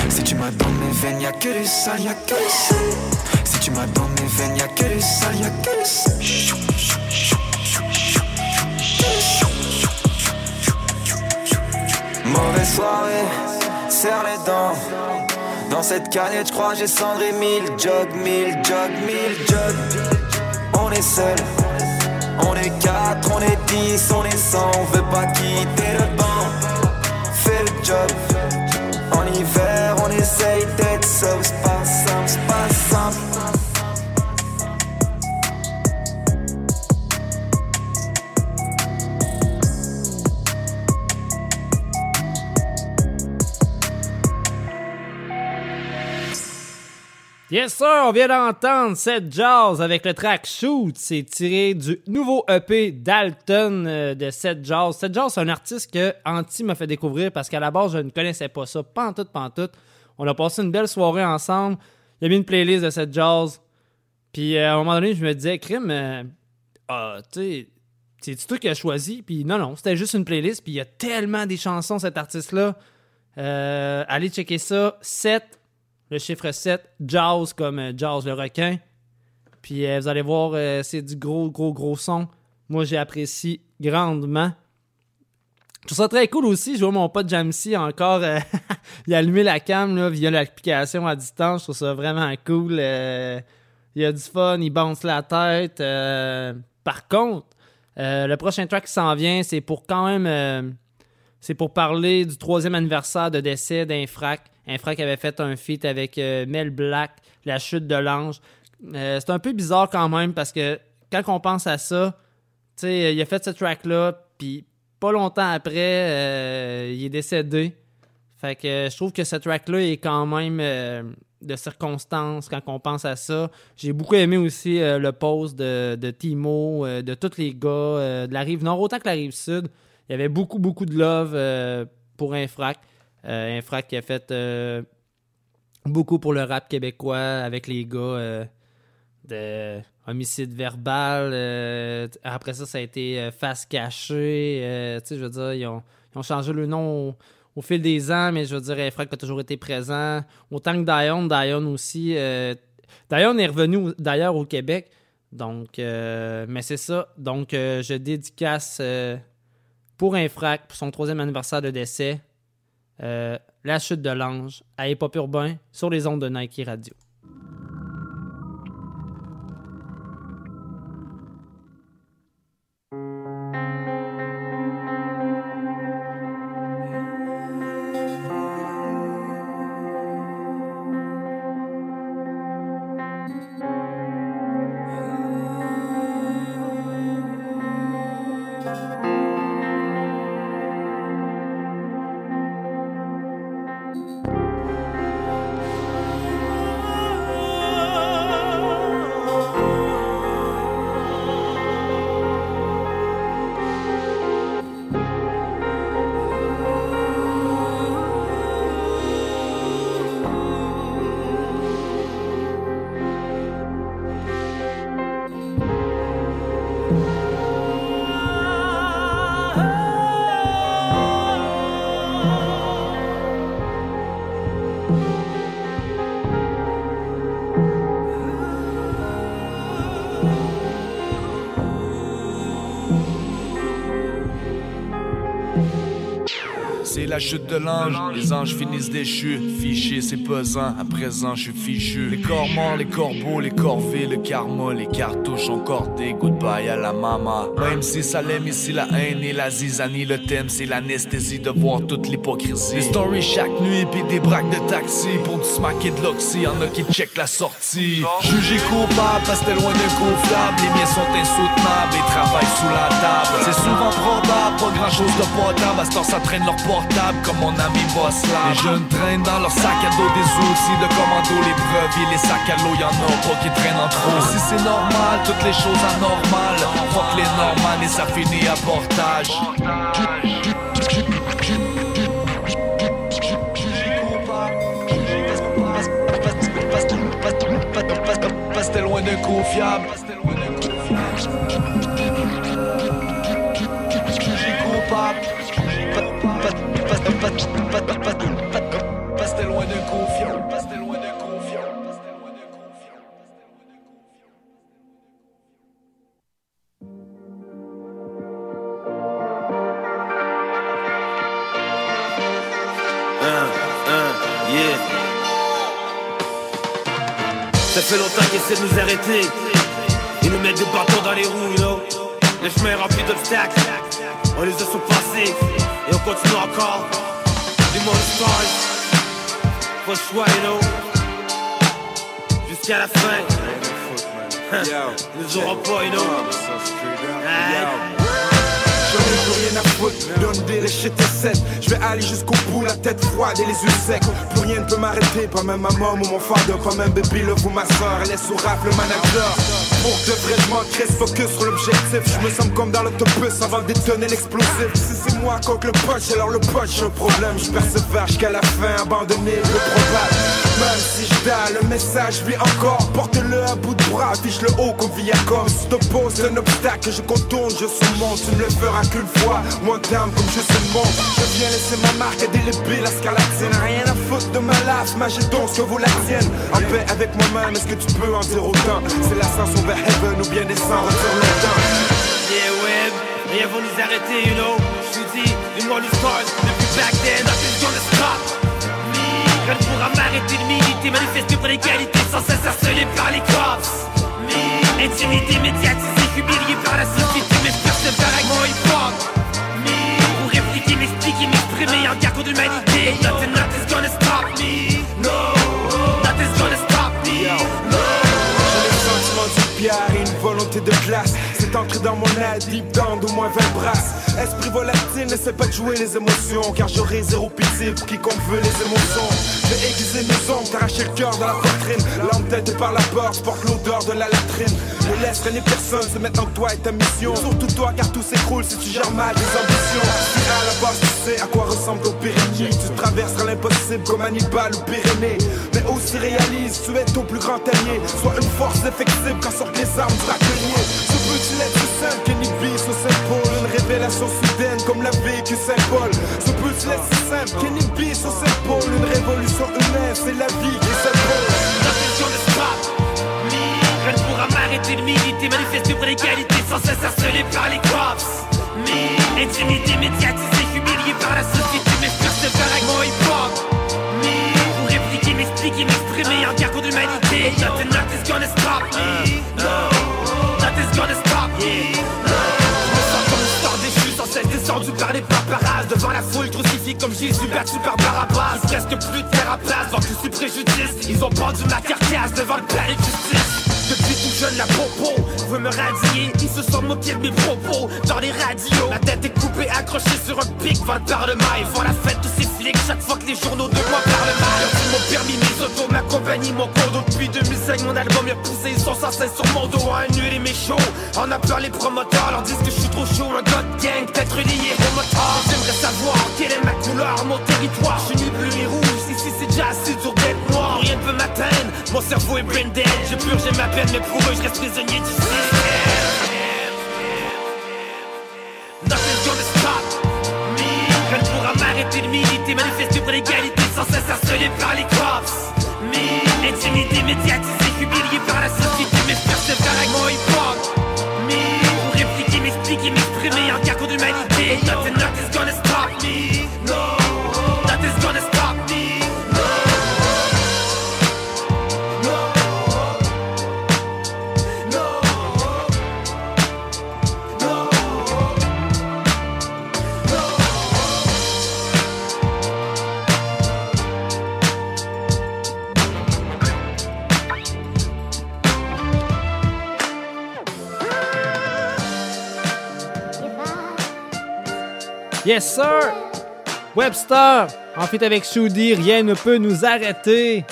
Si tu m'as dans mes veines, y'a que du sale, y'a que du sale. Si tu m'as dans mes veines, y'a que du sale, y'a que du sale. Soirée, serre les dents. Dans cette canette, j'crois j'ai cendré mille jugs, mille jugs, mille jugs. On est seul, on est quatre, on est dix, on est cent, on veut pas quitter le banc. Fais le job. En hiver, on essaye d'être seul, c'est pas simple, c'est pas simple. Yes sir, on vient d'entendre cette jazz avec le track Shoot. C'est tiré du nouveau EP Dalton euh, de Seth Jazz. Seth Jazz, c'est un artiste que Anti m'a fait découvrir parce qu'à la base, je ne connaissais pas ça. Pantoute, pantoute. On a passé une belle soirée ensemble. Il a mis une playlist de Seth Jazz. Puis euh, à un moment donné, je me disais, Crime, euh, ah, tu sais, c'est toi qui as choisi? Puis non, non, c'était juste une playlist. Puis il y a tellement des chansons, cet artiste-là. allez checker ça. 7 le chiffre 7, Jaws comme euh, Jaws le requin. Puis euh, vous allez voir, euh, c'est du gros, gros, gros son. Moi, j'apprécie grandement. Je trouve ça très cool aussi. Je vois mon pote Jamsey encore. il a allumé la cam là, via l'application à distance. Je trouve ça vraiment cool. il a du fun, il bounce la tête. par contre, le prochain track qui s'en vient, c'est pour quand même. c'est pour parler du troisième anniversaire de décès d'Infrac. Frère qui avait fait un feat avec euh, Mel Black, La chute de l'ange. Euh, c'est un peu bizarre quand même parce que quand on pense à ça, sais, il a fait ce track-là, puis pas longtemps après, euh, il est décédé. Fait que je trouve que ce track-là est quand même de circonstance quand on pense à ça. J'ai beaucoup aimé aussi le post de, de Timo, de tous les gars de la rive nord, autant que la rive sud. Il y avait beaucoup, beaucoup de love pour Infrac. Euh, un frac qui a fait euh, beaucoup pour le rap québécois avec les gars euh, de homicide verbal. après ça, ça a été face cachée. tu sais, je veux dire, ils ont, changé le nom au, fil des ans, mais je veux dire, Frac a toujours été présent. Autant que Dion, Dion aussi. Dion est revenu d'ailleurs au Québec. Donc, mais c'est ça. Donc, je dédicace pour un frac, pour son troisième anniversaire de décès, euh, la chute de l'ange à Hip Urbain sur les ondes de Nike Radio. La chute de l'ange. Les anges finissent déchus. Fiché, c'est pesant. À présent, je suis fichu. Les corps morts, les corbeaux, les corvées, le karma, les cartouches encore des Goodbye à la mama. Même si ça l'aime ici, la haine et la zizanie. Le thème, c'est l'anesthésie de voir toute l'hypocrisie. Les stories chaque nuit, puis des braques de taxi. Pour du smack et de l'oxy, y'en a qui check la sortie. Jugé coupable, parce que loin d'un confiable. Les miens sont insoutenables et travaillent sous la table. C'est souvent probable, pas grand chose de potable. À ce temps, ça traîne leur portable comme mon ami Boss là. Les jeunes traînent dans leur sac à dos des outils de commando, les et les sacs à l'eau, y'en a pas qui traînent en trop. Si c'est normal, toutes les choses anormales, fuck les normales et ça finit à portage. Passe loin d'un coup fiable. Essaient de nous arrêter. Ils nous mettent des bâtons dans les roues, you know. Le chemin est rempli d'obstacles. On les a surpassés et on continue encore. Le stars, pas le choix, you know. Jusqu'à la fin. Nous auront pas, you know. Plus rien à foutre. Donne des tes 7. Je vais aller jusqu'au bout, la tête froide et les yeux secs. Plus rien ne peut m'arrêter, pas même ma maman ou mon father, pas même baby love ou ma soeur. Elle est sous rap le manager. Pour de vrai, je m'en focus sur l'objectif. Je me sens comme dans l'autobus avant de détonner l'explosif. Si c'est moi contre le punch, alors le punch, un problème. Je persévère jusqu'à la fin, abandonné le probable. Même si je le message vit encore. Porte-le à bout de bras, affiche le haut comme Viacom. Si te pose un obstacle je contourne, je surmonte. Tu me le feras qu'une fois, moins terme comme je monde. Je viens laisser ma marque indélébile à scarlatine. Rien à foutre de ma life, ma donc ce que vaut la tienne. En paix avec moi-même, est-ce que tu peux en dire autant? C'est l'ascension vers heaven ou bien descendre sur le temps? Yeah, web, va nous arrêter, you know. Je dis, une more stars, depuis back then, nothing's gonna stop. Me, rien pourra m'arrêter de militer, manifester pour l'égalité sans cesse harcelé par les cops. Me, intimidé, médiatisé, humilié par la société, mais je persévère avec mon hip-hop. Pour répliquer, m'expliquer, m'exprimer en guerre contre l'humanité. Nothing, nothing's gonna stop me. De classe. C'est ancré dans mon aide, deep down d'au moins 20 brasses. Esprit volatile, n'essaie pas de jouer les émotions. Car j'aurai zéro pitié pour quiconque veut les émotions. J'ai aiguisé mes ongles, t'arracher le cœur dans la poitrine. L'âme tête par la porte, porte l'odeur de la latrine. Ne laisse traîner personne, c'est maintenant que toi et ta mission. Surtout toi, car tout s'écroule si tu gères mal tes ambitions. À la base tu sais à quoi ressemble ton Pyrénées, tu traverseras l'impossible comme Hannibal ou Pyrénées. Mais aussi réalise, tu es ton plus grand allié. Sois une force effective quand sortent les armes du raclinier. Ce petit lettre simple, Kenny B sur Saint Paul. Une révélation soudaine comme l'a vécu Saint Paul. Ce petit lettre simple, Kenny B sur Saint Paul. Une révolution humaine, c'est la vie qui stop me. Rien ne pourra m'arrêter de militer, manifester pour l'égalité sans cesse harcelé par les cops. Me, intimidé, médiatisé, humilié par la société, mais je persévère avec mon hip-hop. Me, pour répliquer, m'expliquer, m'exprimer en guerre contre l'humanité. Nothing, nothing's gonna stop me. No, nothing's gonna stop me. Je me sens comme une star déchue, sans cesse descendu par les paparazzi Devant la foule crucifiée comme Jésus battu par Barabbas Presque plus de terre à place, dans tous ces préjudices Ils ont pendu ma carcasse devant le palais de justice depuis tout jeune, la popo veut me radier. Ils se sont moqués de mes propos dans les radios. Ma tête est coupée, accrochée sur un pic devant le parlement. Ils la fête tous ces flics chaque fois que les journaux de moi parlent mal. Ils permis mes autos, ma compagnie, mon condo. Depuis 2005, mon album est poussé. Ils sont sans cesse sur mon dos, à annuler mes shows. En appelant les promoteurs, leur disent que je suis trop chaud. Un god gang, peut-être lié au moteur. J'aimerais savoir quelle est ma couleur, mon territoire. Je suis ni bleu ni rouge. Ici, c'est déjà assez dur d'être noir. Rien ne peut m'atteindre. Mon cerveau est brain dead. J'ai purgé ma peine, mais pour eux, je reste prisonnier du système. Nothing's gonna stop me. Rien ne pourra m'arrêter de militer, manifester pour l'égalité sans cesse harcelé par les cops. Me, intimidé, médiatisé, humilié par la société, mais je persévère avec mon hip-hop. Me, pour répliquer, m'expliquer, m'exprimer en guerre contre Yes, sir! Webster, en fait avec Shoody, rien ne peut nous arrêter.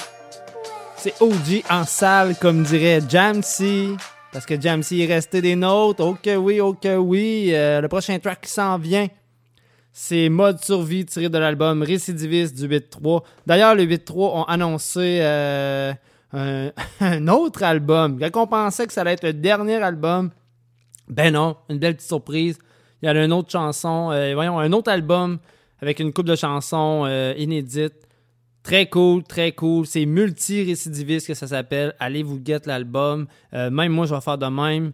C'est OG en salle, comme dirait Jamsey. Parce que Jamsey est resté des nôtres. Ok, oui, ok, oui. Euh, le prochain track qui s'en vient, c'est Mode Survie tiré de l'album Récidiviste du 8-3. D'ailleurs, le 8-3 ont annoncé euh, un, un autre album. Quand on pensait que ça allait être le dernier album, ben non, une belle petite surprise. Il y a une autre chanson, euh, voyons, un autre album avec une coupe de chansons euh, inédites. Très cool, très cool. C'est multi-récidiviste que ça s'appelle. Allez vous get l'album. Euh, même moi, je vais faire de même.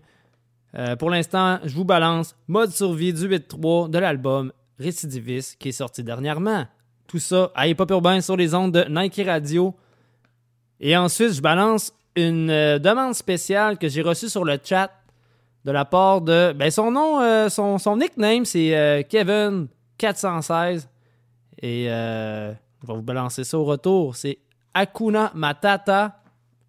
Euh, pour l'instant, je vous balance Mode survie du 8-3 de l'album Récidiviste qui est sorti dernièrement. Tout ça à Hip Hop Urbain sur les ondes de Nike Radio. Et ensuite, je balance une demande spéciale que j'ai reçue sur le chat de la part de. Ben, son nom, euh, son, son nickname, c'est euh, Kevin416. Et euh, je vais vous balancer ça au retour. C'est Akuna Matata.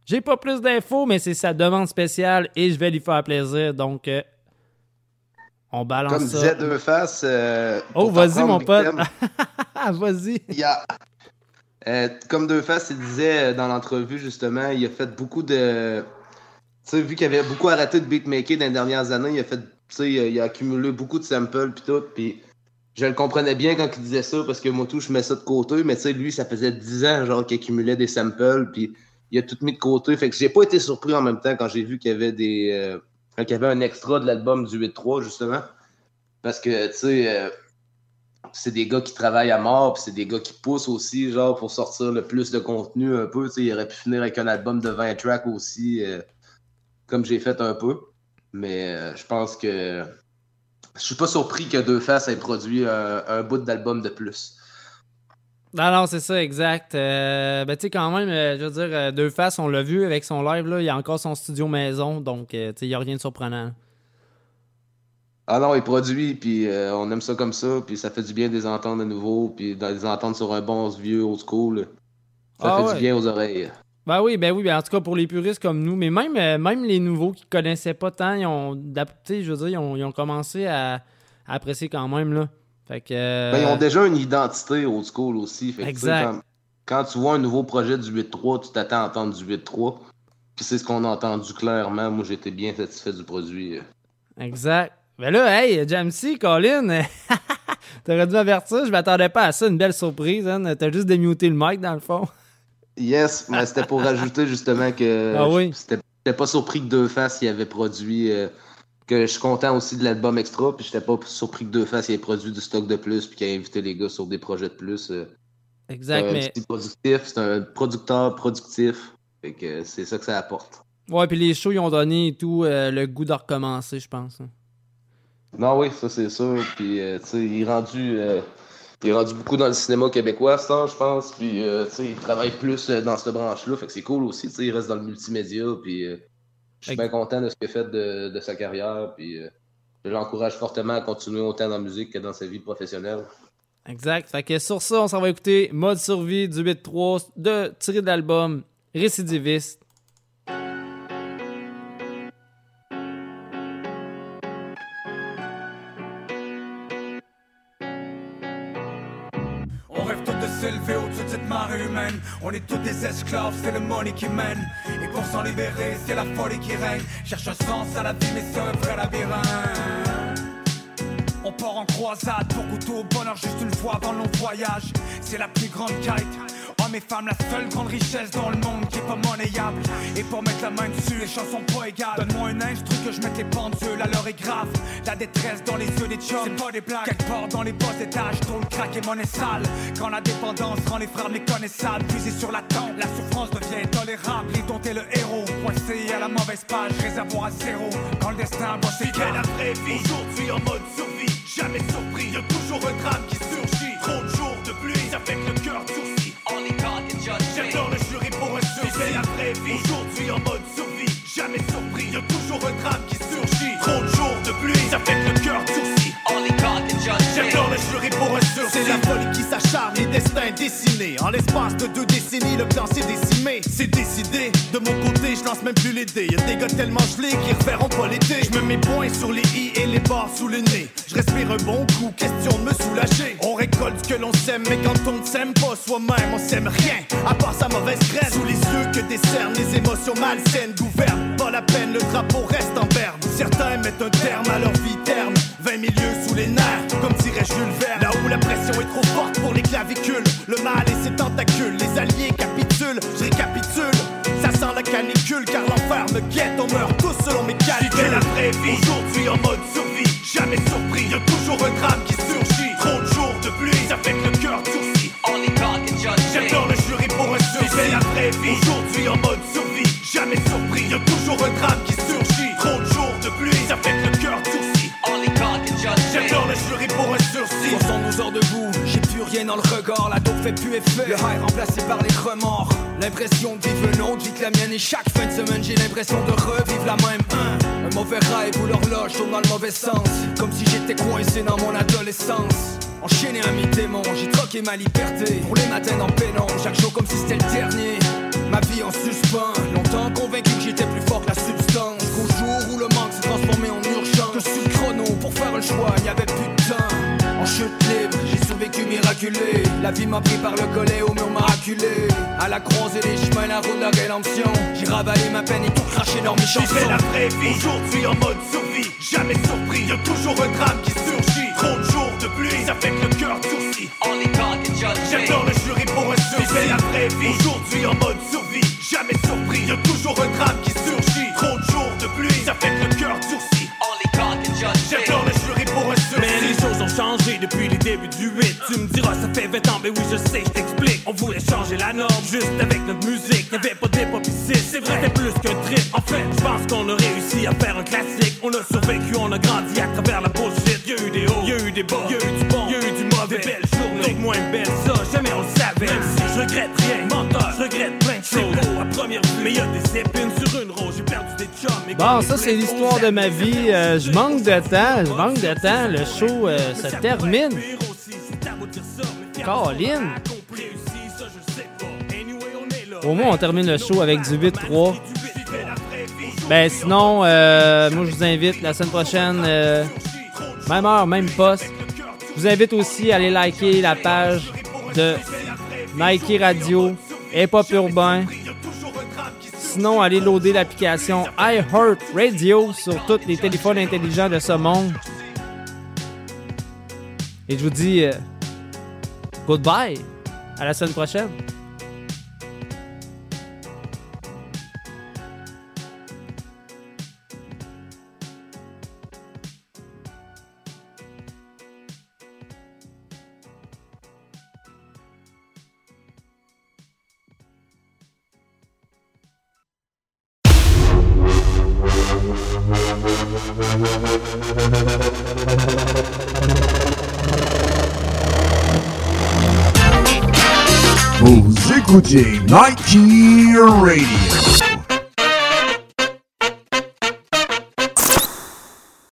J'ai pas plus d'infos, mais c'est sa demande spéciale et je vais lui faire plaisir. Donc, euh, On balance Comme ça. disait Deux Faces. euh, Oh, vas-y, mon pote. Vas-y. comme Deux Faces, il disait dans l'entrevue, justement, il a fait beaucoup de. Sais, vu qu'il avait beaucoup arrêté de beatmaker dans les dernières années, il a fait. Il a accumulé beaucoup de samples puis tout. Puis je le comprenais bien quand il disait ça parce que moi tout, je mets ça de côté. Mais tu sais, lui, ça faisait 10 ans, genre, qu'il accumulait des samples. Puis il a tout mis de côté. Fait que j'ai pas été surpris en même temps quand j'ai vu qu'il y avait des. euh, quand il y avait un extra de l'album du 8-3, justement. Parce que, tu sais. euh, c'est des gars qui travaillent à mort, puis c'est des gars qui poussent aussi, genre, pour sortir le plus de contenu un peu. Tu sais, il aurait pu finir avec un album de 20 tracks aussi, euh, comme j'ai fait un peu. Mais euh, je pense que. Je suis pas surpris que Deux Faces ait produit un, un bout d'album de plus. Non, non, c'est ça, exact. Euh, ben, tu sais, quand même, euh, je veux dire, euh, Deux Faces, on l'a vu avec son live, là, il a encore son studio maison, donc, euh, tu sais, il n'y a rien de surprenant. Ah non, il produit, puis euh, on aime ça comme ça, puis ça fait du bien de les entendre de nouveau, puis de les entendre sur un bon vieux old school. Ça Ah fait ouais. du bien aux oreilles. Ben oui, ben oui, ben en tout cas pour les puristes comme nous, mais même, euh, même les nouveaux qui connaissaient pas tant, ils ont, je veux dire, ils ont, ils ont commencé à, à apprécier quand même, là. Fait que... euh, Ben, ils ont déjà une identité old school aussi. Fait que, Exact. Quand, quand tu vois un nouveau projet du 8-3, tu t'attends à entendre du 8-3. Puis c'est ce qu'on a entendu clairement. Moi, j'étais bien satisfait du produit. Exact. Ben là, hey, Jamsey, Colin, t'aurais dû m'avertir, je m'attendais pas à ça, une belle surprise, hein. T'as juste démuté le mic, dans le fond. Yes, mais c'était pour rajouter justement que Ah oui? j'étais pas surpris que Deux Faces y avait produit. euh, que je suis content aussi de l'album extra, puis j'étais pas surpris que Deux Faces y ait produit du stock de plus, puis qu'il ait invité les gars sur des projets de plus. euh. Exact, C'est mais- petit productif, c'est un producteur productif. Fait que c'est ça que ça apporte. Ouais, puis les shows, ils ont donné et tout euh, le goût de recommencer, je pense. hein. Non, oui, ça c'est sûr. Puis, euh, tu sais, il est rendu. Il est rendu beaucoup dans le cinéma québécois, ça, je pense. Puis, euh, tu sais, il travaille plus euh, dans cette branche-là. Fait que c'est cool aussi. Tu sais, il reste dans le multimédia. Puis, euh, je suis bien content de ce qu'il a fait de, de sa carrière. Puis, euh, je l'encourage fortement à continuer autant dans la musique que dans sa vie professionnelle. Exact. Fait que sur ça, on s'en va écouter Mode Survie du 8-3 de tiré de l'album Récidiviste. On est tous des esclaves, c'est le money qui mène. Et pour s'en libérer, c'est la folie qui règne. Cherche un sens à la vie, mais c'est un vrai labyrinthe. On part en croisade pour goûter au bonheur juste une fois avant le long voyage. C'est la plus grande quête. Hommes et femmes, la seule grande richesse dans le monde qui est pas monnayable. Et pour mettre la main dessus, les chances sont pas égales. Donne-moi un instru que je mette les pendules, à l'heure est grave. La détresse dans les yeux des chums, c'est pas des blagues. Quelque part dans les bas étages, trop le crack et monnaie sale. Quand la dépendance rend les frères méconnaissables, puiser sur la tempe, la souffrance devient intolérable. Et dont le héros, coincé à la mauvaise page, réservoir à zéro. Quand le destin va C'est la vraie vie Aujourd'hui en mode survie, jamais surpris, y'a toujours un drame C'est la folie s'acharne, les destins dessinés. En l'espace de deux décennies, le plan s'est décimé. C'est décidé, de mon côté, je lance même plus les dés. Y'a des gars tellement gelés qui reverront pas l'été. Je me mets points sur les i et les barres sous le nez. Je respire un bon coup, question de me soulager. On récolte ce que l'on sème, mais quand on ne s'aime pas soi-même, on s'aime rien. À part sa mauvaise graine, sous les yeux que décernent les émotions malsaines. Gouverne, pas la peine, le drapeau reste en berne. Certains mettent un terme à leur vie terme. 20 milieux sous les nerfs, comme dirait Jules Verne. Là où la pression est trop forte pour les clavicules, le mal et ses tentacules, les alliés capitulent, je récapitule. Ça sent la canicule car l'enfer me guette, on meurt tous selon mes calculs. C'est la vraie vie Aujourd'hui en mode survie, jamais surpris, y'a toujours un drame qui surgit. Trop de jours de pluie, ça fait que le cœur durcit. Only God can judge J'adore le jury pour un sursis C'est la vraie vie. Aujourd'hui en mode survie, jamais surpris, y'a toujours un drame dans le regard, la dope fait plus effet. Le high remplacé par les remords. L'impression de vivre une autre vie que la mienne et chaque fin de semaine j'ai l'impression de revivre la même. Un, un mauvais rêve où l'horloge tourne dans le mauvais sens. Comme si j'étais coincé dans mon adolescence. Enchaîné à mes démons, j'ai troqué ma liberté pour les matins dans pénombre, chaque jour comme si c'était le dernier. Ma vie en suspens, longtemps convaincu que j'étais La vie m'a pris par le collet au mur miraculé. À la croisée des chemins, la route de la rédemption. J'ai ravalé ma peine et tout craché dans mes chansons. J'ai la vraie vie, aujourd'hui en mode survie. Jamais surpris, y'a toujours un drame qui surgit. Trop de jours de pluie, ça fait que le cœur durcit. J'adore le jury pour un survie. C'est la vraie vie, aujourd'hui en mode survie. Jamais surpris, y'a toujours un drame qui changé depuis les débuts du 8. Tu me diras, ça fait 20 ans, mais oui, je sais, je t'explique. On voulait changer la norme juste avec notre musique. Y'avait pas d'hip-hop ici, c'est vrai, c'était plus qu'un trip. En fait, je pense qu'on a réussi à faire un classique. On a survécu, on a grandi à travers la bullshit. Y'a eu des hauts, y'a eu des bas, y'a eu du bon, y'a eu du mauvais. Des belles journées, d'autres moins belles, ça, jamais on le savait. Même si je regrette rien, menteur, je regrette plein de choses. beau à première vue, mais y'a des épines sur une rose. J'ai perdu des Bon, ça, c'est l'histoire de ma vie. Euh, je manque de temps. Je manque de temps. Le show euh, se termine. Caroline. Au moins, on termine le show avec du 8-3. Ben, sinon, euh, moi, je vous invite la semaine prochaine, euh, même heure, même poste. Je vous invite aussi à aller liker la page de Nike Radio, Hip Hop Urbain. Sinon, allez loader l'application iHeart Radio sur tous les téléphones intelligents de ce monde. Et je vous dis euh, goodbye. À la semaine prochaine. Vous écoutez Nike Radio.